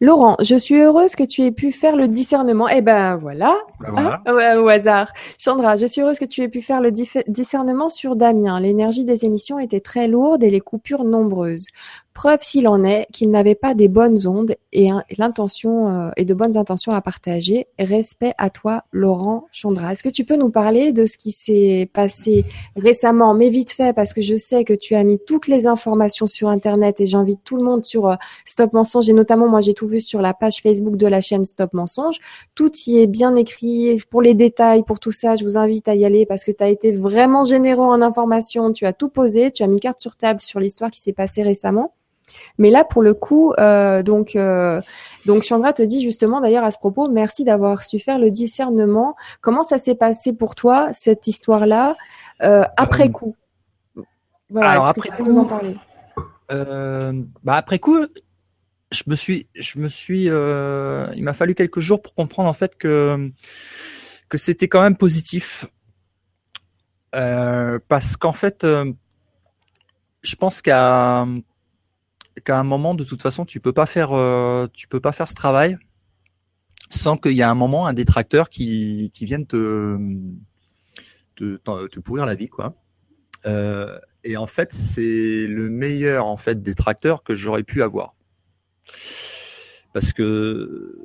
Laurent, je suis heureuse que tu aies pu faire le discernement. Eh ben voilà, ben voilà. au hasard. Chandra, je suis heureuse que tu aies pu faire le discernement sur Damien. L'énergie des émissions était très lourde et les coupures nombreuses. Preuve s'il en est qu'il n'avait pas des bonnes ondes et, l'intention euh, et de bonnes intentions à partager. Respect à toi, Laurent Chandra. Est-ce que tu peux nous parler de ce qui s'est passé récemment, mais vite fait, parce que je sais que tu as mis toutes les informations sur Internet et j'invite tout le monde sur euh, Stop Mensonge et notamment moi j'ai tout vu sur la page Facebook de la chaîne Stop Mensonge. Tout y est bien écrit pour les détails, pour tout ça. Je vous invite à y aller parce que tu as été vraiment généreux en informations. Tu as tout posé, tu as mis carte sur table sur l'histoire qui s'est passée récemment. Mais là, pour le coup, euh, donc, euh, donc Chandra te dit justement d'ailleurs à ce propos, merci d'avoir su faire le discernement. Comment ça s'est passé pour toi cette histoire-là euh, après coup? Voilà, Alors après coup, nous en parler? bah après coup, je me suis, je me suis, il m'a fallu quelques jours pour comprendre en fait que que c'était quand même positif. parce qu'en fait, je pense qu'à qu'à un moment, de toute façon, tu peux pas faire, euh, tu peux pas faire ce travail sans qu'il y ait un moment un détracteur qui, qui vienne te, te, te pourrir la vie, quoi. Euh, et en fait, c'est le meilleur en fait détracteur que j'aurais pu avoir, parce que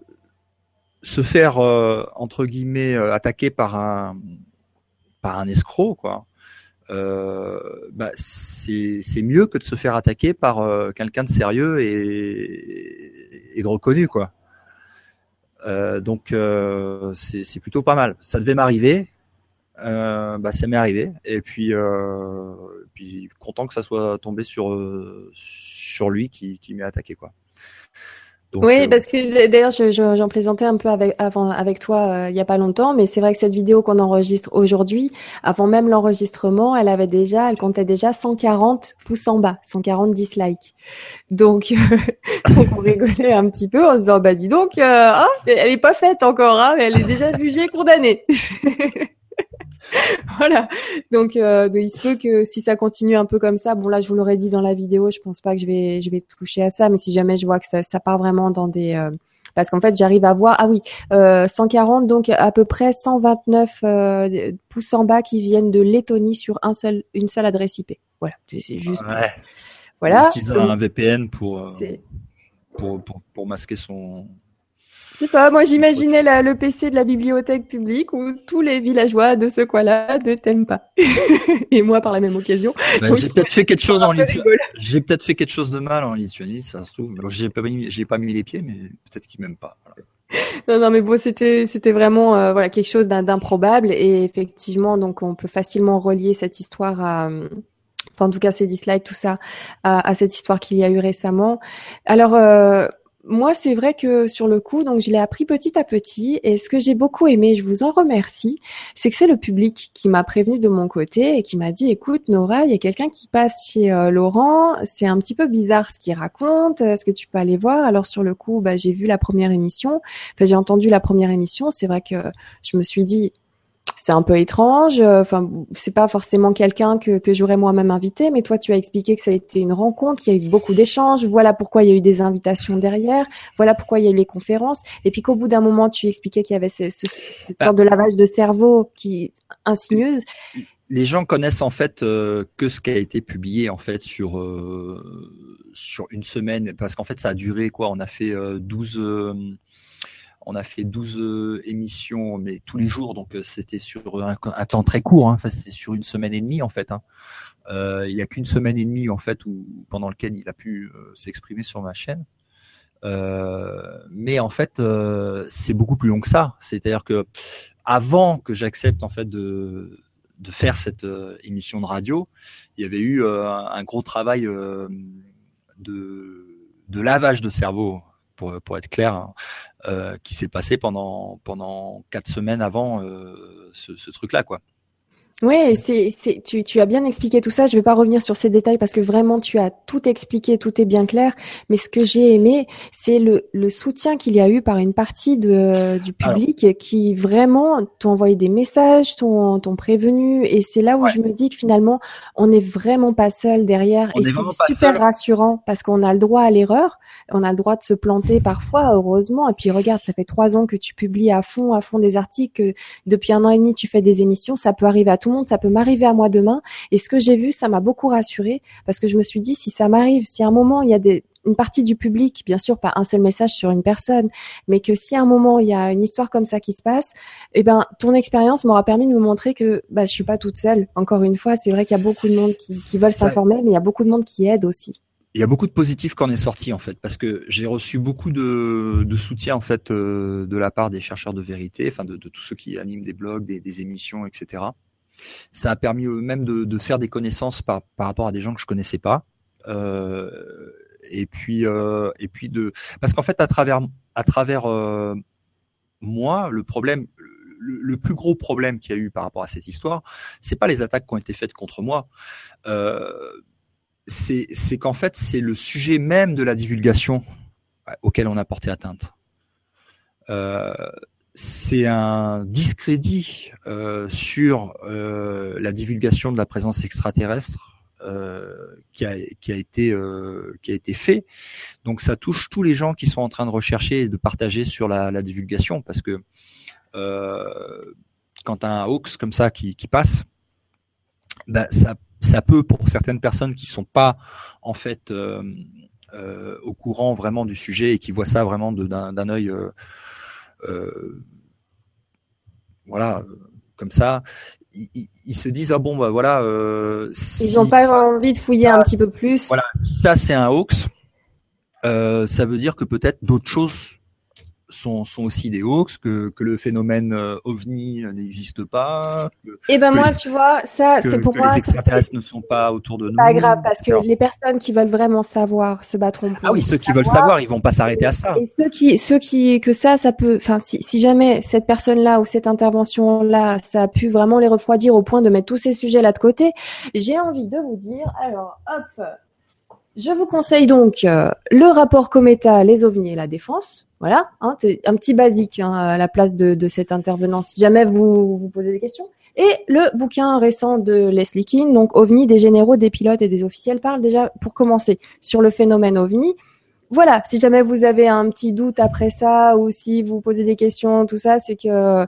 se faire euh, entre guillemets attaquer par un par un escroc, quoi euh, bah, c'est mieux que de se faire attaquer par euh, quelqu'un de sérieux et, et de reconnu quoi. Euh, donc euh, c'est plutôt pas mal. Ça devait m'arriver, euh, bah ça m'est arrivé et puis puis content que ça soit tombé sur sur lui qui, qui m'est attaqué quoi oui, euh, parce que d'ailleurs, j'en je, plaisantais un peu avec, avant, avec toi euh, il y a pas longtemps, mais c'est vrai que cette vidéo qu'on enregistre aujourd'hui, avant même l'enregistrement, elle avait déjà, elle comptait déjà 140 pouces en bas, 140 dislikes. Donc, [LAUGHS] donc on rigolait un petit peu en se disant, bah dis donc, euh, ah, elle est pas faite encore, hein, elle est déjà jugée, condamnée. [LAUGHS] voilà. Donc, euh, il se peut que si ça continue un peu comme ça, bon là, je vous l'aurais dit dans la vidéo, je pense pas que je vais, je vais toucher à ça, mais si jamais je vois que ça, ça part vraiment dans des, euh, parce qu'en fait, j'arrive à voir, ah oui, euh, 140, donc à peu près 129 euh, pouces en bas qui viennent de Lettonie sur un seul, une seule adresse IP. Voilà, c'est juste. Ouais. Voilà. un VPN pour, euh, pour, pour, pour masquer son sais pas, moi j'imaginais le PC de la bibliothèque publique où tous les villageois de ce coin-là ne t'aiment pas. [LAUGHS] Et moi par la même occasion. Ben, j'ai peut-être fait quelque chose en Lituanie. J'ai peut-être fait quelque chose de mal en Lituanie, ça se trouve. j'ai pas mis, j'ai pas mis les pieds, mais peut-être qu'ils m'aiment pas. Non, non, mais bon, c'était, c'était vraiment, euh, voilà, quelque chose d'improbable. Et effectivement, donc, on peut facilement relier cette histoire à, enfin, en tout cas, ces dislikes, tout ça, à, à cette histoire qu'il y a eu récemment. Alors, euh, moi, c'est vrai que sur le coup, donc je l'ai appris petit à petit. Et ce que j'ai beaucoup aimé, je vous en remercie, c'est que c'est le public qui m'a prévenu de mon côté et qui m'a dit, écoute, Nora, il y a quelqu'un qui passe chez euh, Laurent. C'est un petit peu bizarre ce qu'il raconte. Est-ce que tu peux aller voir? Alors sur le coup, bah, j'ai vu la première émission. Enfin, j'ai entendu la première émission. C'est vrai que je me suis dit, c'est un peu étrange. Euh, enfin, c'est pas forcément quelqu'un que, que j'aurais moi-même invité, mais toi, tu as expliqué que ça a été une rencontre, qu'il y a eu beaucoup d'échanges. Voilà pourquoi il y a eu des invitations derrière. Voilà pourquoi il y a eu les conférences. Et puis qu'au bout d'un moment, tu expliquais qu'il y avait ce, cette bah sorte de lavage de cerveau qui insinueuse. Les gens connaissent en fait euh, que ce qui a été publié en fait sur euh, sur une semaine, parce qu'en fait ça a duré quoi On a fait 12 on a fait 12 euh, émissions, mais tous les jours, donc euh, c'était sur un, temps très court. Hein. Enfin, c'est sur une semaine et demie en fait. Hein. Euh, il n'y a qu'une semaine et demie en fait où, pendant lequel il a pu s'exprimer sur ma chaîne. mais en fait, c'est beaucoup plus long que ça. C'est-à-dire que avant que j'accepte en fait de faire cette émission de radio, il y avait eu un gros travail de lavage de cerveau pour être clair, hein, qui s'est passé pendant pendant quatre semaines avant ce, ce truc-là, quoi. Oui, c'est, c'est, tu, tu as bien expliqué tout ça. Je ne vais pas revenir sur ces détails parce que vraiment tu as tout expliqué, tout est bien clair. Mais ce que j'ai aimé, c'est le, le soutien qu'il y a eu par une partie de, du public qui vraiment t'ont envoyé des messages, t'ont, t'ont prévenu. Et c'est là où je me dis que finalement, on n'est vraiment pas seul derrière. et c'est super rassurant parce qu'on a le droit à l'erreur. On a le droit de se planter parfois, heureusement. Et puis regarde, ça fait trois ans que tu publies à fond, à fond des articles. depuis un an et demi, tu fais des émissions. Ça peut arriver à tout monde, ça peut m'arriver à moi demain. Et ce que j'ai vu, ça m'a beaucoup rassurée parce que je me suis dit, si ça m'arrive, si à un moment il y a des, une partie du public, bien sûr pas un seul message sur une personne, mais que si à un moment il y a une histoire comme ça qui se passe, eh ben ton expérience m'aura permis de me montrer que bah je suis pas toute seule. Encore une fois, c'est vrai qu'il y a beaucoup de monde qui, qui veulent s'informer, mais il y a beaucoup de monde qui aide aussi. Il y a beaucoup de positifs qu'on est sorti en fait, parce que j'ai reçu beaucoup de, de, soutien en fait euh, de la part des chercheurs de vérité, enfin de, de tous ceux qui animent des blogs, des, des émissions, etc. Ça a permis même de, de faire des connaissances par, par, rapport à des gens que je connaissais pas. Euh, et puis euh, et puis de parce qu'en fait à travers à travers euh, moi le problème le, plus gros problème qu'il y a eu par rapport à cette histoire c'est pas les attaques qui ont été faites contre moi euh, c'est qu'en fait c'est le sujet même de la divulgation auquel on a porté atteinte euh, c'est un discrédit euh, sur euh, la divulgation de la présence extraterrestre euh, qui, a, qui, a, été qui a été fait. Donc ça touche tous les gens qui sont en train de rechercher et de partager sur la, la divulgation parce que quand un hoax comme ça qui, qui passe, ben ça, ça peut pour certaines personnes qui sont pas en fait au courant vraiment du sujet et qui voient ça vraiment d'un œil euh, voilà, comme ça, ils, se disent ah bon bah voilà. Euh, ils n'ont pas envie de fouiller un petit peu plus. Voilà, si ça c'est un hoax, euh, ça veut dire que peut-être d'autres choses sont, sont aussi des hoax, que, que le phénomène euh, ovni n'existe pas. et eh ben moi, tu vois, ça, c'est pour que moi. Les extraterrestres ne sont pas autour de nous. Pas grave, parce que les personnes qui veulent vraiment savoir se battront pour. Ah oui, ceux qui veulent savoir, ils vont pas s'arrêter à ça. Et ceux qui, ceux qui, que ça, ça peut, enfin, si, si jamais cette personne-là ou cette intervention-là, ça a pu vraiment les refroidir au point de mettre tous ces sujets-là de côté, j'ai envie de vous dire, alors, hop, je vous conseille donc euh, le rapport Cometa, les ovnis et la défense. Voilà, hein, c'est un petit basique hein, à la place de, de cet intervenant si jamais vous vous posez des questions. Et le bouquin récent de Leslie King, donc OVNI, des généraux, des pilotes et des officiels, parle déjà, pour commencer, sur le phénomène OVNI. Voilà, si jamais vous avez un petit doute après ça ou si vous posez des questions, tout ça, c'est que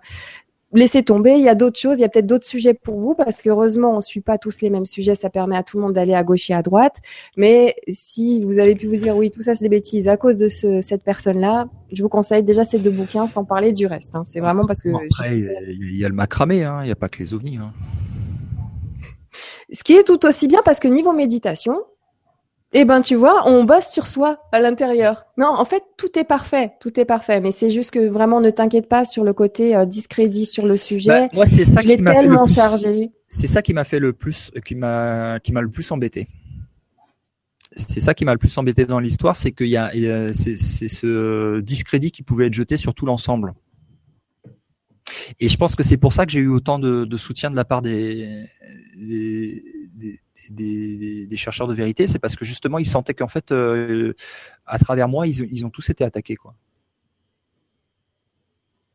laissez tomber. Il y a d'autres choses, il y a peut-être d'autres sujets pour vous parce qu'heureusement, on suit pas tous les mêmes sujets. Ça permet à tout le monde d'aller à gauche et à droite. Mais si vous avez pu vous dire oui, tout ça c'est des bêtises à cause de ce, cette personne-là, je vous conseille déjà ces deux bouquins sans parler du reste. Hein. C'est vraiment parce que après il y, a le macramé, hein. il n'y a pas que les ovnis. Hein. Ce qui est tout aussi bien parce que niveau méditation, eh ben, tu vois, on bosse sur soi à l'intérieur. Non, en fait, tout est parfait, tout est parfait. Mais c'est juste que vraiment, ne t'inquiète pas sur le côté euh, discrédit sur le sujet. Bah, moi, c'est ça qui m'a fait le plus. Chargé. C'est ça qui m'a fait le plus, qui m'a, qui m'a le plus embêté. C'est ça qui m'a le plus embêté dans l'histoire, c'est qu'il y a, c'est, ce discrédit qui pouvait être jeté sur tout l'ensemble. Et je pense que c'est pour ça que j'ai eu autant de, de soutien de la part des, des, des chercheurs de vérité, c'est parce que justement ils sentaient qu'en fait, euh, à travers moi, ils, ils, ont tous été attaqués, quoi.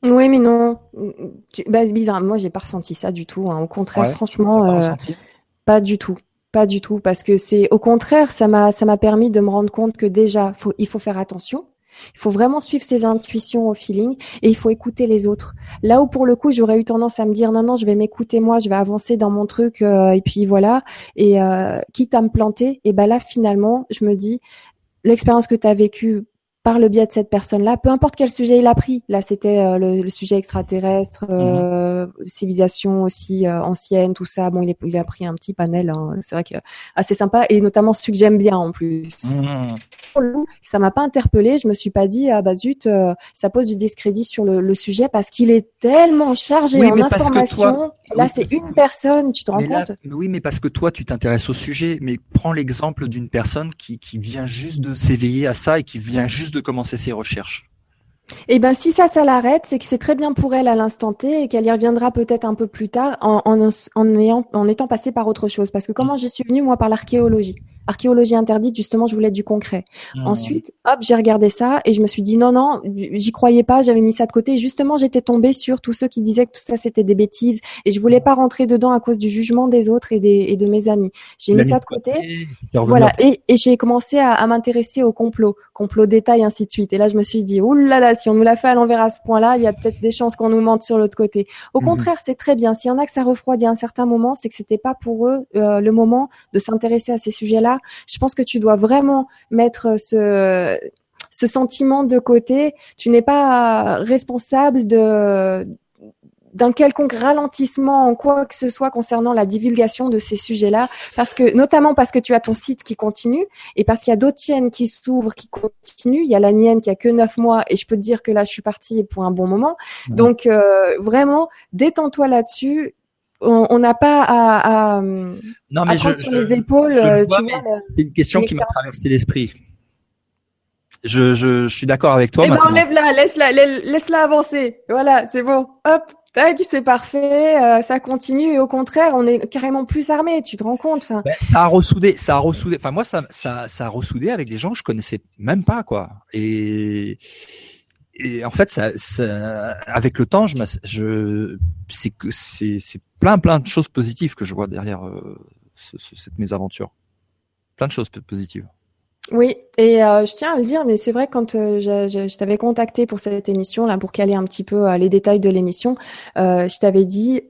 Oui, mais non. Bah, bizarre. Moi, j'ai pas ressenti ça du tout. Hein. Au contraire, franchement, pas, euh, pas, du tout, pas du tout, parce que c'est au contraire, ça m'a, ça m'a permis de me rendre compte que déjà, faut, il faut faire attention il faut vraiment suivre ses intuitions au feeling et il faut écouter les autres. Là où pour le coup, j'aurais eu tendance à me dire non non, je vais m'écouter moi, je vais avancer dans mon truc euh, et puis voilà. Et euh, quitte à me planter, et ben là finalement, je me dis l'expérience que tu as vécue par le biais de cette personne-là, peu importe quel sujet il a pris. Là, c'était euh, le, sujet extraterrestre, euh, mhm. civilisation aussi euh, ancienne, tout ça. Bon, il, est, il, a pris un petit panel. Hein. C'est vrai que assez sympa et notamment celui que j'aime bien en plus. Mhm. Ça m'a pas interpellé. Je me suis pas dit ah bah zut, ça pose du discrédit sur le, le sujet parce qu'il est tellement chargé en information. Là, c'est une personne, tu te rends mais compte Oui, mais parce que toi, tu t'intéresses au sujet. Mais prends l'exemple d'une personne qui, qui vient juste de s'éveiller à ça et qui vient juste de commencer ses recherches. Eh ben, si ça, ça l'arrête, c'est que c'est très bien pour elle à l'instant T et qu'elle y reviendra peut-être un peu plus tard en, en, en, ayant, en étant passée par autre chose. Parce que comment je suis venue, moi, par l'archéologie? Archéologie interdite, justement, je voulais du concret. Mmh. Ensuite, hop, j'ai regardé ça et je me suis dit non, non, j'y croyais pas, j'avais mis ça de côté. Et justement, j'étais tombée sur tous ceux qui disaient que tout ça c'était des bêtises et je voulais pas rentrer dedans à cause du jugement des autres et, des, et de mes amis. J'ai mis ça de côté. Voilà, et, et j'ai commencé à, à m'intéresser au complot, complot détail, ainsi de suite. Et là, je me suis dit, oulala, là là, si on nous l'a fait à l'envers à ce point-là, il y a peut-être des chances qu'on nous mente sur l'autre côté. Au mmh. contraire, c'est très bien. S'il y en a que ça refroidit à un certain moment, c'est que c'était pas pour eux euh, le moment de s'intéresser à ces sujets-là. Je pense que tu dois vraiment mettre ce, ce sentiment de côté. Tu n'es pas responsable de d'un quelconque ralentissement en quoi que ce soit concernant la divulgation de ces sujets-là, parce que notamment parce que tu as ton site qui continue et parce qu'il y a d'autres chaînes qui s'ouvrent, qui continuent. Il y a la mienne qui a que neuf mois et je peux te dire que là je suis partie pour un bon moment. Donc euh, vraiment détends-toi là-dessus on n'a pas à, à, non, mais prendre sur les épaules. c'est une question qui m'a traversé l'esprit. Je, je, je, suis d'accord avec toi. Eh ben, enlève-la, laisse-la, laisse-la avancer. Voilà, c'est bon. Hop, tac, c'est parfait. Euh, ça continue et au contraire, on est carrément plus armé. Tu te rends compte enfin... Ben, ça a ressoudé, ça a ressoudé. Enfin moi, ça, ça, ça a ressoudé avec des gens que je connaissais même pas quoi. Et et en fait, ça, ça, avec le temps, je, je c'est que c'est, c'est plein, plein de choses positives que je vois derrière euh, ce, ce, cette mésaventure. Plein de choses positives. Oui, et euh, je tiens à le dire, mais c'est vrai quand euh, je, je, je t'avais contacté pour cette émission là, pour caler un petit peu euh, les détails de l'émission, euh, je t'avais dit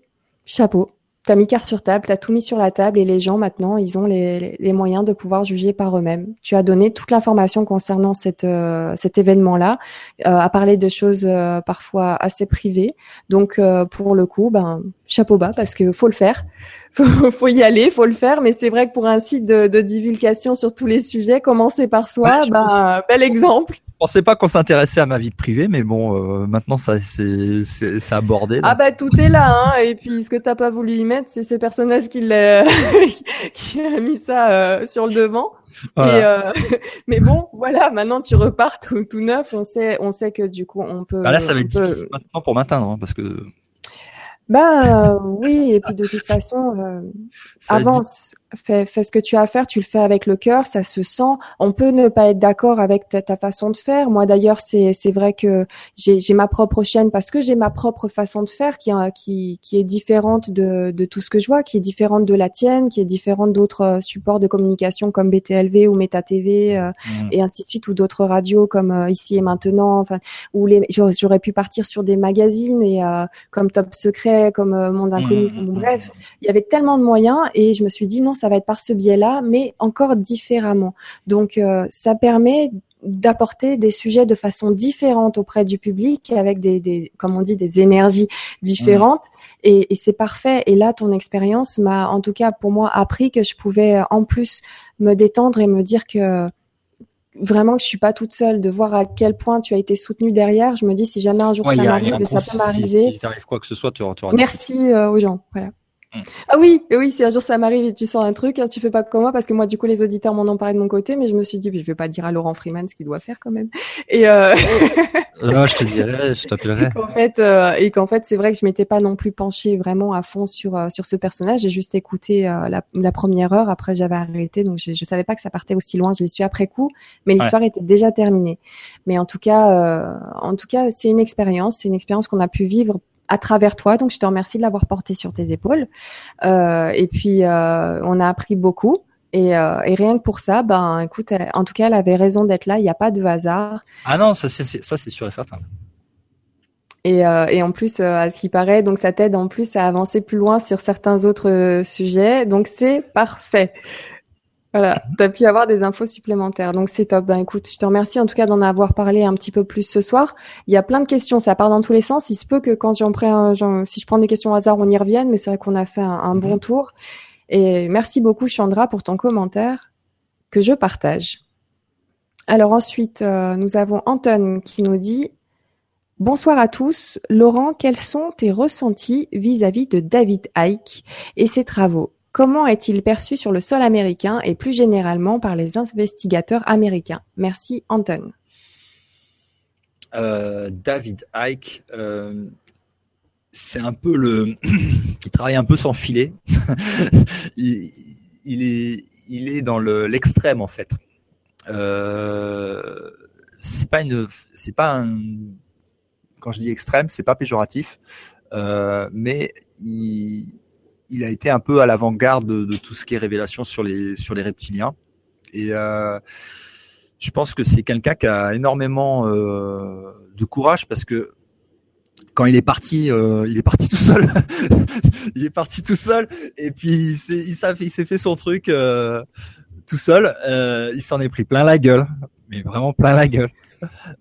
chapeau, T'as mis carte sur table, t'as tout mis sur la table et les gens maintenant, ils ont les, les moyens de pouvoir juger par eux-mêmes. Tu as donné toute l'information concernant cette, euh, cet événement-là, euh, à parler de choses euh, parfois assez privées. Donc pour le coup, ben chapeau bas parce que faut le faire, [LAUGHS] faut, faut y aller, faut le faire. Mais c'est vrai que pour un site de, de divulgation sur tous les sujets, commencer par soi, ben bel exemple pensais pas qu'on s'intéressait à ma vie privée, mais bon, euh, maintenant ça c'est abordé. Ah bah tout est là, hein. Et puis ce que t'as pas voulu y mettre, c'est ces personnages qui l'a [LAUGHS] qui a mis ça euh, sur le devant. Et, euh, [LAUGHS] mais bon, voilà, maintenant tu repars tout, tout, neuf. On sait, on sait que du coup on peut. Bah là, ça va être difficile maintenant pour m'atteindre, hein, parce que. Bah oui, et puis de toute façon, avance fais, fais ce que tu as à faire, tu le fais avec le cœur, ça se sent. On peut ne pas être d'accord avec ta, ta, façon de faire. Moi d'ailleurs, c'est c'est vrai que j'ai ma propre chaîne parce que j'ai ma propre façon de faire qui qui qui est différente de de tout ce que je vois, qui est différente de la tienne, qui est différente d'autres euh, supports de communication comme BTLV ou Meta TV euh, mmh. et ainsi de suite ou d'autres radios comme euh, ici et maintenant. Enfin, où les j'aurais pu partir sur des magazines et comme Top Secret, comme Monde Inconnu. Mmh. bref, il y avait tellement de moyens et je me suis dit non ça va être par ce biais-là, mais encore différemment. Donc, euh, ça permet d'apporter des sujets de façon différente auprès du public avec des, des comme on dit des énergies différentes. Et, et c'est parfait. Et là ton expérience m'a en tout cas pour moi appris que je pouvais en plus me détendre et me dire que vraiment que je suis pas toute seule de voir à quel point tu as été soutenue derrière. Je me dis si jamais un jour ça m'arrive ça peut m'arriver si, si quoi que ce soit tu, tu merci euh, aux gens. Voilà. Ah oui, oui, si un jour ça m'arrive et tu sens un truc, hein, tu fais pas comme moi parce que moi du coup les auditeurs m'en ont parlé de mon côté, mais je me suis dit, je vais pas dire à Laurent Freeman ce qu'il doit faire quand même. Et euh... [LAUGHS] non, je te dirais, je t'appellerai. Et qu'en fait, euh, et qu'en fait, c'est vrai que je m'étais pas non plus penchée vraiment à fond sur euh, sur ce personnage. J'ai juste écouté euh, la, la, première heure. Après, j'avais arrêté, donc je, je savais pas que ça partait aussi loin. Je l'ai su après coup, mais l'histoire était déjà terminée. Mais en tout cas, en tout cas, c'est une expérience, c'est une expérience qu'on a pu vivre à travers toi. Donc, je te remercie de l'avoir porté sur tes épaules. Euh, et puis, euh, on a appris beaucoup. Et, euh, et, rien que pour ça, ben, écoute, en tout cas, elle avait raison d'être là. Il n'y a pas de hasard. Ah non, ça c'est ça c'est sûr et certain. Et, et en plus, à ce qui paraît, donc ça t'aide en plus à avancer plus loin sur certains autres sujets. Donc c'est parfait. Voilà, tu as pu avoir des infos supplémentaires. Donc c'est top. Ben écoute, je te remercie en tout cas d'en avoir parlé un petit peu plus ce soir. Il y a plein de questions, ça part dans tous les sens. Il se peut que quand j'en prends, si je prends des questions au hasard, on y revienne, mais c'est vrai qu'on a fait un, bon mhm. tour. Et merci beaucoup Chandra pour ton commentaire que je partage. Alors ensuite, euh, nous avons Anton qui nous dit Bonsoir à tous. Laurent, quels sont tes ressentis vis-à-vis de David Icke et ses travaux? Comment est-il perçu sur le sol américain et plus généralement par les investigateurs américains? Merci Anton. Euh, David Icke, euh, c'est un peu le, [CLEARS THROAT] il travaille un peu sans filet. [LAUGHS] il, est, dans l'extrême en fait. Euh, c'est pas un, quand je dis extrême, c'est pas péjoratif, mais il, il, a été un peu à l'avant-garde de, de, tout ce qui est révélation sur les sur les reptiliens. Et euh, je pense que c'est quelqu'un qui a énormément euh, de courage parce que quand il est parti, euh, il est parti tout seul. [LAUGHS] il est parti tout seul et puis il s'est, s'est fait son truc euh, tout seul. Euh, il s'en est pris plein la gueule, mais vraiment plein la gueule.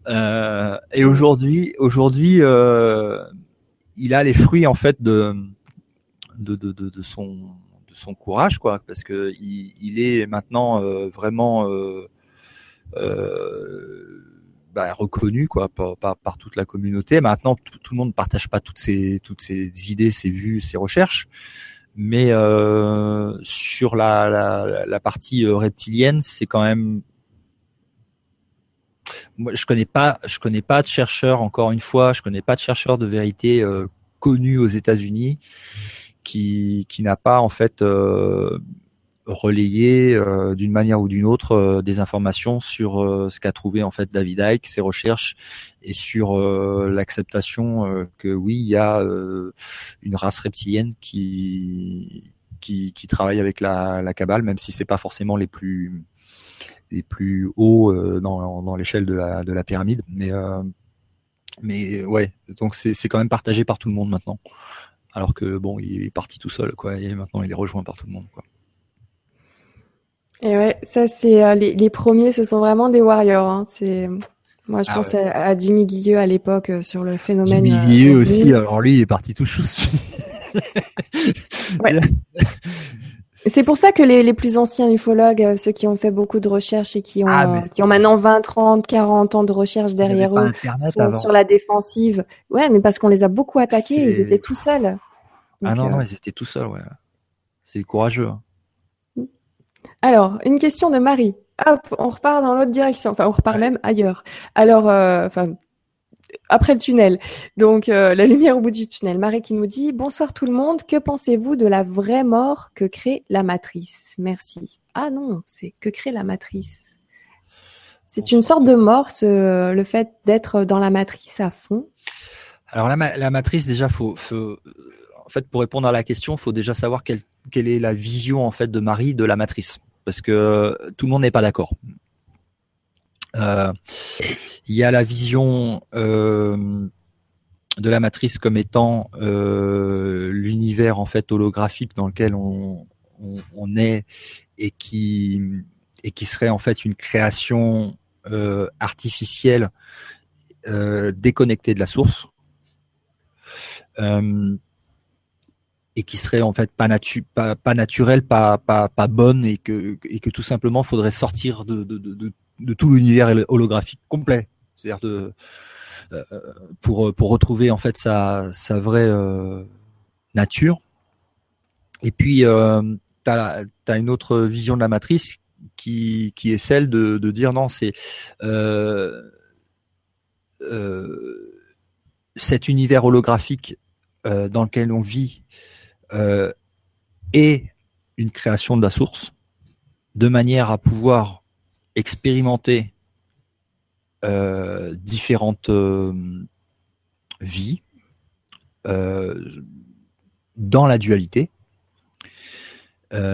Euh, et aujourd'hui, aujourd'hui, il a les fruits en fait de de, de, de, de son de son courage, quoi, parce que il, est maintenant euh, vraiment euh, bah, reconnu quoi par, par, toute la communauté. Maintenant, tout, le monde ne partage pas toutes ces toutes ces idées, ses vues, ses recherches mais euh, sur la, la, la, partie reptilienne, c'est quand même moi, je connais pas, je connais pas de chercheurs. Encore une fois, je connais pas de chercheur de vérité euh, connu aux États-Unis qui qui n'a pas en fait euh, relayé euh, d'une manière ou d'une autre euh, des informations sur ce qu'a trouvé en fait David Icke, ses recherches et sur l'acceptation que oui, il y a une race reptilienne qui qui, qui travaille avec la, la cabale, même si c'est pas forcément les plus les plus hauts dans, dans l'échelle de la, de la pyramide. Mais, mais ouais, donc c'est quand même partagé par tout le monde maintenant. Alors que bon, il est parti tout seul, quoi, et maintenant il est rejoint par tout le monde, quoi. Et ouais, ça c'est euh, les, les, premiers, ce sont vraiment des warriors. Hein. C'est moi je ah pense à, à, Jimmy Guilleux à l'époque sur le phénomène. Jimmy Guilleux aussi. Alors lui, il est parti tout chou. ouais. [LAUGHS] [LAUGHS] C'est pour ça que les, les, plus anciens ufologues, euh, ceux qui ont fait beaucoup de recherches et qui ont, ah, qui ont maintenant 20, 30, 40 ans de recherche derrière eux, sont sur la défensive. Ouais, mais parce qu'on les a beaucoup attaqués, ils étaient tout seuls. ah non, non, euh, ils étaient tout seuls, ouais. C'est courageux. Hein. Alors, une question de Marie. Hop, on repart dans l'autre direction. Enfin, on repart même ailleurs. Alors, euh, enfin, après le tunnel. Donc euh, la lumière au bout du tunnel. Marie qui nous dit bonsoir tout le monde. Que pensez-vous de la vraie mort que crée la matrice? Merci. Ah non, c'est que crée la matrice. C'est une sorte de mort, ce, le fait d'être dans la matrice à fond. Alors la, matrice déjà, faut, pour répondre à la question, faut déjà savoir quelle, quelle est la vision en fait de Marie de la matrice, parce que tout le monde n'est pas d'accord. Euh, il y a la vision euh, de la matrice comme étant euh, l'univers en fait holographique dans lequel on, on, est et qui et qui serait en fait une création artificielle déconnectée de la source et qui serait en fait pas, natu pas, pas naturelle, pas, pas, pas bonne et que, et que tout simplement faudrait sortir de, de, de, de tout l'univers holographique complet, c'est-à-dire de euh, pour pour retrouver en fait sa sa vraie euh, nature. Et puis euh, tu as, une autre vision de la matrice qui qui est celle de de dire non c'est euh, euh, cet univers holographique euh, dans lequel on vit est une création de la source de manière à pouvoir expérimenter euh, différentes euh, vies euh, dans la dualité,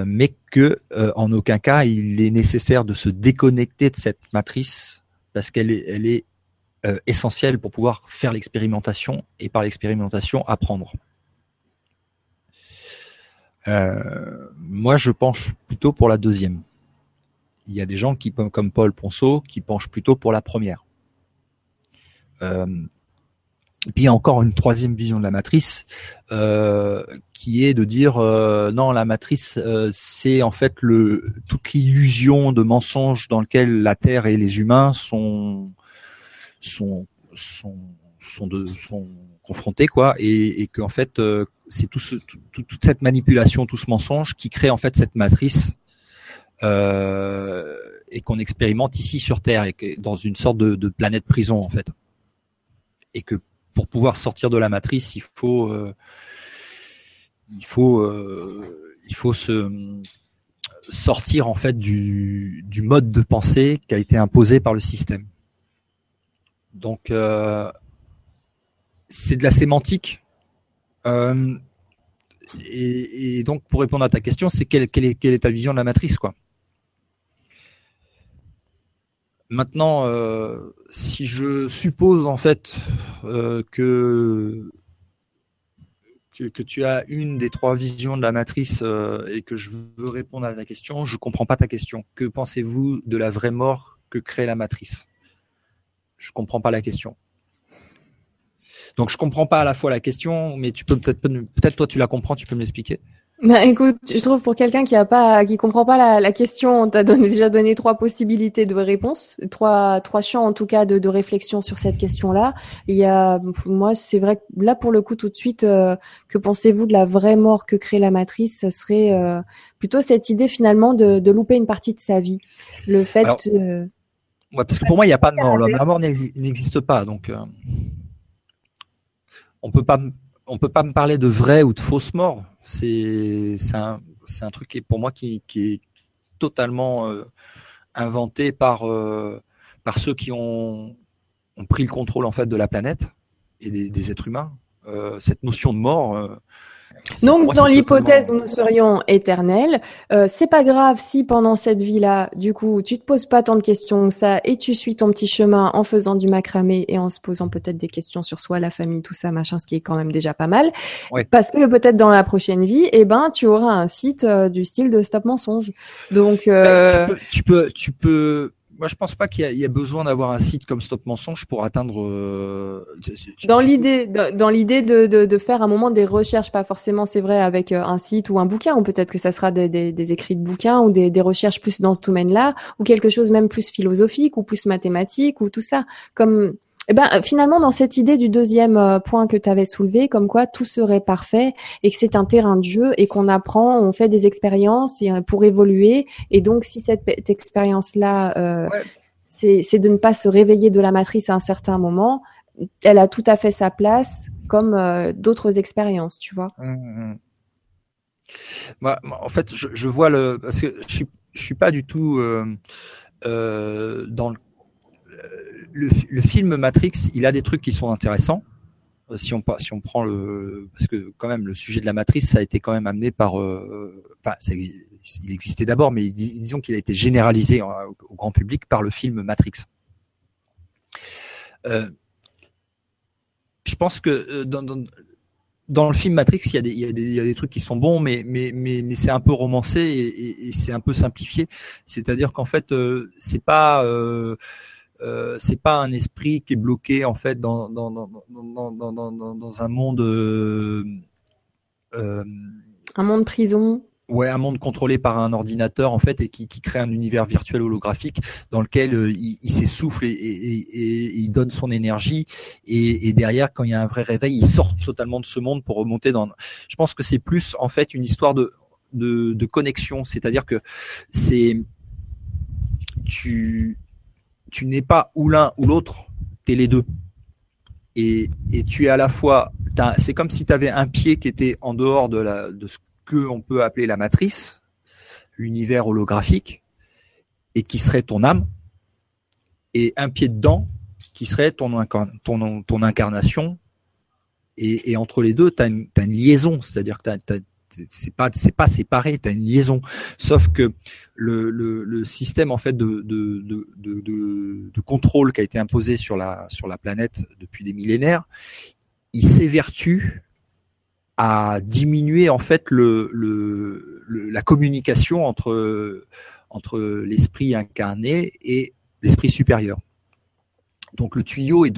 mais que en aucun cas il est nécessaire de se déconnecter de cette matrice parce qu'elle est, est essentielle pour pouvoir faire l'expérimentation et par l'expérimentation apprendre. moi, je penche plutôt pour la deuxième il y a des gens qui, comme Paul Ponceau, qui penchent plutôt pour la première. Euh, et puis il y a encore une troisième vision de la matrice, euh, qui est de dire euh, non, la matrice, euh, c'est en fait le toute l'illusion de mensonge dans lequel la Terre et les humains sont sont sont sont, de, sont confrontés quoi, et, et que en fait euh, c'est tout ce, toute cette manipulation, tout ce mensonge qui crée en fait cette matrice euh, et qu'on expérimente ici sur Terre et que, dans une sorte de, de, planète prison en fait, et que pour pouvoir sortir de la matrice, il faut euh, il faut il faut se sortir en fait du, du mode de pensée qui a été imposé par le système. Donc euh, c'est de la sémantique. Euh, et, et, donc pour répondre à ta question, c'est quelle, quelle, est, quelle est ta vision de la matrice quoi. Maintenant, euh, si je suppose en fait euh, que que, tu as une des trois visions de la matrice euh, et que je veux répondre à ta question, je comprends pas ta question. Que pensez-vous de la vraie mort que crée la matrice? Je comprends pas la question. Donc je comprends pas à la fois la question, mais tu peux peut-être peut-être toi tu la comprends, tu peux me l'expliquer? Bah, écoute, je trouve pour quelqu'un qui a pas, qui comprend pas la, la question, on t'a donné, déjà donné trois possibilités de réponse, trois, trois champs en tout cas de, de réflexion sur cette question-là. Il y a, moi, c'est vrai que là pour le coup tout de suite, euh, que pensez-vous de la vraie mort que crée la matrice? Ça serait euh, plutôt cette idée finalement de, de, louper une partie de sa vie, le fait. Alors, ouais, parce que pour moi, il n'y a pas de mort. La mort n'existe pas, donc euh, on peut pas, on peut pas me parler de vraie ou de fausse mort c'est un, un truc qui pour moi qui, qui est totalement euh, inventé par euh, par ceux qui ont, ont pris le contrôle en fait de la planète et des, des êtres humains. Euh, cette notion de mort, donc, dans l'hypothèse où nous serions éternels, euh, c'est pas grave si pendant cette vie-là, du coup, tu te poses pas tant de questions que ça et tu suis ton petit chemin en faisant du macramé et en se posant peut-être des questions sur soi, la famille, tout ça, machin, ce qui est quand même déjà pas mal. Parce que peut-être dans la prochaine vie, eh ben, tu auras un site euh, du style de Stop Mensonge. Donc, euh... tu, peux, tu peux, tu peux moi, je pense pas qu'il y, y, a besoin d'avoir un site comme Stop Mensonge pour atteindre. Euh, dans l'idée, dans l'idée de, de, de, faire un moment des recherches, pas forcément, c'est vrai, avec euh, un site ou un bouquin, ou peut-être que ça sera des, des, des, écrits de bouquins ou des, des recherches plus dans ce domaine-là, ou quelque chose même plus philosophique ou plus mathématique ou tout ça. Comme eh ben, finalement, dans cette idée du deuxième euh, point que tu avais soulevé, comme quoi tout serait parfait et que c'est un terrain de jeu et qu'on apprend, on fait des expériences euh, pour évoluer. Et donc, si cette expérience-là, euh, c'est de ne pas se réveiller de la matrice à un certain moment, elle a tout à fait sa place comme euh, d'autres expériences, tu vois. Mmh, mmh. Moi, en fait, je, je, vois le parce que je suis, je suis pas du tout euh, dans le le, le, film Matrix, il a des trucs qui sont intéressants. Euh, si on, si on prend le, parce que quand même le sujet de la matrice, ça a été quand même amené par, euh, enfin, ça, il existait d'abord, mais disons qu'il a été généralisé au, grand public par le film Matrix. Euh, je pense que euh, dans, dans, dans, le film Matrix, il y, a des, il, y a des, il y a des trucs qui sont bons, mais, mais, mais, mais c'est un peu romancé et, et, et c'est un peu simplifié. C'est-à-dire qu'en fait, euh, c'est pas euh, euh, c'est pas un esprit qui est bloqué en fait dans dans dans dans dans, dans, dans un monde euh, euh, un monde prison. Ouais un monde contrôlé par un ordinateur en fait et qui, qui crée un univers virtuel holographique dans lequel euh, il, il s'essouffle et, et, et, il donne son énergie. Et, et, derrière quand il y a un vrai réveil il sort totalement de ce monde pour remonter dans je pense que c'est plus en fait une histoire de de, de connexion. C'est-à-dire que c'est tu tu n'es pas ou l'un ou l'autre, tu es les deux. Et, tu es à la fois, c'est comme si tu avais un pied qui était en dehors de, ce que on peut appeler la matrice, l'univers holographique, et qui serait ton âme, et un pied dedans qui serait ton, incarnation. Et, et, entre les deux, tu as, une liaison, c'est-à-dire que tu as, c'est pas c'est pas séparé, tu as une liaison. Sauf que le, le, système en fait de, de, de contrôle qui a été imposé sur la sur la planète depuis des millénaires, il s'évertue à diminuer en fait le, le, le la communication entre entre l'esprit incarné et l'esprit supérieur. Donc le tuyau est,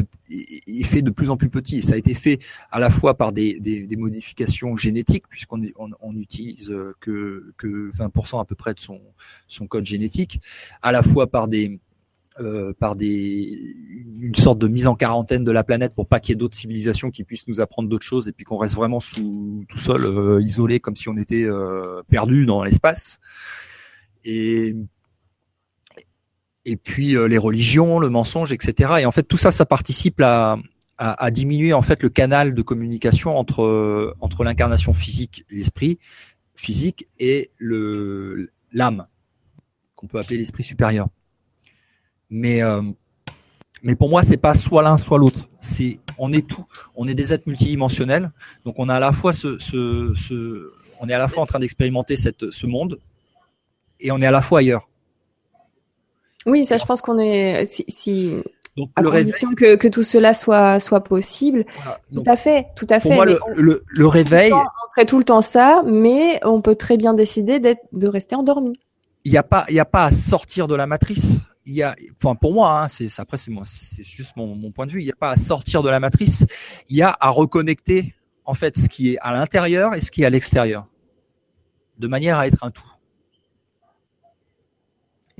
fait de plus en plus petit et ça a été fait à la fois par des, modifications génétiques puisqu'on on, on utilise euh, que, que 20% à peu près de son, code génétique, à la fois par des euh, par des une sorte de mise en quarantaine de la planète pour pas qu'il y ait d'autres civilisations qui puissent nous apprendre d'autres choses et puis qu'on reste vraiment sous tout seul, euh, isolé, comme si on était perdu dans l'espace. Et et puis euh, les religions, le mensonge, etc. Et en fait, tout ça, ça participe à, à, à diminuer en fait le canal de communication entre entre l'incarnation physique, l'esprit physique et le l'âme qu'on peut appeler l'esprit supérieur. Mais euh, mais pour moi, c'est pas soit l'un soit l'autre. C'est on est tout. On est des êtres multidimensionnels. Donc on a à la fois ce, ce, ce on est à la fois en train d'expérimenter cette ce monde et on est à la fois ailleurs. Oui, ça, je pense qu'on est si, si Donc à le condition que, que tout cela soit soit possible. voilà. Tout à fait, tout à fait. pour moi, mais le, on, le, le réveil, on serait tout le temps ça, mais on peut très bien décider d'être de rester endormi. il n'y a pas, il y a pas à sortir de la matrice. Il y a, enfin pour moi, hein, c'est après c'est moi, c'est juste mon, mon point de vue. Il n'y a pas à sortir de la matrice. Il y a à reconnecter en fait ce qui est à l'intérieur et ce qui est à l'extérieur, de manière à être un tout.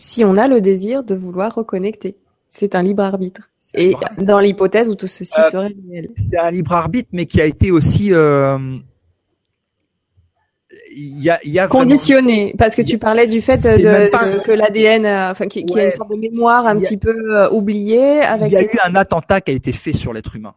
Si on a le désir de vouloir reconnecter, c'est un libre arbitre. Un Et libre arbitre. dans l'hypothèse où tout ceci Euh, serait réel. c'est un libre arbitre, mais qui a été aussi, euh, il y a, il y a vraiment- Conditionné, parce que tu parlais du fait de, pas- de- que l'ADN, euh, enfin, qui, qui a Ouais. une sorte de mémoire un a- petit peu euh, oubliée avec. il y a eu un attentat qui a été fait sur l'être humain.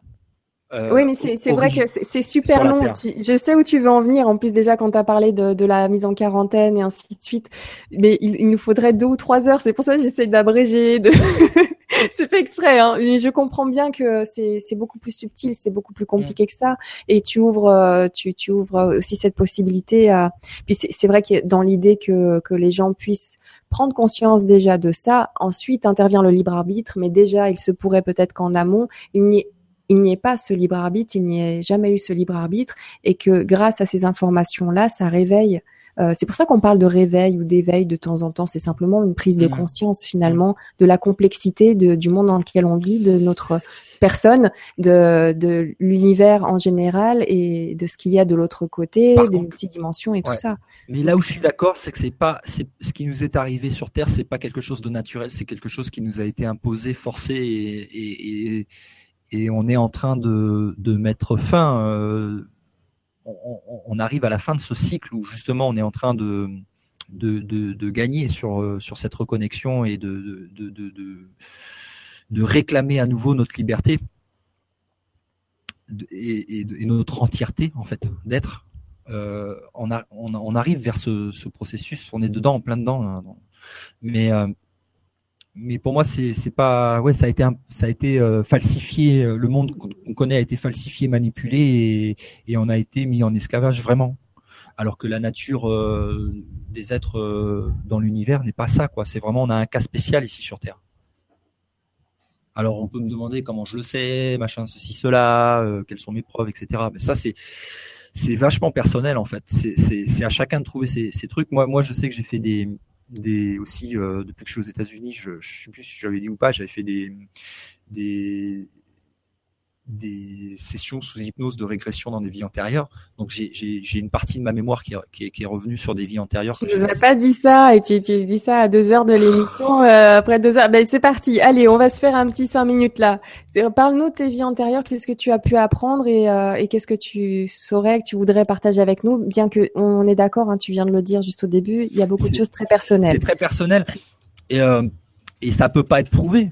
Euh, Oui, mais c'est vrai que c'est- super long. Je sais où tu veux en venir. En plus, déjà, quand tu as parlé de, de la mise en quarantaine et ainsi de suite, mais il, il nous faudrait deux ou trois heures. C'est pour ça que j'essaie d'abréger. De... [LAUGHS] c'est fait exprès. Hein. Mais je comprends bien que c'est beaucoup plus subtil, c'est beaucoup plus compliqué que ça. Et tu ouvres, euh, tu, tu ouvres aussi cette possibilité. À... Puis c'est c'est vrai que dans l'idée que, que les gens puissent prendre conscience déjà de ça. Ensuite intervient le libre arbitre, mais déjà, il se pourrait peut-être qu'en amont, il n'y ait il n'y ait pas ce libre arbitre, il n'y ait jamais eu ce libre arbitre, et que grâce à ces informations-là, ça réveille. Euh, c'est pour ça qu'on parle de réveil ou d'éveil de temps en temps. C'est simplement une prise de Mhm. conscience finalement de la complexité de, du monde dans lequel on vit, de notre personne, de, de l'univers en général et de ce qu'il y a de l'autre côté, Par des multidimensions et tout ça. Mais là où je suis d'accord, c'est que c'est pas, c'est ce qui nous est arrivé sur Terre, c'est pas quelque chose de naturel, c'est quelque chose qui nous a été imposé, forcé, et, et, et, et on est en train de, de mettre fin. euh, on, on- arrive à la fin de ce cycle où justement on est en train de de, de, de gagner sur euh, sur cette reconnexion et de de, de, de, réclamer à nouveau notre liberté et, et, notre entièreté en fait d'être euh, on, a, on, on arrive vers ce, ce processus, on est dedans, en plein dedans. là. Mais euh, mais pour moi, c'est pas ouais, ça a été ça a été euh, falsifié. euh, Le monde qu'on connaît a été falsifié, manipulé et, et on a été mis en esclavage vraiment. Alors que la nature euh, des êtres euh, dans l'univers n'est pas ça quoi. C'est vraiment on a un cas spécial ici sur Terre. Alors on peut me demander comment je le sais, machin, ceci, cela, euh, quelles sont mes preuves, etc. Mais ça c'est c'est vachement personnel en fait. C'est à chacun de trouver ses, ses trucs. Moi moi je sais que j'ai fait des des aussi euh, depuis que je suis aux États-Unis, je, je sais plus si j'avais dit ou pas, j'avais fait des des des sessions sous hypnose de régression dans des vies antérieures. Donc j'ai une partie de ma mémoire qui est, qui est, qui est revenue sur des vies antérieures. Tu nous as pas dit ça et tu, tu dis ça à deux heures de l'émission. [LAUGHS] euh, après deux heures, ben c'est parti. Allez, on va se faire un petit cinq minutes là. Parle-nous de tes vies antérieures. Qu'est-ce que tu as pu apprendre et, euh, et qu'est-ce que tu saurais que tu voudrais partager avec nous? Bien que on est d'accord, hein, tu viens de le dire juste au début, il y a beaucoup de choses très personnelles. C'est très personnel et euh, et ça peut pas être prouvé.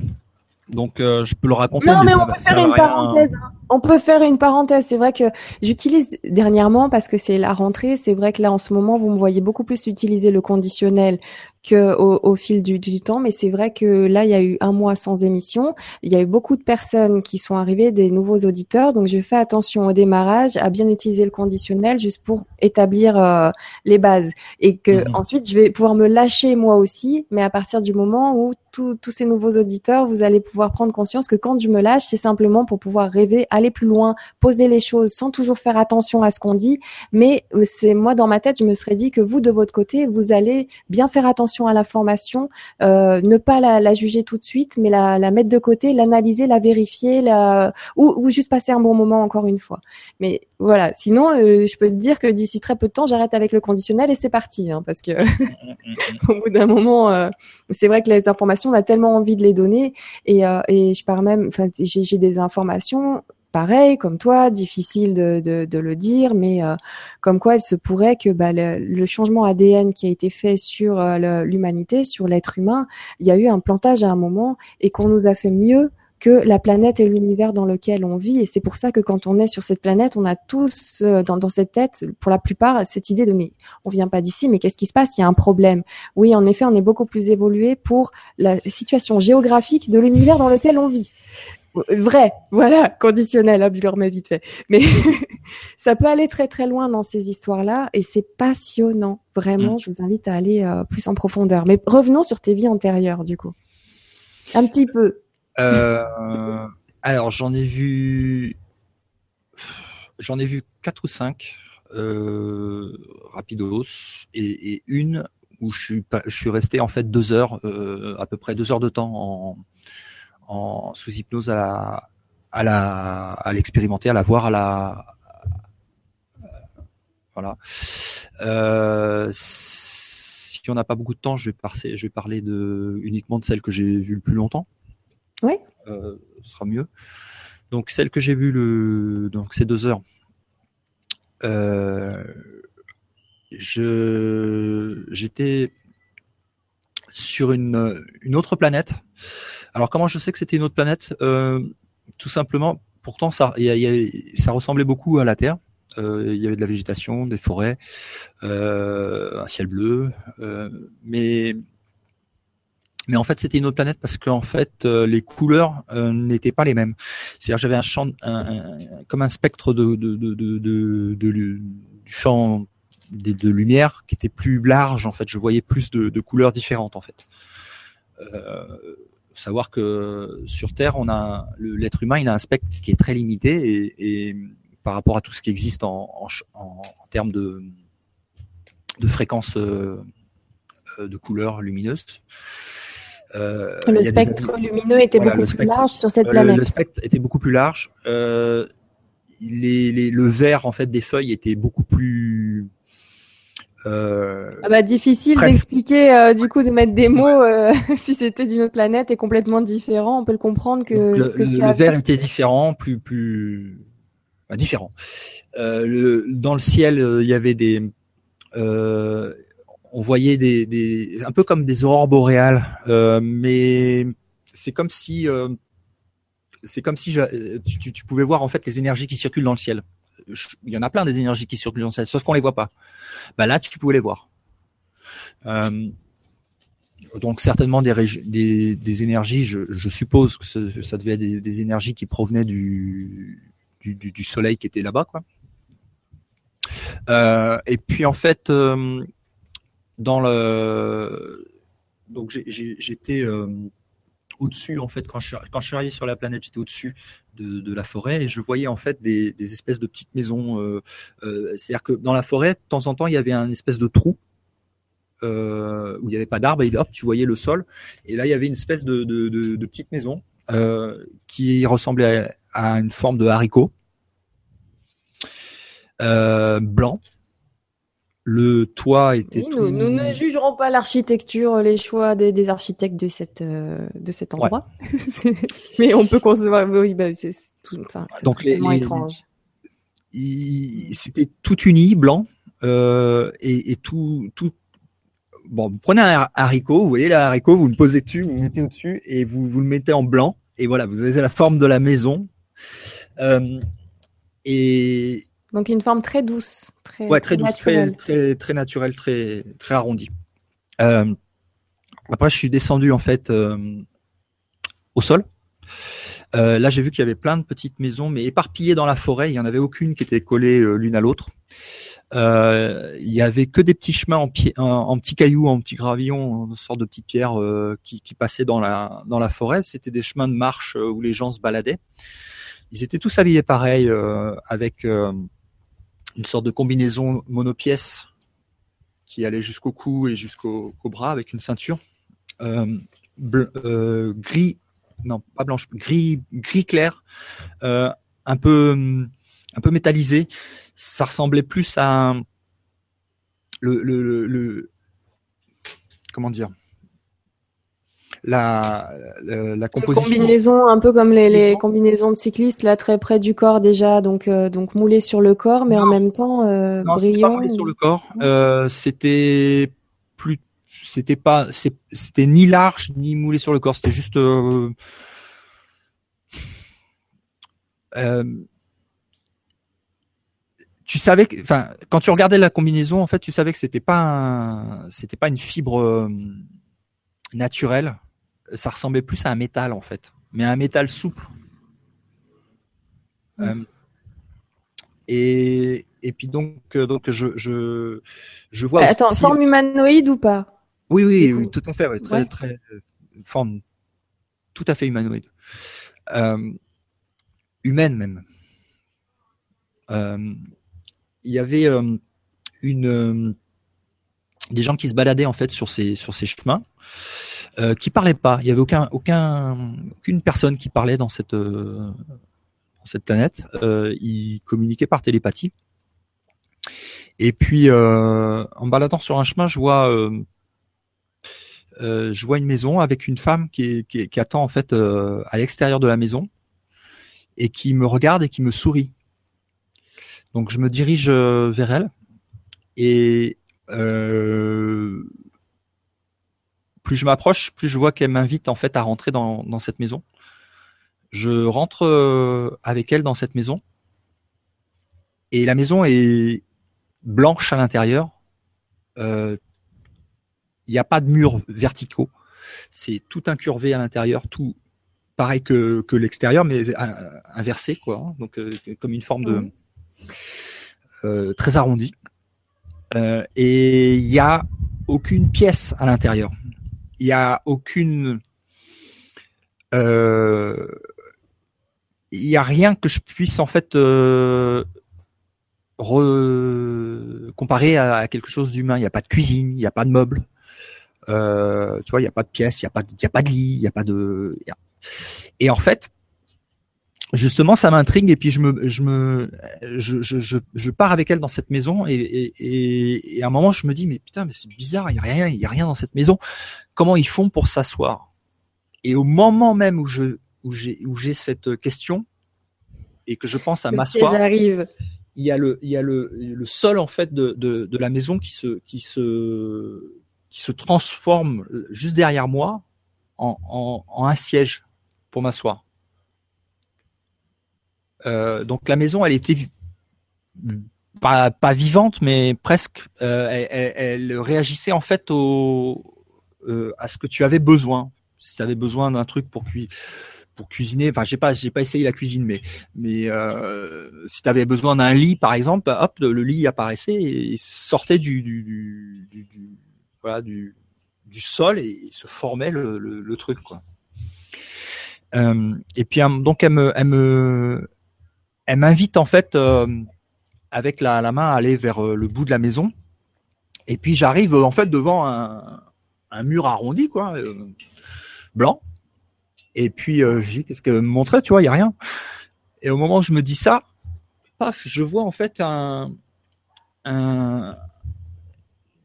Donc euh, je peux le raconter. Non, mais on peut faire une rien- parenthèse. hein. On peut faire une parenthèse. C'est vrai que j'utilise dernièrement parce que c'est la rentrée. C'est vrai que là, en ce moment, vous me voyez beaucoup plus utiliser le conditionnel que au, au fil du, du temps. Mais c'est vrai que là, il y a eu un mois sans émission. Il y a eu beaucoup de personnes qui sont arrivées, des nouveaux auditeurs. Donc, je fais attention au démarrage à bien utiliser le conditionnel juste pour établir euh, les bases et que Mhm. ensuite, je vais pouvoir me lâcher moi aussi. Mais à partir du moment où tous ces nouveaux auditeurs, vous allez pouvoir prendre conscience que quand je me lâche, c'est simplement pour pouvoir rêver, aller plus loin, poser les choses sans toujours faire attention à ce qu'on dit. Mais euh, c'est moi dans ma tête, je me serais dit que vous de votre côté, vous allez bien faire attention attention à l'information, euh, ne pas la, la, juger tout de suite, mais la, la mettre de côté, l'analyser, la vérifier, la, ou, ou, juste passer un bon moment encore une fois. Mais voilà, sinon, euh, je peux te dire que d'ici très peu de temps, j'arrête avec le conditionnel et c'est parti, hein, parce que [LAUGHS] au bout d'un moment, euh, c'est vrai que les informations, on a tellement envie de les donner, et, euh, et je pars même, enfin, j'ai des informations pareil, comme toi, difficile de, le dire, mais euh, comme quoi il se pourrait que bah, le, le, changement ADN qui a été fait sur euh, l'humanité, sur l'être humain, il y a eu un plantage à un moment et qu'on nous a fait mieux que la planète et l'univers dans lequel on vit. Et c'est pour ça que quand on est sur cette planète, on a tous euh, dans, dans cette tête, pour la plupart, cette idée de mais on vient pas d'ici, mais qu'est-ce qui se passe? Il y a un problème. Oui, en effet, on est beaucoup plus évolué pour la situation géographique de l'univers dans lequel on vit vrai, voilà, conditionnel, hop, je le remets vite fait. Mais [LAUGHS] ça peut aller très très loin dans ces histoires-là et c'est passionnant. Vraiment, mm. je vous invite à aller euh, plus en profondeur. Mais revenons sur tes vies antérieures, du coup. Un petit peu. Euh, alors, j'en ai vu, j'en ai vu quatre ou cinq euh, rapidos et, une où je suis, je suis resté en fait deux heures, euh, à peu près deux heures de temps en en sous hypnose à la à la à l'expérimenter, à la voir, à la voilà. Euh, si on n'a pas beaucoup de temps, je vais parler, je vais parler de uniquement de celle que j'ai vue le plus longtemps. Oui. Euh, ce sera mieux. Donc celle que j'ai vue le donc c'est deux heures. Euh, je j'étais sur une une autre planète alors comment je sais que c'était une autre planète? Euh, Tout simplement, pourtant ça, ça ressemblait beaucoup à la Terre. Euh, il y avait de la végétation, des forêts, euh, un ciel bleu, mais mais en fait c'était une autre planète parce qu'en fait les couleurs n'étaient pas les mêmes. C'est-à-dire j'avais un champ, comme un spectre de, de, de, de, du champ de, de, lumière qui était plus large en fait. Je voyais plus de, de couleurs différentes en fait. Euh, savoir que sur Terre, on a l'être humain, il a un spectre qui est très limité et, et par rapport à tout ce qui existe en, en, en, termes de, de fréquences euh, de couleurs lumineuses. Euh, le spectre lumineux était beaucoup plus large sur cette planète. Le, spectre était beaucoup plus large. Euh, les, les, le vert en fait des feuilles était beaucoup plus euh, ah bah, difficile d'expliquer euh, du coup de mettre des mots euh, [LAUGHS] si c'était d'une autre planète et complètement différent. On peut le comprendre que le, ce que le, vert était différent, plus plus bah, différent. Le, dans le ciel, il y avait des, on voyait des, des, un peu comme des aurores boréales, mais c'est comme si c'est comme si tu, tu, pouvais voir en fait les énergies qui circulent dans le ciel il y en a plein des énergies qui circulent dans ciel, sauf qu'on les voit pas. Bah là, tu pouvais les voir. Euh, donc certainement des, des, énergies, je, suppose que ça devait être des, énergies qui provenaient du, du, soleil qui était là-bas, quoi. Euh, et puis en fait, euh, dans le, donc j'étais euh, au-dessus en fait quand je, quand je suis arrivé sur la planète j'étais au-dessus de, de, la forêt et je voyais en fait des, des espèces de petites maisons euh, euh, c'est-à-dire que dans la forêt de temps en temps il y avait un espèce de trou où il n'y avait pas d'arbre et hop tu voyais le sol et là il y avait une espèce de, de, de, de petite maison qui ressemblait à, à, une forme de haricot blanc le toit était. Oui, nous, nous, ne jugerons pas l'architecture, les choix des, des, architectes de cette euh, de cet endroit, ouais. [LAUGHS] mais on peut concevoir. Oui, bah, c'est tout. Enfin, donc les, les, étrange. C'était tout uni, blanc, euh, et, et, tout tout. Bon, vous prenez un haricot, vous voyez le haricot, vous le posez dessus, vous le mettez au-dessus et vous vous le mettez en blanc, et voilà, vous avez la forme de la maison. Euh, et donc une forme très douce, très ouais, très, douce, très très très naturelle, très très arrondie. Euh, après, je suis descendu en fait euh, au sol. Euh, là, j'ai vu qu'il y avait plein de petites maisons, mais éparpillées dans la forêt. Il y en avait aucune qui était collée euh, l'une à l'autre. Euh, il y avait que des petits chemins en, pied, en, en petits cailloux, en petits gravillons, une sorte de petites pierres euh, qui, qui, passaient dans la dans la forêt. C'était des chemins de marche où les gens se baladaient. Ils étaient tous habillés pareil, avec une sorte de combinaison monopièce qui allait jusqu'au cou et jusqu'au bras avec une ceinture gris, non pas blanche, gris, gris clair, un peu un peu métallisé. Ça ressemblait plus à le, le, le, comment dire? La, la, composition. combinaison un peu comme les, les, combinaisons de cyclistes là très près du corps déjà donc euh, donc moulé sur le corps mais en même temps euh, non, brillant. Pas moulé sur le corps. Euh, c'était plus c'était pas c'était ni large ni moulé sur le corps c'était juste euh, euh, tu savais que, enfin, quand tu regardais la combinaison, en fait, tu savais que c'était pas c'était pas une fibre euh, naturelle. Ça ressemblait plus à un métal, en fait, mais un métal souple. Euh, et, et puis donc, euh, donc je, je, je vois. Attends, forme humanoïde ou pas? Oui, oui, oui, tout à fait, très, très, forme tout à fait humanoïde, humaine même. Euh, il y avait euh, une euh, des gens qui se baladaient en fait sur ces sur ces chemins euh, qui parlaient pas. Il y avait aucun aucun aucune personne qui parlait dans cette euh, dans cette planète. Euh, ils communiquaient par télépathie. Et puis en baladant sur un chemin, je vois je vois une maison avec une femme qui, qui, qui attend en fait à l'extérieur de la maison et qui me regarde et qui me sourit. Donc je me dirige euh, vers elle et euh, plus je m'approche, plus je vois qu'elle m'invite en fait à rentrer dans, dans cette maison. Je rentre euh, avec elle dans cette maison et la maison est blanche à l'intérieur. Il n'y a pas de murs verticaux. C'est tout incurvé à l'intérieur, tout pareil que, que l'extérieur, mais inversé, quoi. Hein. Donc, comme une forme de, euh, très arrondi. Euh, et il n'y a aucune pièce à l'intérieur. Il n'y a aucune... Euh, il n'y a rien que je puisse en fait comparer à, quelque chose d'humain. Il n'y a pas de cuisine, il n'y a pas de meubles. tu vois, il n'y a pas de pièces, il n'y a pas, y a pas de lit, il n'y a pas de. Et en fait, justement, ça m'intrigue et puis je me, je me, je, je, je, pars avec elle dans cette maison et, et, et, à un moment je me dis mais putain mais c'est bizarre, il y a rien, il y a rien dans cette maison. Comment ils font pour s'asseoir? Et au moment même où je, où j'ai, où j'ai cette question et que je pense à m'asseoir, j'arrive. Il y a le, il y a le, le sol en fait de, de, de la maison qui se, qui se, qui se transforme juste derrière moi en, en, en un siège pour m'asseoir. Euh, donc la maison, elle était pas, pas vivante, mais presque. Euh, elle, réagissait en fait au, euh, à ce que tu avais besoin. Si tu avais besoin d'un truc pour pour cuisiner. Enfin, j'ai pas, j'ai pas essayé la cuisine, mais mais euh, si tu avais besoin d'un lit, par exemple, hop, le lit apparaissait et sortait du du, du, du, voilà du, du sol et se formait le, le, le truc quoi. Euh, et puis donc elle me, elle me, elle m'invite en fait euh, avec la, la, main à aller vers euh, le bout de la maison. Et puis j'arrive en fait devant un, un mur arrondi, quoi, euh, blanc. Et puis je dis qu'est-ce qu'elle me montrait, tu vois, il y a rien. Et au moment où je me dis ça, paf, je vois en fait un, un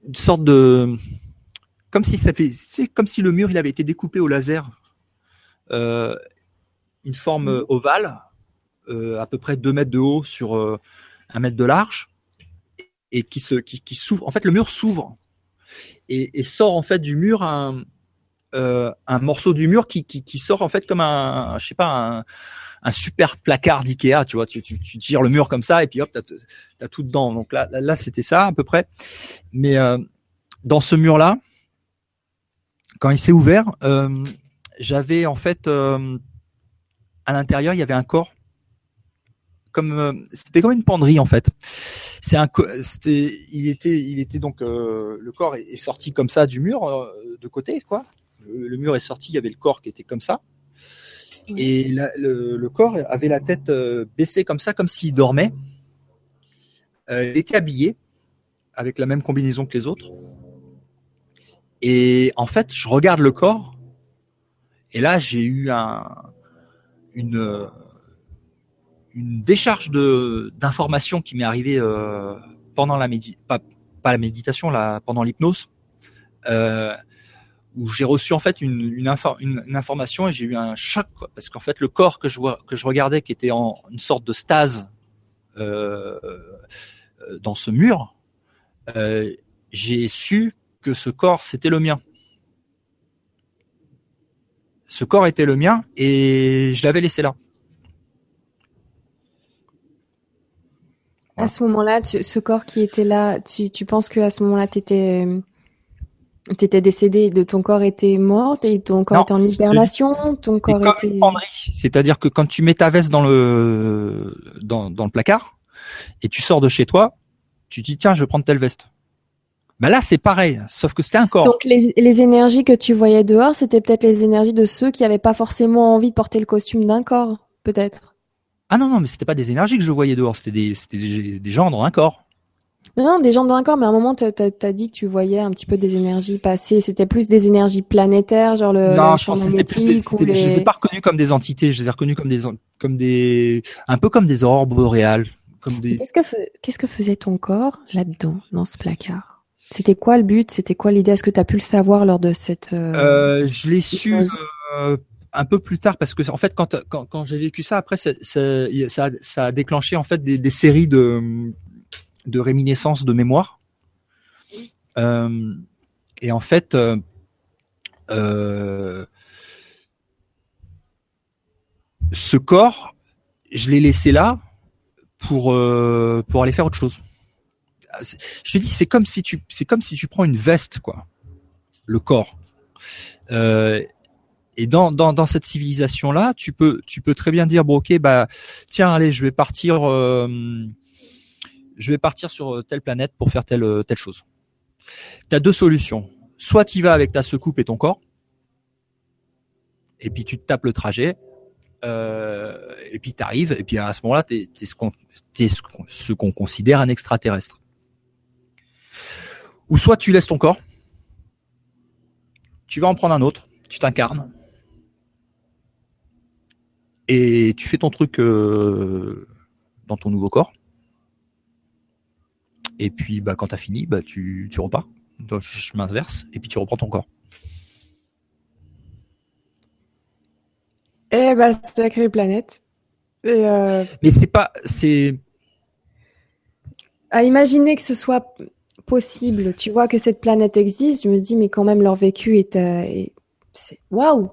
une sorte de comme si ça fait, c'est comme si le mur il avait été découpé au laser, euh, une forme ovale euh, à peu près 2 mètres de haut sur euh, un mètre de large et qui se qui, qui s'ouvre. En fait, le mur s'ouvre et, et, sort en fait du mur un euh, un morceau du mur qui, qui, qui sort en fait comme un je sais pas un, un super placard d'Ikea, tu vois, tu, tu, tu, tires le mur comme ça et puis hop, t'as as tout dedans. Donc là, là, c'était ça à peu près. Mais euh, dans ce mur-là, quand il s'est ouvert, euh, j'avais en fait euh, à l'intérieur, il y avait un corps comme euh, c'était comme une penderie en fait. C'est un c'était il était il était donc euh, le corps est, sorti comme ça du mur euh, de côté quoi. Le, mur est sorti, il y avait le corps qui était comme ça. Et le, corps avait la tête baissée comme ça, comme s'il dormait. il était habillé avec la même combinaison que les autres. Et en fait, je regarde le corps, et là, j'ai eu un, une, une décharge de d'informations qui m'est arrivée euh, pendant la méditation, pas, pas la méditation, là, pendant l'hypnose, euh, où j'ai reçu en fait une, une, information et j'ai eu un choc parce qu'en fait le corps que je que je regardais qui était en une sorte de stase euh, euh dans ce mur, euh, j'ai su que ce corps c'était le mien. Ce corps était le mien et je l'avais laissé là. À ce moment-là, ce corps qui était là, tu, tu penses que à ce moment-là, tu étais, étais décédé, de ton corps était mort et ton corps était en hibernation, ton corps était. C'est-à-dire que quand tu mets ta veste dans le dans, dans le placard et tu sors de chez toi, tu dis tiens, je vais prendre telle veste. Ben là, c'est pareil, sauf que c'était un corps. Donc les, les énergies que tu voyais dehors, c'était peut-être les énergies de ceux qui n'avaient pas forcément envie de porter le costume d'un corps, peut-être. Ah non, non, mais c'était pas des énergies que je voyais dehors, c'était des, des, des, gens dans un corps. Non, des gens dans un corps, mais à un moment, tu as, dit que tu voyais un petit peu des énergies passer. C'était plus des énergies planétaires, genre le, non, je pense que c'était plus les... Je les ai pas reconnus comme des entités, je les ai reconnus comme des, comme des, un peu comme des orbes boréales. Des... Qu'est-ce que, qu'est-ce que faisait ton corps là-dedans, dans ce placard? C'était quoi le but? C'était quoi l'idée? Est-ce que tu as pu le savoir lors de cette... Euh... Euh, je l'ai su euh, un peu plus tard parce que en fait quand j'ai vécu ça après ça, a déclenché en fait des, séries de de réminiscences de mémoire. Euh, et en fait euh, euh, ce corps je l'ai laissé là pour euh, pour aller faire autre chose. Je te dis c'est comme si tu prends une veste quoi. Le corps et dans, dans, dans cette civilisation là, tu peux tu peux très bien dire bon ok bah tiens allez je vais partir euh, je vais partir sur telle planète pour faire telle telle chose. Tu as deux solutions. Soit tu vas avec ta secoupe et ton corps, et puis tu te tapes le trajet, euh, et puis tu arrives, et puis à ce moment-là, tu es, ce qu'on ce qu'on considère un extraterrestre. Ou soit tu laisses ton corps, tu vas en prendre un autre, tu t'incarnes, et tu fais ton truc euh, dans ton nouveau corps. Et puis, bah, quand t'as fini, bah, tu, tu repars dans le chemin inverse, et puis tu reprends ton corps. Eh bah, sacrée planète. Euh... Mais c'est pas, c'est. À imaginer que ce soit possible, tu vois que cette planète existe, je me dis, mais quand même leur vécu est, euh, est... c'est waouh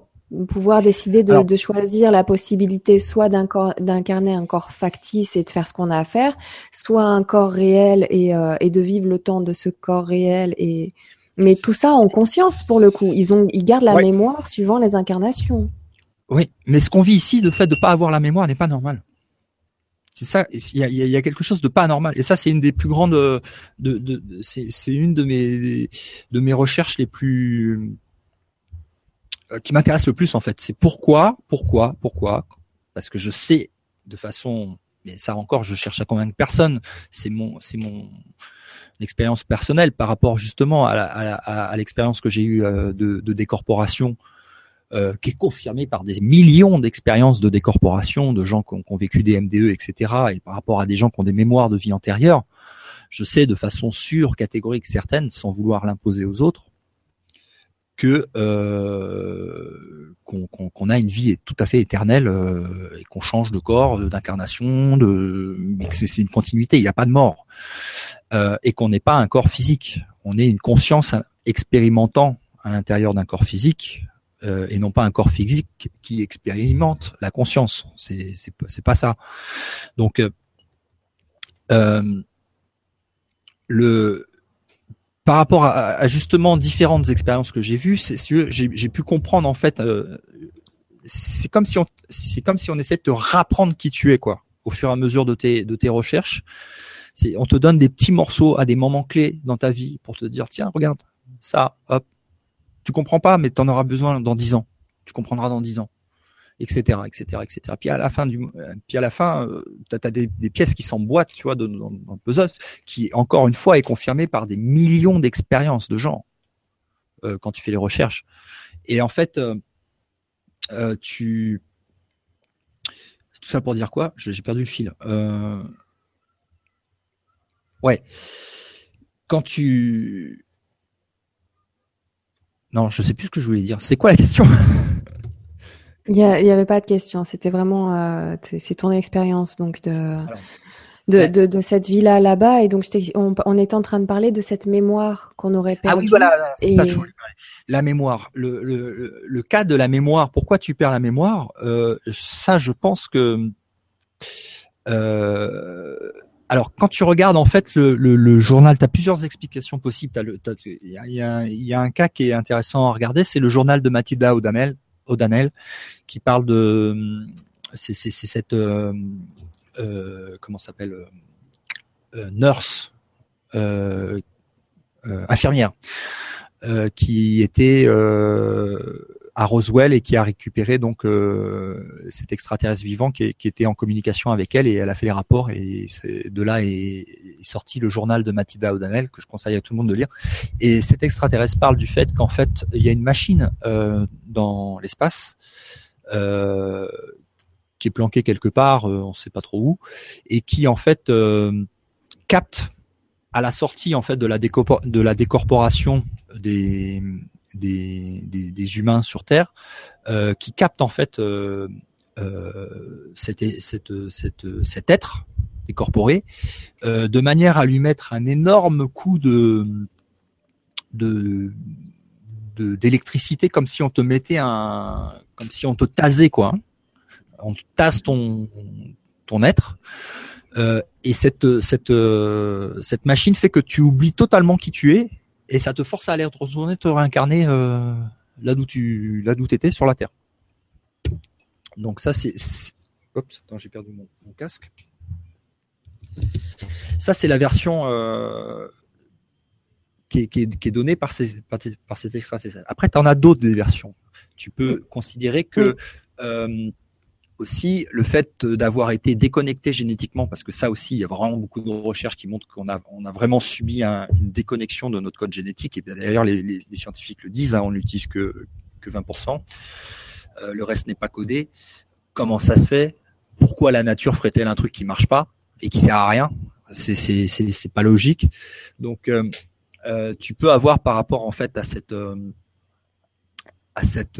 pouvoir décider de, de, choisir la possibilité soit d'incarner un corps factice et de faire ce qu'on a à faire, soit un corps réel et, euh, et, de vivre le temps de ce corps réel. Et mais tout ça en conscience pour le coup. Ils ont, ils gardent la mémoire suivant les incarnations. Oui, mais ce qu'on vit ici, le fait de pas avoir la mémoire n'est pas normal. C'est ça, il y a, y a, quelque chose de pas normal. Et ça, c'est une des plus grandes, de, de, de c'est une de mes de mes recherches les plus euh, qui m'intéresse le plus en fait. C'est pourquoi, pourquoi, pourquoi Parce que je sais de façon, mais ça encore, je cherche à convaincre personne. C'est mon, c'est mon expérience personnelle par rapport justement à, à, l'expérience que j'ai eue euh, de, de décorporation. Euh, qui est confirmée par des millions d'expériences de décorporation, de gens qui ont, qui ont, vécu des MDE, etc. Et par rapport à des gens qui ont des mémoires de vie antérieure, je sais de façon sûre, catégorique, certaine, sans vouloir l'imposer aux autres, que euh, qu'on a une vie tout à fait éternelle euh, et qu'on change de corps, d'incarnation, de mais c'est une continuité, il n'y a pas de mort euh, et qu'on n'est pas un corps physique, on est une conscience expérimentant à l'intérieur d'un corps physique euh, et non pas un corps physique qui expérimente la conscience. C'est c'est pas ça. Donc euh, le par rapport à, justement différentes expériences que j'ai vues, j'ai pu comprendre en fait, euh, c'est comme si on, c'est comme si on essayait de te rapprendre qui tu es quoi, au fur et à mesure de tes de tes recherches. C'est, on te donne des petits morceaux à des moments clés dans ta vie pour te dire tiens regarde ça, hop, tu comprends pas mais tu en auras besoin dans dix ans, tu comprendras dans dix ans. Etc., etc., etc. Puis à la fin du, puis à la fin, tu as, des, pièces qui s'emboîtent, tu vois, dans, dans, le puzzle, qui encore une fois est confirmé par des millions d'expériences de gens quand tu fais les recherches. Et en fait, tu tout ça pour dire quoi? J'ai perdu le fil. Euh... Ouais. Quand tu... Non, je sais plus ce que je voulais dire. C'est quoi la question? Il n'y avait pas de question. C'était vraiment... Euh, c'est ton expérience donc de... De, de, de, cette villa là-bas et donc on, on était en train de parler de cette mémoire qu'on aurait perdue. Ah oui voilà, c'est ça. Je la mémoire, le, le, le, cas de la mémoire. Pourquoi tu perds la mémoire euh, Ça, je pense que euh, alors, quand tu regardes en fait le, le, le journal, tu as plusieurs explications possibles. Il y, a, y, a un cas qui est intéressant à regarder, c'est le journal de Mathilda O'Donnell, O'Donnell qui parle de c'est cette euh, euh, comment s'appelle euh, nurse infirmière qui était à Roswell et qui a récupéré donc euh, cet extraterrestre vivant qui, était en communication avec elle et elle a fait les rapports et de là est, sorti le journal de Mathilda O'Donnell que je conseille à tout le monde de lire. Et cet extraterrestre parle du fait qu'en fait il y a une machine euh, dans l'espace euh, qui est planquée quelque part on ne sait pas trop où et qui en fait capte à la sortie en fait de la, de la décorporation des, des, humains sur Terre euh, qui captent en fait euh, euh, cet, être décorporé de manière à lui mettre un énorme coup de d'électricité comme si on te mettait un comme si on te tasait quoi hein. on tase ton ton être et cette cette cette machine fait que tu oublies totalement qui tu es et ça te force à aller retourner te réincarner euh, là d'où tu là d'où étais sur la terre. Donc ça c'est Oups, attends, j'ai perdu mon, casque. Ça c'est la version euh, qui, est, qui, est, donnée par ces par, par cet extraterrestre. Après tu en as d'autres des versions. Tu peux considérer que euh, aussi le fait d'avoir été déconnecté génétiquement, parce que ça aussi, il y a vraiment beaucoup de recherches qui montrent qu'on a, on a vraiment subi une déconnexion de notre code génétique. Et d'ailleurs, les, les, les, scientifiques le disent, hein, on n'utilise que, que 20%. Euh, le reste n'est pas codé. Comment ça se fait? Pourquoi la nature ferait-elle un truc qui marche pas et qui sert à rien? C'est c'est pas logique. Donc euh, euh, tu peux avoir par rapport en fait à cette euh, à cette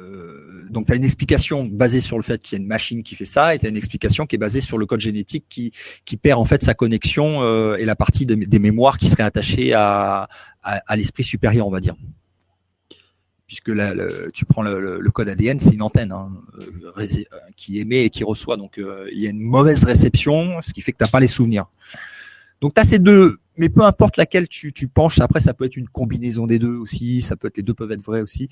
euh, euh, donc tu as une explication basée sur le fait qu'il y a une machine qui fait ça, et tu as une explication qui est basée sur le code génétique qui, qui perd en fait sa connexion euh, et la partie des mémoires qui serait attachée à, à, l'esprit supérieur, on va dire. Puisque là, tu prends le, code ADN, c'est une antenne hein, euh, qui émet et qui reçoit. Donc il y a une mauvaise réception, ce qui fait que tu n'as pas les souvenirs. Donc tu as ces deux, mais peu importe laquelle tu, tu penches, après ça peut être une combinaison des deux aussi, ça peut être les deux peuvent être vrais aussi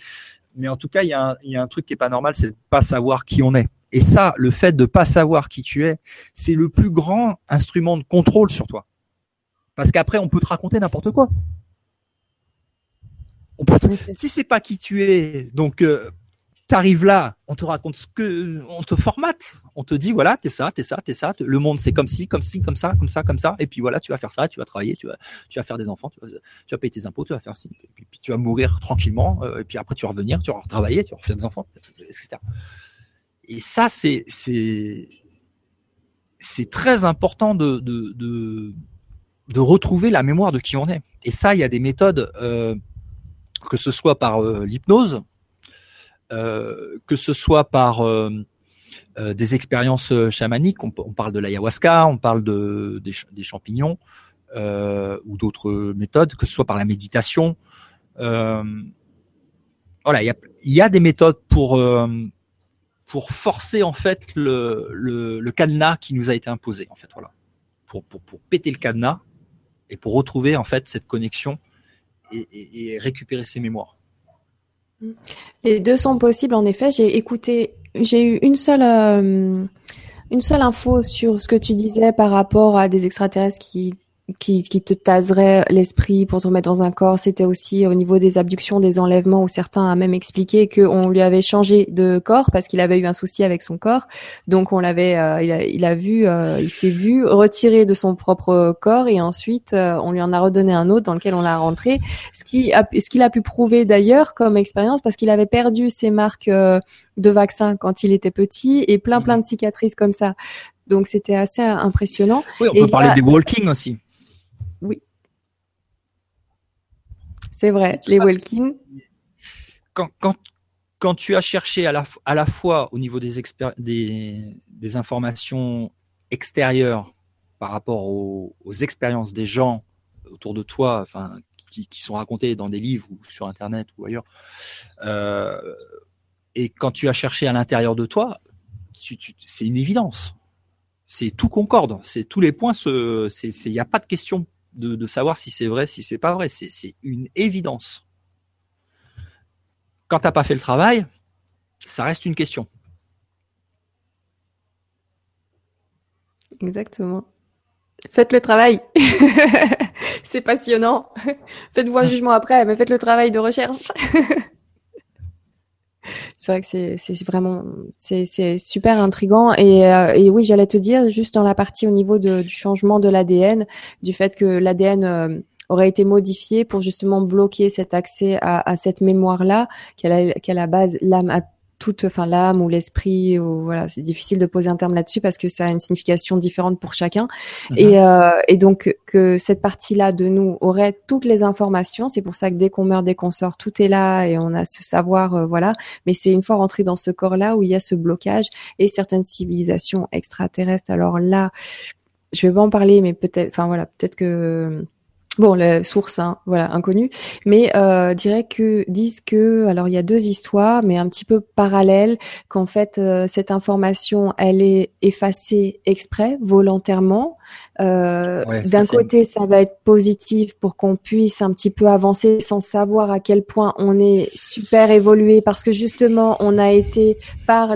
mais en tout cas, il y, a un, il y a un truc qui est pas normal, c'est de pas savoir qui on est. Et ça, le fait de pas savoir qui tu es, c'est le plus grand instrument de contrôle sur toi. Parce qu'après, on peut te raconter n'importe quoi. On peut tu sais pas qui tu es, donc euh, t'arrives là, on te raconte ce que, on te formate, on te dit voilà, t'es ça, t'es ça, t'es ça, le monde c'est comme ci, comme ci, comme ça, comme ça, comme ça, et puis voilà, tu vas faire ça, tu vas travailler, tu vas, tu vas faire des enfants, tu vas, tu vas payer tes impôts, tu vas faire ci, puis, puis tu vas mourir tranquillement, euh, et puis après tu vas revenir, tu vas retravailler, tu vas refaire des enfants, etc. Et ça c'est c'est c'est très important de, de de de retrouver la mémoire de qui on est. Et ça, il y a des méthodes, euh, que ce soit par euh, l'hypnose, que ce soit par euh, euh, des expériences chamaniques, on, parle de l'ayahuasca, on parle de, des, champignons ou d'autres méthodes, que ce soit par la méditation. voilà, il y a, y a, des méthodes pour pour forcer en fait le, le, le, cadenas qui nous a été imposé en fait voilà pour, pour, pour péter le cadenas et pour retrouver en fait cette connexion et, et, et récupérer ses mémoires les deux sont possibles, en effet. J'ai écouté, j'ai eu une seule, euh, une seule info sur ce que tu disais par rapport à des extraterrestres qui qui, qui te taserait l'esprit pour te remettre dans un corps. C'était aussi au niveau des abductions, des enlèvements, où certains a même expliqué qu'on lui avait changé de corps parce qu'il avait eu un souci avec son corps. Donc on l'avait, euh, il, a, il, a, vu, euh, il s'est vu retiré de son propre corps et ensuite euh, on lui en a redonné un autre dans lequel on l'a rentré. Ce qui, a, ce qu'il a pu prouver d'ailleurs comme expérience parce qu'il avait perdu ses marques de vaccin quand il était petit et plein plein de cicatrices comme ça. Donc c'était assez impressionnant. Oui, on peut parler des walking aussi. C'est vrai, les walking. Quand, quand, quand tu as cherché à la, à la fois au niveau des, des, des informations extérieures par rapport aux, aux, expériences des gens autour de toi, enfin, qui, qui, sont racontées dans des livres ou sur Internet ou ailleurs, euh, et quand tu as cherché à l'intérieur de toi, tu, tu, c'est une évidence. C'est tout concorde. C'est tous les points. Il n'y a pas de question de, de savoir si c'est vrai, si c'est pas vrai. C'est une évidence. Quand t'as pas fait le travail, ça reste une question. Exactement. Faites le travail. [LAUGHS] c'est passionnant. Faites-vous un [LAUGHS] jugement après, mais faites le travail de recherche. [LAUGHS] c'est vrai que c'est vraiment c'est super intrigant. Et, euh, et oui j'allais te dire juste dans la partie au niveau du changement de l'ADN du fait que l'ADN euh, aurait été modifié pour justement bloquer cet accès à, cette mémoire là qu'elle a, la base l'âme toute, enfin l'âme ou l'esprit, ou voilà, c'est difficile de poser un terme là-dessus parce que ça a une signification différente pour chacun. Mhm. Et, euh, et donc que cette partie-là de nous aurait toutes les informations. C'est pour ça que dès qu'on meurt, dès qu'on sort, tout est là et on a ce savoir, euh, voilà. Mais c'est une fois rentré dans ce corps-là où il y a ce blocage et certaines civilisations extraterrestres. Alors là, je vais pas en parler, mais peut-être, enfin voilà, peut-être que bon, la source, hein, voilà, inconnue, mais euh, dirais que disent que, alors il y a deux histoires, mais un petit peu parallèles, qu'en fait euh, cette information, elle est effacée exprès, volontairement. Euh, D'un côté, ça va être positif pour qu'on puisse un petit peu avancer sans savoir à quel point on est super évolué, parce que justement, on a été par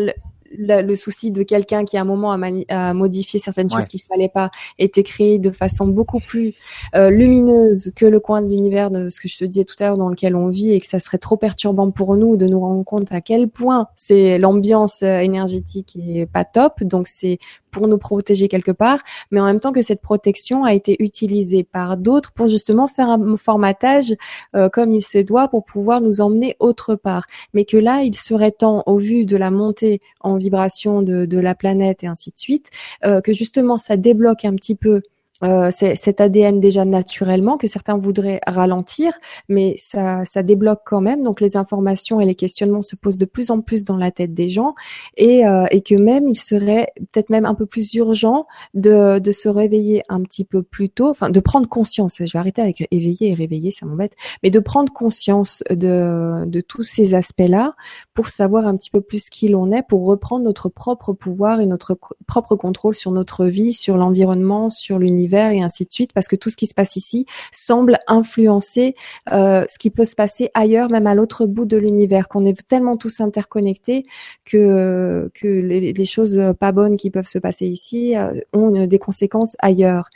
le, souci de quelqu'un qui à un moment a, modifié certaines choses qu'il fallait pas était créé de façon beaucoup plus euh, lumineuse que le coin de l'univers de ce que je te disais tout à l'heure dans lequel on vit et que ça serait trop perturbant pour nous de nous rendre compte à quel point c'est l'ambiance euh, énergétique est pas top. Donc c'est pour nous protéger quelque part, mais en même temps que cette protection a été utilisée par d'autres pour justement faire un formatage euh, comme il se doit pour pouvoir nous emmener autre part. Mais que là, il serait temps, au vu de la montée en vibration de, de la planète et ainsi de suite, euh, que justement ça débloque un petit peu euh, cet ADN déjà naturellement que certains voudraient ralentir, mais ça, ça débloque quand même. Donc les informations et les questionnements se posent de plus en plus dans la tête des gens et, euh, et que même il serait peut-être même un peu plus urgent de, de se réveiller un petit peu plus tôt, enfin de prendre conscience. Je vais arrêter avec éveiller et réveiller, ça m'embête, mais de prendre conscience de, de tous ces aspects-là pour savoir un petit peu plus qui l'on est, pour reprendre notre propre pouvoir et notre propre contrôle sur notre vie, sur l'environnement, sur l'univers et ainsi de suite, parce que tout ce qui se passe ici semble influencer euh, ce qui peut se passer ailleurs, même à l'autre bout de l'univers, qu'on est tellement tous interconnectés que que les, choses pas bonnes qui peuvent se passer ici euh, ont des conséquences ailleurs.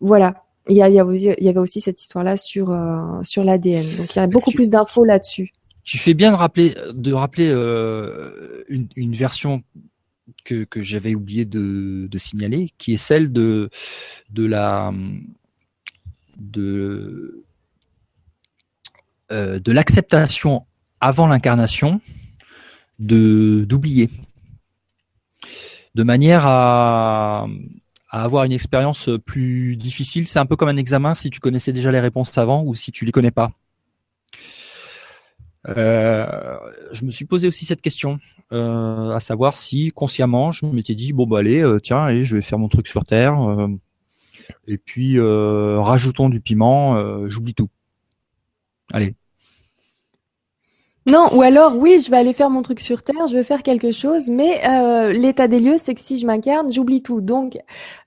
Voilà. Il y, a, il, y il y avait aussi cette histoire-là sur euh, sur l'ADN. Donc il y a beaucoup plus d'infos là-dessus. Tu fais bien de rappeler de rappeler une, une version que, j'avais oublié de, de, signaler, qui est celle de, de la de, euh, de l'acceptation avant l'incarnation de d'oublier, de manière à, à avoir une expérience plus difficile. C'est un peu comme un examen si tu connaissais déjà les réponses avant ou si tu les connais pas. Euh, je me suis posé aussi cette question, euh, à savoir si consciemment je m'étais dit bon bah allez euh, tiens allez je vais faire mon truc sur terre et puis rajoutons du piment, j'oublie tout. Allez. Non, ou alors oui, je vais aller faire mon truc sur Terre, je vais faire quelque chose, mais l'état des lieux, c'est que si je m'incarne, j'oublie tout. Donc,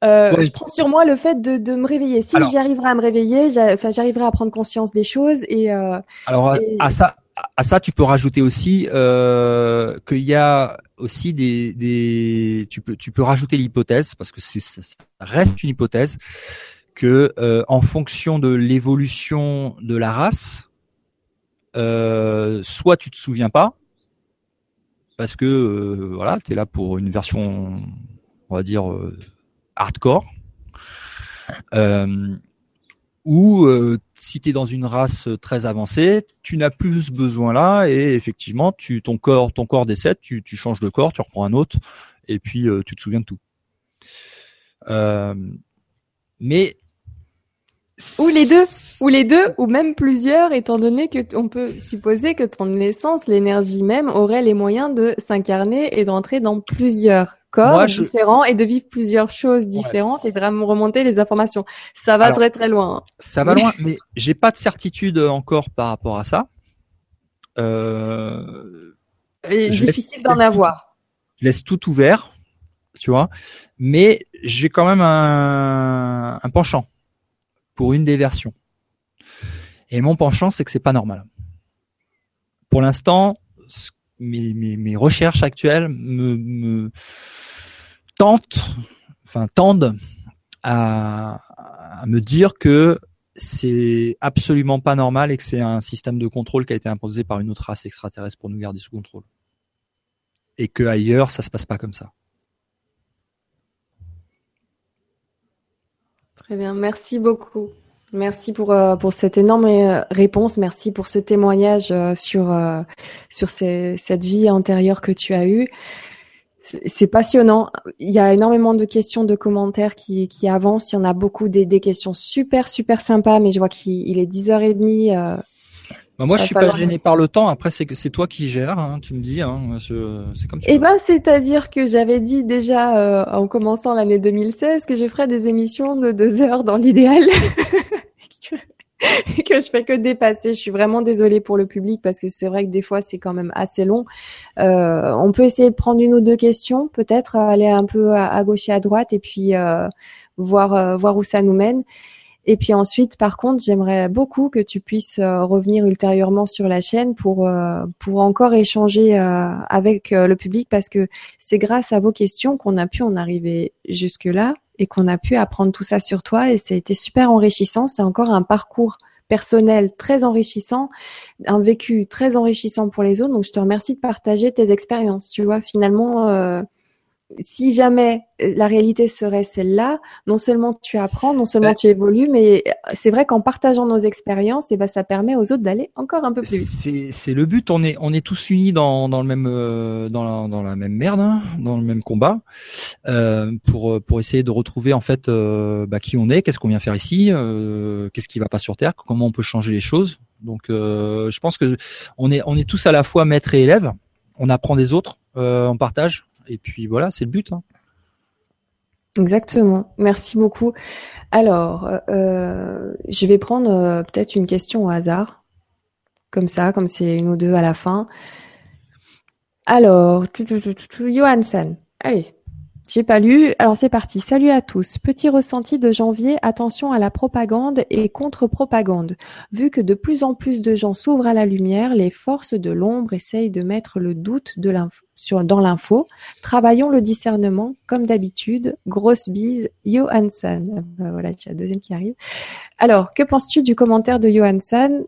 je prends sur moi le fait de, de me réveiller. Si j'arriverai à me réveiller, j'arriverai à prendre conscience des choses et. alors à ça, à ça, tu peux rajouter aussi euh, qu'il y a aussi des, des, tu peux tu peux rajouter l'hypothèse parce que ça reste une hypothèse que en fonction de l'évolution de la race, soit tu te souviens pas, parce que voilà, tu es là pour une version, on va dire hardcore, ou si tu es dans une race très avancée, tu n'as plus ce besoin-là et effectivement, tu ton corps ton corps décède, tu, tu changes de corps, tu reprends un autre et puis euh, tu te souviens de tout. Euh, mais ou les deux, ou les deux, ou même plusieurs, étant donné que on peut supposer que ton essence, l'énergie même, aurait les moyens de s'incarner et d'entrer dans plusieurs corps différents et de vivre plusieurs choses différentes et de remonter les informations. Ça va très très loin. Ça va loin, mais j'ai pas de certitude encore par rapport à ça. Euh... difficile d'en avoir. Je laisse tout ouvert, tu vois, mais j'ai quand même un, un penchant pour une des versions. Et mon penchant, c'est que c'est pas normal. Pour l'instant, mes, mes, mes, recherches actuelles me, me tentent, enfin tendent à, à me dire que c'est absolument pas normal et que c'est un système de contrôle qui a été imposé par une autre race extraterrestre pour nous garder sous contrôle. Et que ailleurs, ça se passe pas comme ça. Très bien, merci beaucoup. Merci pour, euh, pour cette énorme euh, réponse. Merci pour ce témoignage euh, sur, sur cette vie antérieure que tu as eue. C'est passionnant. Il y a énormément de questions, de commentaires qui, qui avancent. Il y en a beaucoup des, des questions super, super sympas, mais je vois qu'il est 10h30. Bah moi, je suis pas gêné par le temps. Après, c'est que c'est toi qui gères. Hein, tu me dis. Hein, c'est comme. Tu eh ben, c'est-à-dire que j'avais dit déjà en commençant l'année 2016 que je ferais des émissions de deux heures dans l'idéal. [LAUGHS] que je fais que dépasser. Je suis vraiment désolée pour le public parce que c'est vrai que des fois c'est quand même assez long. Euh, on peut essayer de prendre une ou deux questions, peut-être aller un peu à, gauche et à droite et puis euh, voir euh, voir où ça nous mène. Et puis ensuite, par contre, j'aimerais beaucoup que tu puisses revenir ultérieurement sur la chaîne pour pour encore échanger avec le public parce que c'est grâce à vos questions qu'on a pu en arriver jusque là et qu'on a pu apprendre tout ça sur toi et été super enrichissant. C'est encore un parcours personnel très enrichissant, un vécu très enrichissant pour les autres. Donc je te remercie de partager tes expériences. Tu vois, finalement, euh, si jamais euh, la réalité serait celle-là, non seulement tu apprends, non seulement tu évolues, mais euh, c'est vrai qu'en partageant nos expériences, et eh ben ça permet aux autres d'aller encore un peu plus vite. C'est le but. On est on est tous unis dans dans le même euh, dans la dans la même merde, hein, dans le même combat, euh, pour pour essayer de retrouver en fait bah, qui on est, qu'est-ce qu'on vient faire ici, euh, qu'est-ce qui va pas sur terre, comment on peut changer les choses. Donc je pense que on est on est tous à la fois maître et élève. On apprend des autres, on partage et puis voilà, c'est le but. Hein. Exactement. Merci beaucoup. Alors, euh, je vais prendre euh, peut-être une question au hasard, comme ça, comme c'est une ou deux à la fin. Alors, Johansen. Allez, j'ai pas lu. Alors c'est parti. Salut à tous. Petit ressenti de janvier. Attention à la propagande et contre-propagande. Vu que de plus en plus de gens s'ouvrent à la lumière, les forces de l'ombre essayent de mettre le doute de sur, dans l'info. Travaillons le discernement comme d'habitude. Grosse bise, Johansson. Euh, voilà, il y a la deuxième qui arrive. Alors, que penses-tu du commentaire de Johansson?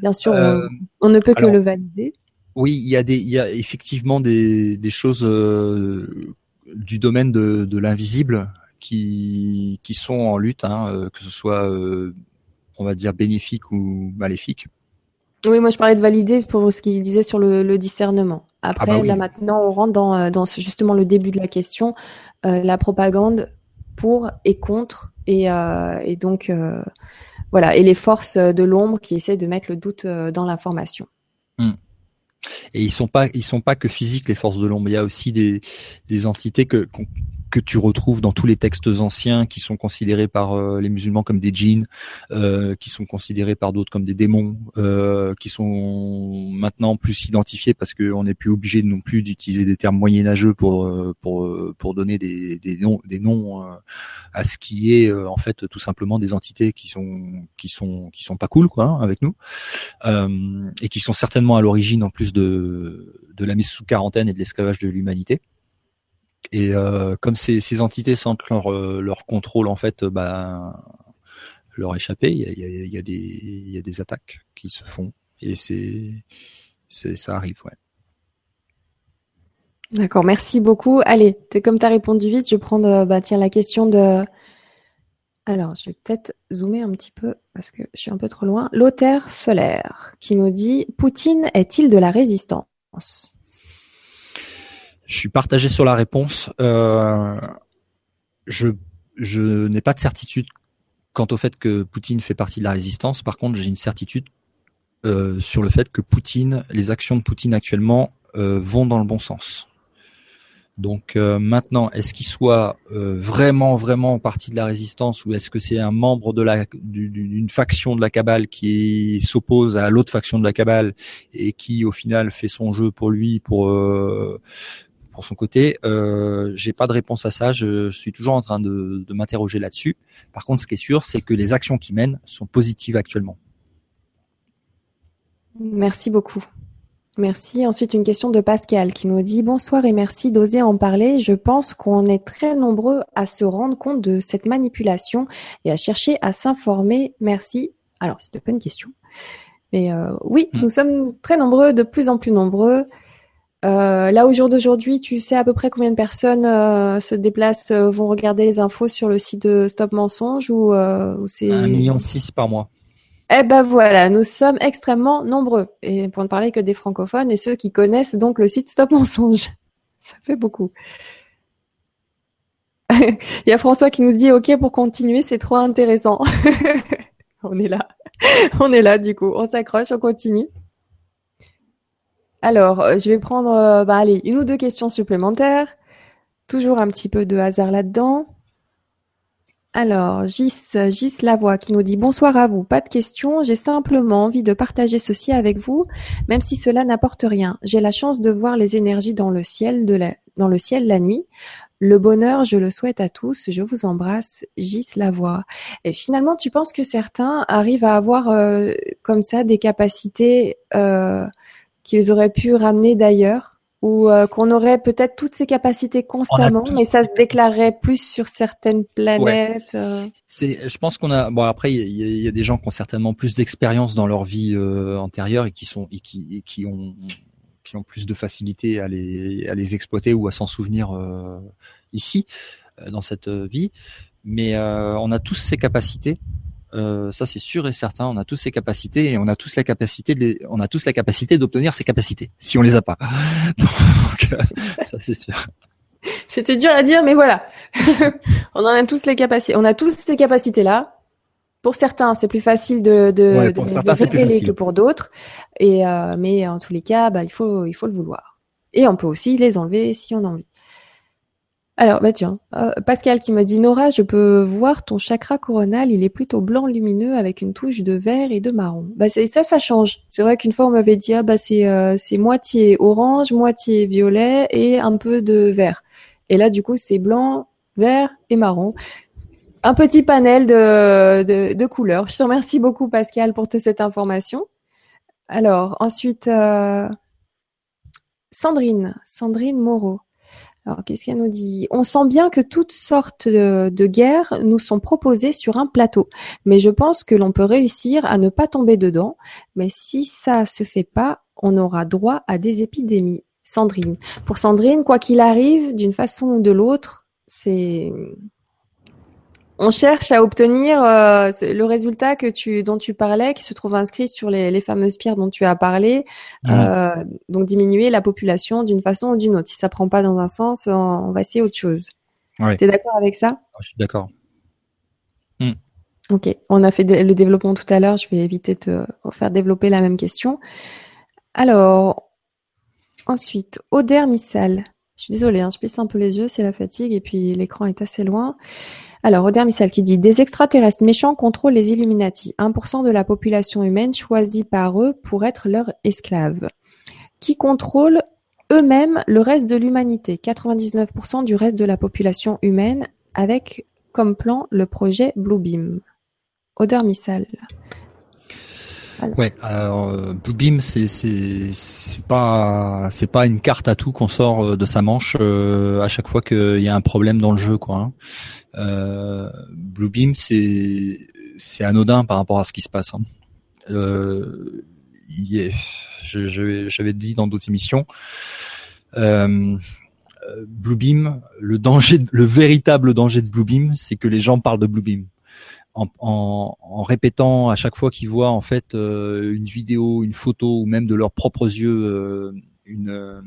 Bien sûr, euh, on, ne peut que le valider. Oui, il y a des, il y a effectivement des, des choses euh, du domaine de, de l'invisible qui, qui sont en lutte, hein, euh, que ce soit, euh, on va dire, bénéfique ou maléfique. Oui, moi je parlais de valider pour ce qu'il disait sur le, le discernement. Après, ah bah là maintenant, on rentre dans, dans justement le début de la question, la propagande pour et contre, et, et donc voilà, et les forces de l'ombre qui essaient de mettre le doute dans l'information. Et ils sont pas, ils sont pas que physiques les forces de l'ombre. Il y a aussi des, des entités que que tu retrouves dans tous les textes anciens qui sont considérés par euh, les musulmans comme des djinns, euh, qui sont considérés par d'autres comme des démons, euh, qui sont maintenant plus identifiés parce qu'on n'est plus obligé non plus d'utiliser des termes moyenâgeux pour pour pour donner des, des noms des noms à ce qui est en fait tout simplement des entités qui sont qui sont qui sont pas cool quoi hein, avec nous et qui sont certainement à l'origine en plus de de la mise sous quarantaine et de l'esclavage de l'humanité. Et comme ces, entités sentent leur, leur contrôle en fait, bah, leur échapper, il y a, des, attaques qui se font et c'est, ça arrive, ouais. D'accord, merci beaucoup. Allez, comme tu as répondu vite, je vais prendre bah, tiens, la question de. Alors, je vais peut-être zoomer un petit peu parce que je suis un peu trop loin. Lothar Feller qui nous dit Poutine est-il de la résistance? Je suis partagé sur la réponse. Euh, je je n'ai pas de certitude quant au fait que Poutine fait partie de la résistance. Par contre, j'ai une certitude euh, sur le fait que Poutine, les actions de Poutine actuellement euh, vont dans le bon sens. Donc euh, maintenant, est-ce qu'il soit euh, vraiment vraiment partie de la résistance ou est-ce que c'est un membre de la d'une faction de la cabale qui s'oppose à l'autre faction de la cabale et qui au final fait son jeu pour lui pour euh, pour son côté euh, J'ai pas de réponse à ça. Je, je suis toujours en train de, de m'interroger là-dessus. Par contre, ce qui est sûr, c'est que les actions qui mènent sont positives actuellement. Merci beaucoup. Merci. Ensuite, une question de Pascal qui nous dit Bonsoir et merci d'oser en parler. Je pense qu'on est très nombreux à se rendre compte de cette manipulation et à chercher à s'informer. Merci. Alors, c'était pas une question. Mais euh, oui, hmm. nous sommes très nombreux, de plus en plus nombreux. Euh, là, au jour d'aujourd'hui, tu sais à peu près combien de personnes euh, se déplacent, euh, vont regarder les infos sur le site de Stop Mensonge ou, ou c'est... Un million six par mois. Eh ben voilà, nous sommes extrêmement nombreux. Et pour ne parler que des francophones et ceux qui connaissent donc le site Stop Mensonge. [LAUGHS] Ça fait beaucoup. [LAUGHS] Il y a François qui nous dit OK pour continuer, c'est trop intéressant. [LAUGHS] on est là. On est là du coup. On s'accroche, on continue. Alors, euh, je vais prendre euh, bah, allez, une ou deux questions supplémentaires. Toujours un petit peu de hasard là-dedans. Alors, Gis, Gis Lavoie qui nous dit bonsoir à vous, pas de questions, j'ai simplement envie de partager ceci avec vous, même si cela n'apporte rien. J'ai la chance de voir les énergies dans le ciel la, nuit. Le bonheur, je le souhaite à tous. Je vous embrasse, Gis Lavoie. Et finalement, tu penses que certains arrivent à avoir euh, comme ça des capacités qu'ils auraient pu ramener d'ailleurs ou euh, qu'on aurait peut-être toutes ces capacités constamment, mais ça se déclarerait plus sur certaines planètes. Euh. C'est, je pense qu'on a. Bon après, il y, a des gens qui ont certainement plus d'expérience dans leur vie euh, antérieure et qui sont et qui, et qui ont qui ont plus de facilité à les à les exploiter ou à s'en souvenir ici dans cette vie. Mais on a tous ces capacités euh, ça c'est sûr et certain. On a tous ces capacités et on a tous la capacité de on a tous la capacité d'obtenir ces capacités si on les a pas. [LAUGHS] Donc euh, ça c'est sûr. C'était dur à dire, mais voilà. [LAUGHS] on en a tous les capacités. On a tous ces capacités-là. Pour certains, c'est plus facile de, de, ouais, de les que pour d'autres. Et euh, mais en tous les cas, bah, il faut il faut le vouloir. Et on peut aussi les enlever si on a envie. Alors, bah tiens, euh, Pascal qui m'a dit Nora, je peux voir ton chakra coronal, il est plutôt blanc lumineux avec une touche de vert et de marron. Bah ça, ça change. C'est vrai qu'une fois on m'avait dit ah bah c'est euh, c'est moitié orange, moitié violet et un peu de vert. Et là du coup c'est blanc, vert et marron. Un petit panel de, de, de couleurs. Je te remercie beaucoup Pascal pour cette information. Alors ensuite euh, Sandrine, Sandrine Moreau. Alors, qu'est-ce qu'elle nous dit? On sent bien que toutes sortes de, guerres nous sont proposées sur un plateau, mais je pense que l'on peut réussir à ne pas tomber dedans. Mais si ça se fait pas, on aura droit à des épidémies. Sandrine. Pour Sandrine, quoi qu'il arrive, d'une façon ou de l'autre, c'est on cherche à obtenir euh, le résultat que tu, dont tu parlais, qui se trouve inscrit sur les, les fameuses pierres dont tu as parlé. Euh, donc diminuer la population d'une façon ou d'une autre. Si ça prend pas dans un sens, on, va essayer autre chose. Ouais. Tu es d'accord avec ça? Ah, Je suis d'accord. Hmm. Ok, on a fait le développement tout à l'heure. Je vais éviter de faire développer la même question. Alors, ensuite, Oder Missal. Je suis désolée, hein, je plisse un peu les yeux, c'est la fatigue et puis l'écran est assez loin. Alors, Oder Missal qui dit Des extraterrestres méchants contrôlent les Illuminati. 1% de la population humaine choisie par eux pour être leurs esclaves. Qui contrôlent eux-mêmes le reste de l'humanité. 99% du reste de la population humaine avec comme plan le projet Bluebeam. Oder Missal. Ouais, alors euh, Bluebeam c'est c'est pas c'est pas une carte à tout qu'on sort euh, de sa manche euh, à chaque fois qu'il y a un problème dans le jeu quoi. Hein. Euh, Bluebeam c'est c'est anodin par rapport à ce qui se passe. Hein. J'avais dit dans d'autres émissions. Euh, Bluebeam, le danger, le véritable danger de Bluebeam, c'est que les gens parlent de Bluebeam en, en, en, répétant à chaque fois qu'ils voient en fait euh, une vidéo, une photo ou même de leurs propres yeux euh, une, euh,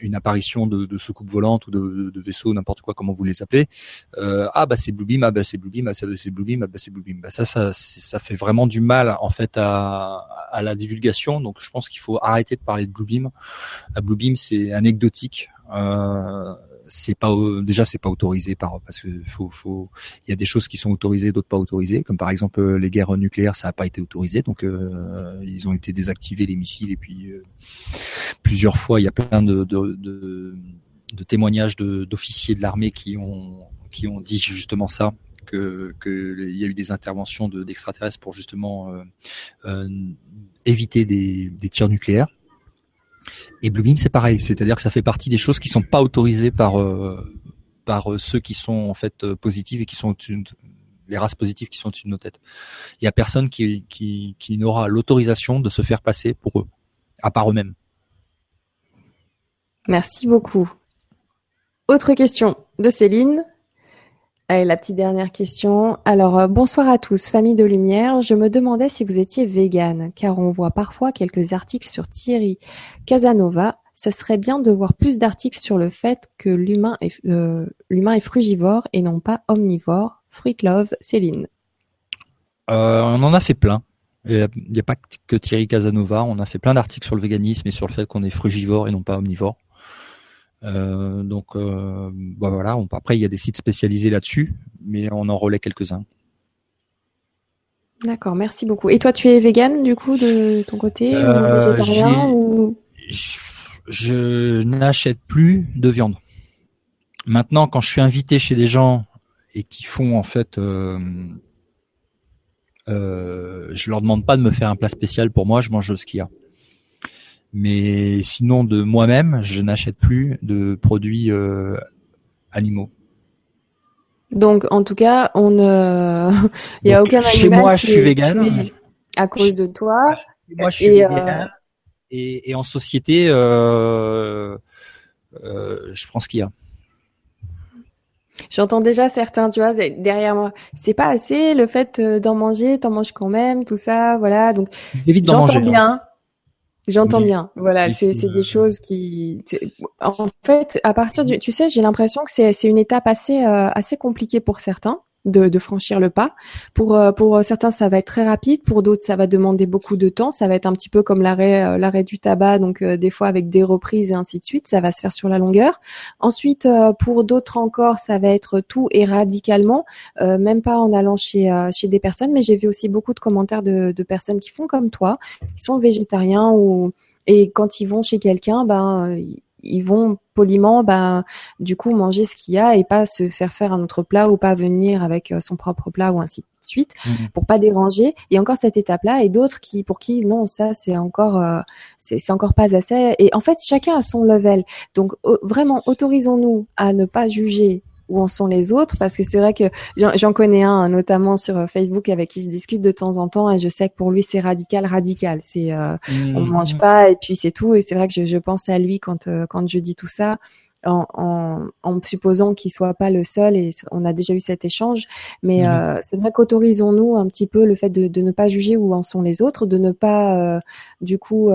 une apparition de, de soucoupe volante ou de, de, vaisseau, n'importe quoi, comment vous les appelez. ah bah c'est Bluebeam, ah bah c'est Bluebeam, ah c'est Bluebeam, ah bah c'est Bluebeam. Bah ça, ça, ça fait vraiment du mal en fait à, à la divulgation. Donc je pense qu'il faut arrêter de parler de Bluebeam. Bluebeam c'est anecdotique. Euh, c'est pas déjà c'est pas autorisé par parce que faut faut il y a des choses qui sont autorisées d'autres pas autorisées comme par exemple euh, les guerres nucléaires ça n'a pas été autorisé donc euh, ils ont été désactivés les missiles et puis euh, plusieurs fois il y a plein de de, témoignages d'officiers de, l'armée qui ont qui ont dit justement ça que qu'il y a eu des interventions d'extraterrestres pour justement éviter des, des tirs nucléaires et Bluebeam, c'est pareil, c'est-à-dire que ça fait partie des choses qui sont pas autorisées par euh, par euh, ceux qui sont en fait euh, positifs et qui sont une, les races positives qui sont au-dessus de nos têtes. Il y a personne qui qui, qui n'aura l'autorisation de se faire passer pour eux, à part eux-mêmes. Merci beaucoup. Autre question de Céline. Allez, la petite dernière question. Alors, euh, bonsoir à tous, famille de lumière. Je me demandais si vous étiez vegan, car on voit parfois quelques articles sur Thierry Casanova. Ça serait bien de voir plus d'articles sur le fait que l'humain est, euh, frugivore et non pas omnivore. Fruit Love, Céline. Euh, on en a fait plein. Il n'y a, pas que Thierry Casanova. On a fait plein d'articles sur le véganisme et sur le fait qu'on est frugivore et non pas omnivore. Euh, donc euh, bah voilà. On, après, il y a des sites spécialisés là-dessus, mais on en relaie quelques-uns. D'accord, merci beaucoup. Et toi, tu es vegan du coup de ton côté, euh, végétarien ou? Je, n'achète plus de viande. Maintenant, quand je suis invité chez des gens et qui font en fait, euh, euh, je leur demande pas de me faire un plat spécial pour moi, je mange ce qu'il y a. Mais sinon, de moi-même, je n'achète plus de produits euh, animaux. Donc, en tout cas, on ne, [LAUGHS] il y a aucun Chez moi, je suis vegan. À cause de toi. moi, je suis et, vegan. Et, et, en société, euh, euh, je prends ce qu'il y a. J'entends déjà certains, tu vois, derrière moi. C'est pas assez le fait euh, d'en manger, t'en manges quand même, tout ça, voilà. Donc, j'entends hein. bien. J'entends bien. Voilà, c'est des choses qui. En fait, à partir du, tu sais, j'ai l'impression que c'est une étape assez euh, assez compliquée pour certains de, de, franchir le pas. Pour, euh, pour certains, ça va être très rapide. Pour d'autres, ça va demander beaucoup de temps. Ça va être un petit peu comme l'arrêt, euh, l'arrêt du tabac, donc euh, des fois avec des reprises et ainsi de suite. Ça va se faire sur la longueur. Ensuite, pour d'autres encore, ça va être tout et radicalement, même pas en allant chez, chez des personnes. Mais j'ai vu aussi beaucoup de commentaires de, de personnes qui font comme toi, qui sont végétariens ou et quand ils vont chez quelqu'un, ben ils vont poliment, bah, du coup, manger ce qu'il y a et pas se faire faire un autre plat ou pas venir avec euh, son propre plat ou ainsi de suite mmh. pour pas déranger. Et encore cette étape-là et d'autres qui, pour qui, non, ça, c'est encore, euh, c'est encore pas assez. Et en fait, chacun a son level. Donc, vraiment, autorisons-nous à ne pas juger où en sont les autres parce que c'est vrai que j'en connais un notamment sur euh, Facebook avec qui je discute de temps en temps et je sais que pour lui c'est radical radical c'est euh, on mmh. mange pas et puis c'est tout et c'est vrai que je, je, pense à lui quand euh, quand je dis tout ça en, en, en supposant qu'il soit pas le seul et on a déjà eu cet échange mais mmh. euh, c'est vrai qu'autorisons-nous un petit peu le fait de, de, ne pas juger où en sont les autres de ne pas du coup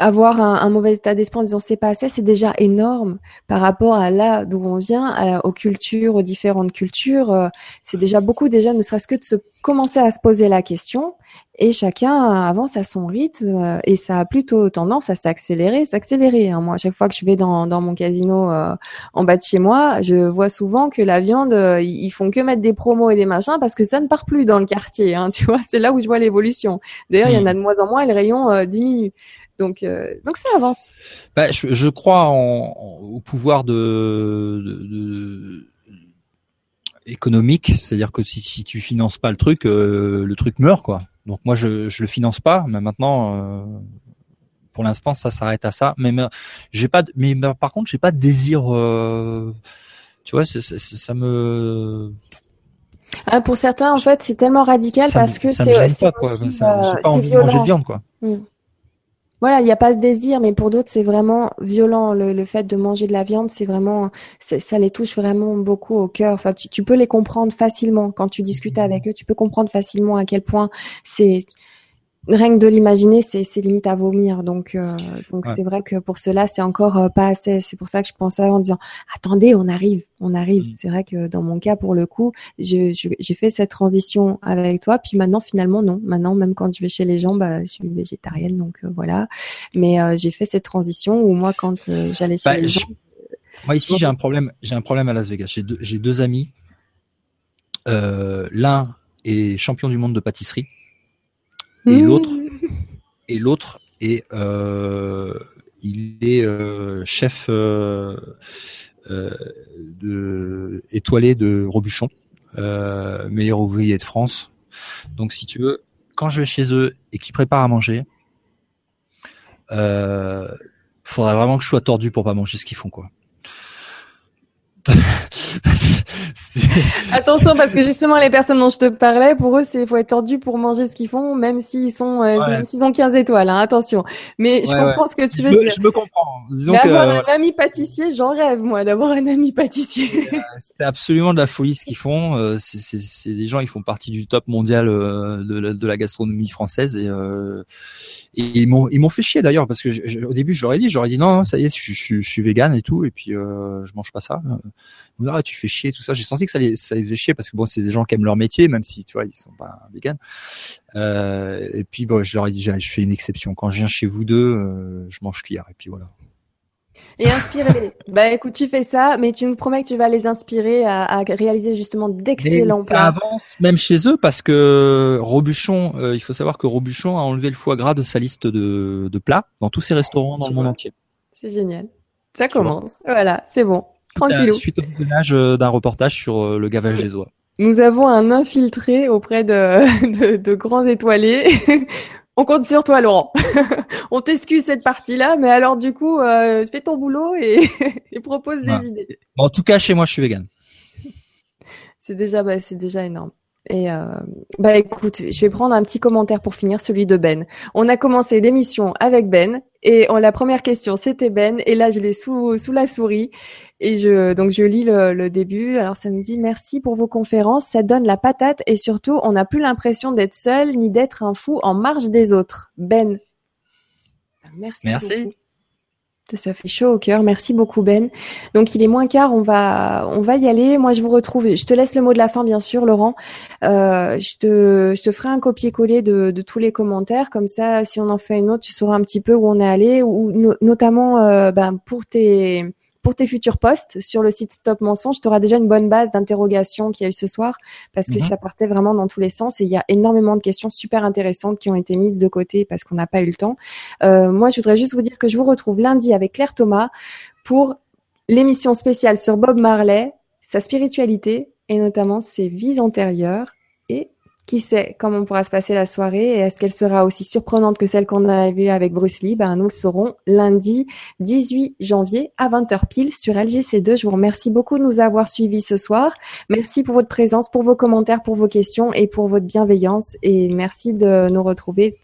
avoir un, mauvais état d'esprit en disant c'est pas assez, c'est déjà énorme par rapport à là d'où on vient, aux cultures, aux différentes cultures. Euh, c'est déjà beaucoup déjà, ne serait-ce que de se commencer à se poser la question. Et chacun avance à son rythme euh, et ça a plutôt tendance à s'accélérer, s'accélérer. Hein. Moi, à chaque fois que je vais dans, dans mon casino euh, en bas de chez moi, je vois souvent que la viande, ils font que mettre des promos et des machins parce que ça ne part plus dans le quartier. Hein, [LAUGHS] tu vois, c'est là où je vois l'évolution. D'ailleurs, il y en a de moins en moins et le rayon diminue. Donc, euh, donc ça avance. Bah, je, je, crois en, au pouvoir de, de, de économique, c'est-à-dire que si, si tu finances pas le truc, euh, le truc meurt quoi. Donc moi je je le finance pas, mais maintenant euh, pour l'instant ça s'arrête à ça. Mais, j'ai pas mais par contre j'ai pas de désir. Euh, tu vois, ça, ça, me ah, pour certains, en fait, c'est tellement radical parce que c'est pas, quoi. Aussi, pas envie de manger de viande, quoi. Hmm. Voilà, il n'y a pas ce désir, mais pour d'autres, c'est vraiment violent. Le, fait de manger de la viande, c'est vraiment, ça les touche vraiment beaucoup au cœur. Enfin, tu, tu, peux les comprendre facilement quand tu discutes mmh. avec eux. Tu peux comprendre facilement à quel point c'est rien que de l'imaginer, c'est limite à vomir. Donc, euh, donc c'est vrai que pour cela, c'est encore euh, pas assez. C'est pour ça que je pensais en disant, attendez, on arrive, on arrive. Mmh. C'est vrai que dans mon cas, pour le coup, j'ai fait cette transition avec toi. Puis maintenant, finalement, non. Maintenant, même quand je vais chez les gens, bah, je suis végétarienne, donc euh, voilà. Mais j'ai fait cette transition où moi, quand j'allais chez bah, les gens, moi ici, j'ai un problème. J'ai un problème à Las Vegas. J'ai deux, deux amis. L'un est champion du monde de pâtisserie et mmh. l'autre et l'autre est euh, il est euh, chef euh, de étoilé de Robuchon, meilleur ouvrier de France. Donc si tu veux, quand je vais chez eux et qu'ils préparent à manger, euh, faudrait vraiment que je sois tordu pour pas manger ce qu'ils font quoi. [LAUGHS] Attention parce que justement les personnes dont je te parlais, pour eux c'est faut être tordu pour manger ce qu'ils font, même s'ils sont euh, même s'ils ont 15 étoiles. Hein, attention. Mais je comprends ce que tu veux dire. Je me comprends. Disons avoir un ami pâtissier, j'en rêve moi d'avoir un ami pâtissier. [LAUGHS] Euh, c'est absolument de la folie ce qu'ils font. Euh, c'est des gens, ils font partie du top mondial de, de, la gastronomie française et et ils m'ont ils m'ont fait chier d'ailleurs parce que je, au début j'aurais dit j'aurais dit non ça y est je, je, je suis vegan et tout et puis euh, je mange pas ça. Ah, tu fais chier tout ça. J'ai senti que ça les ça les faisait chier parce que bon c'est des gens qui aiment leur métier même si tu vois ils sont pas vegan. Euh, et puis bon je leur ai dit je fais une exception quand je viens chez vous deux euh, je mange cuillère et puis voilà. Et inspirer. [LAUGHS] bah écoute, tu fais ça, mais tu me promets que tu vas les inspirer à, à réaliser justement d'excellents plats. Ça avance même chez eux parce que Robuchon, euh, il faut savoir que Robuchon a enlevé le foie gras de sa liste de, de plats dans tous ses restaurants dans le monde entier. C'est génial. Ça commence. Voilà, c'est bon. Tranquillou. Suite au visionnage euh, d'un reportage sur euh, le gavage des oies. Nous avons un infiltré auprès de, [LAUGHS] de, de grands étoilés on compte sur toi, Laurent. [LAUGHS] on t'excuse cette partie-là, mais alors du coup, euh, fais ton boulot et, [LAUGHS] propose des idées. en tout cas, chez moi, je suis vegan. C'est déjà, bah, c'est déjà énorme. Et euh, bah écoute, je vais prendre un petit commentaire pour finir, celui de Ben. On a commencé l'émission avec Ben et la première question c'était Ben et là je l'ai sous sous la souris et je donc je lis le, le, début. Alors ça me dit merci pour vos conférences, ça donne la patate et surtout on n'a plus l'impression d'être seul ni d'être un fou en marge des autres. Ben. Merci. Merci. Ça fait chaud au cœur. Merci beaucoup Ben. Donc il est moins quart, on va on va y aller. Moi je vous retrouve. Je te laisse le mot de la fin bien sûr, Laurent. Euh, je te je te ferai un copier-coller de, de tous les commentaires comme ça. Si on en fait une autre, tu sauras un petit peu où on est allé ou notamment euh, ben, pour tes pour tes futurs posts sur le site Stop Mensonge, tu auras déjà une bonne base d'interrogation qu'il y a eu ce soir parce que mhm. ça partait vraiment dans tous les sens et il y a énormément de questions super intéressantes qui ont été mises de côté parce qu'on n'a pas eu le temps. Euh, moi, je voudrais juste vous dire que je vous retrouve lundi avec Claire Thomas pour l'émission spéciale sur Bob Marley, sa spiritualité et notamment ses vies antérieures et qui sait comment pourra se passer la soirée et est-ce qu'elle sera aussi surprenante que celle qu'on a vue avec Bruce Lee? Ben, Nous le saurons lundi 18 janvier à 20h pile sur LGC2. Je vous remercie beaucoup de nous avoir suivis ce soir. Merci pour votre présence, pour vos commentaires, pour vos questions et pour votre bienveillance. Et merci de nous retrouver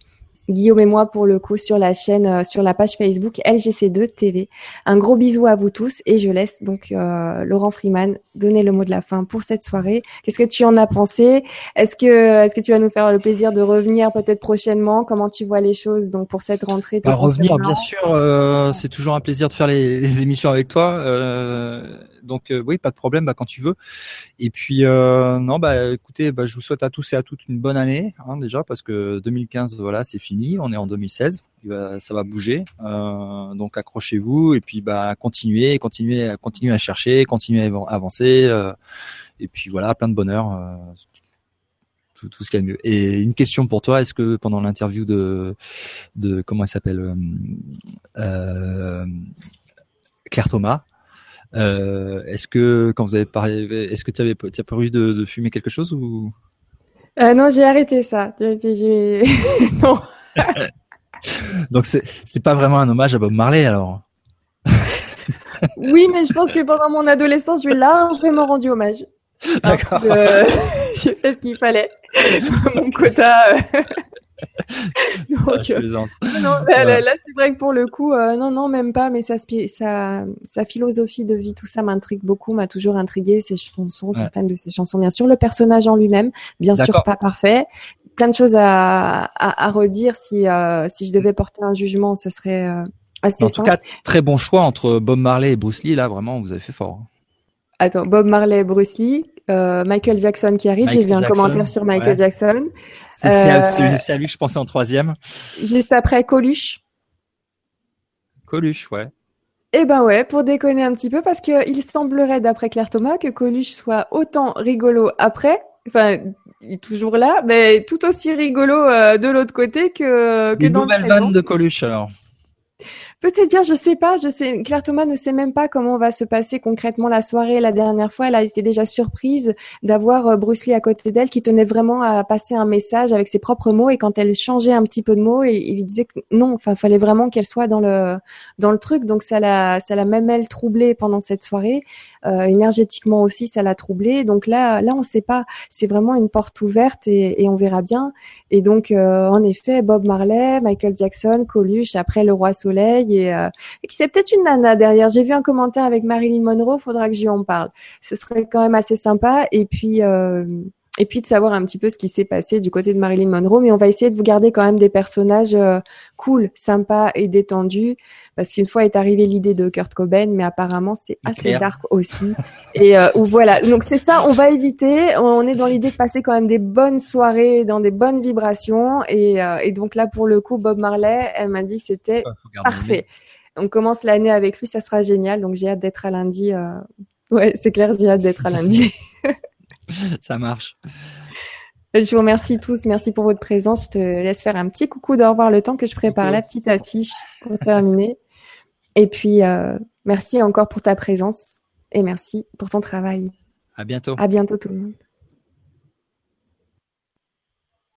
Guillaume et moi pour le coup sur la chaîne, euh, sur la page Facebook LGC2 TV. Un gros bisou à vous tous et je laisse donc euh, Laurent Freeman donner le mot de la fin pour cette soirée. Qu'est-ce que tu en as pensé? Est-ce que est-ce que tu vas nous faire le plaisir de revenir peut-être prochainement? Comment tu vois les choses donc pour cette rentrée bah, Revenir bien sûr, euh, c'est toujours un plaisir de faire les, les émissions avec toi. Donc euh, oui, pas de problème, bah, quand tu veux. Et puis euh, non, bah écoutez, bah, je vous souhaite à tous et à toutes une bonne année hein, déjà parce que 2015, voilà, c'est fini, on est en 2016, ça va bouger. Euh, donc accrochez-vous et puis bah continuez, continuez, continuez à chercher, continuez à avancer. et puis voilà, plein de bonheur. Tout, ce qu'il y a de mieux. Et une question pour toi, est-ce que pendant l'interview de, comment elle s'appelle, Claire Thomas, est-ce que quand vous avez parlé, est-ce que tu avais, tu as prévu de, de, fumer quelque chose ou? Euh, non, j'ai arrêté ça. [LAUGHS] non. [LAUGHS] Donc c'est c'est pas vraiment un hommage à Bob Marley alors. oui, mais je pense que pendant mon adolescence, je lui ai largement rendu hommage. D'accord. [LAUGHS] j'ai fait ce qu'il fallait. mon quota. Euh, Donc, [LAUGHS] euh, non, là, c'est vrai que pour le coup, euh, non, non, même pas. Mais sa, sa, sa philosophie de vie, tout ça m'intrigue beaucoup, m'a toujours intrigué. Ses chansons, certaines de ses chansons, bien sûr. Le personnage en lui-même, bien sûr, pas parfait. Plein de choses à, à, à redire. Si, euh, si je devais porter un jugement, ça serait assez En tout cas, très bon choix entre Bob Marley et Bruce Lee. Là, vraiment, vous avez fait fort. Hein. Attends, Bob Marley, Bruce Lee, euh, Michael Jackson qui arrive. J'ai vu un commentaire sur Michael Jackson. C'est euh, à lui que je pensais en troisième. Juste après Coluche. Coluche, ouais. Eh ben ouais, pour déconner un petit peu, parce que il semblerait, d'après Claire Thomas, que Coluche soit autant rigolo après, enfin, il est toujours là, mais tout aussi rigolo euh, de l'autre côté que, que dans le vanne de Coluche alors. Peut-être bien, je sais pas. Je sais, Claire Thomas ne sait même pas comment va se passer concrètement la soirée. La dernière fois, elle a été déjà surprise d'avoir euh, Bruce Lee à côté d'elle, qui tenait vraiment à passer un message avec ses propres mots. Et quand elle changeait un petit peu de mots, il lui disait que non, enfin, fallait vraiment qu'elle soit dans le dans le truc. Donc ça l'a, ça l'a même elle troublée pendant cette soirée. Euh, énergétiquement aussi, ça l'a troublée. Donc là, là, on sait pas. C'est vraiment une porte ouverte et, et on verra bien. Et donc, euh, en effet, Bob Marley, Michael Jackson, Coluche, après le Roi Soleil euh, et, qui c'est peut-être une nana derrière. J'ai vu un commentaire avec Marilyn Monroe, faudra que lui en parle. Ce serait quand même assez sympa. Et puis euh, et puis de savoir un petit peu ce qui s'est passé du côté de Marilyn Monroe. Mais on va essayer de vous garder quand même des personnages euh, cool, sympas et détendus, parce qu'une fois est arrivée l'idée de Kurt Cobain, mais apparemment c'est assez dark aussi. [LAUGHS] et euh, voilà, donc c'est ça, on va éviter. On est dans l'idée de passer quand même des bonnes soirées, dans des bonnes vibrations. Et, et donc là, pour le coup, Bob Marley, elle m'a dit que c'était parfait. On commence l'année avec lui, ça sera génial. Donc j'ai hâte d'être à lundi. Euh... Ouais, c'est clair, j'ai hâte d'être à lundi. [LAUGHS] [LAUGHS] ça marche. Je vous remercie tous. Merci pour votre présence. Je te laisse faire un petit coucou d'au revoir le temps que je prépare la petite affiche pour terminer. Et puis, euh, merci encore pour ta présence et merci pour ton travail. À bientôt. À bientôt tout le monde.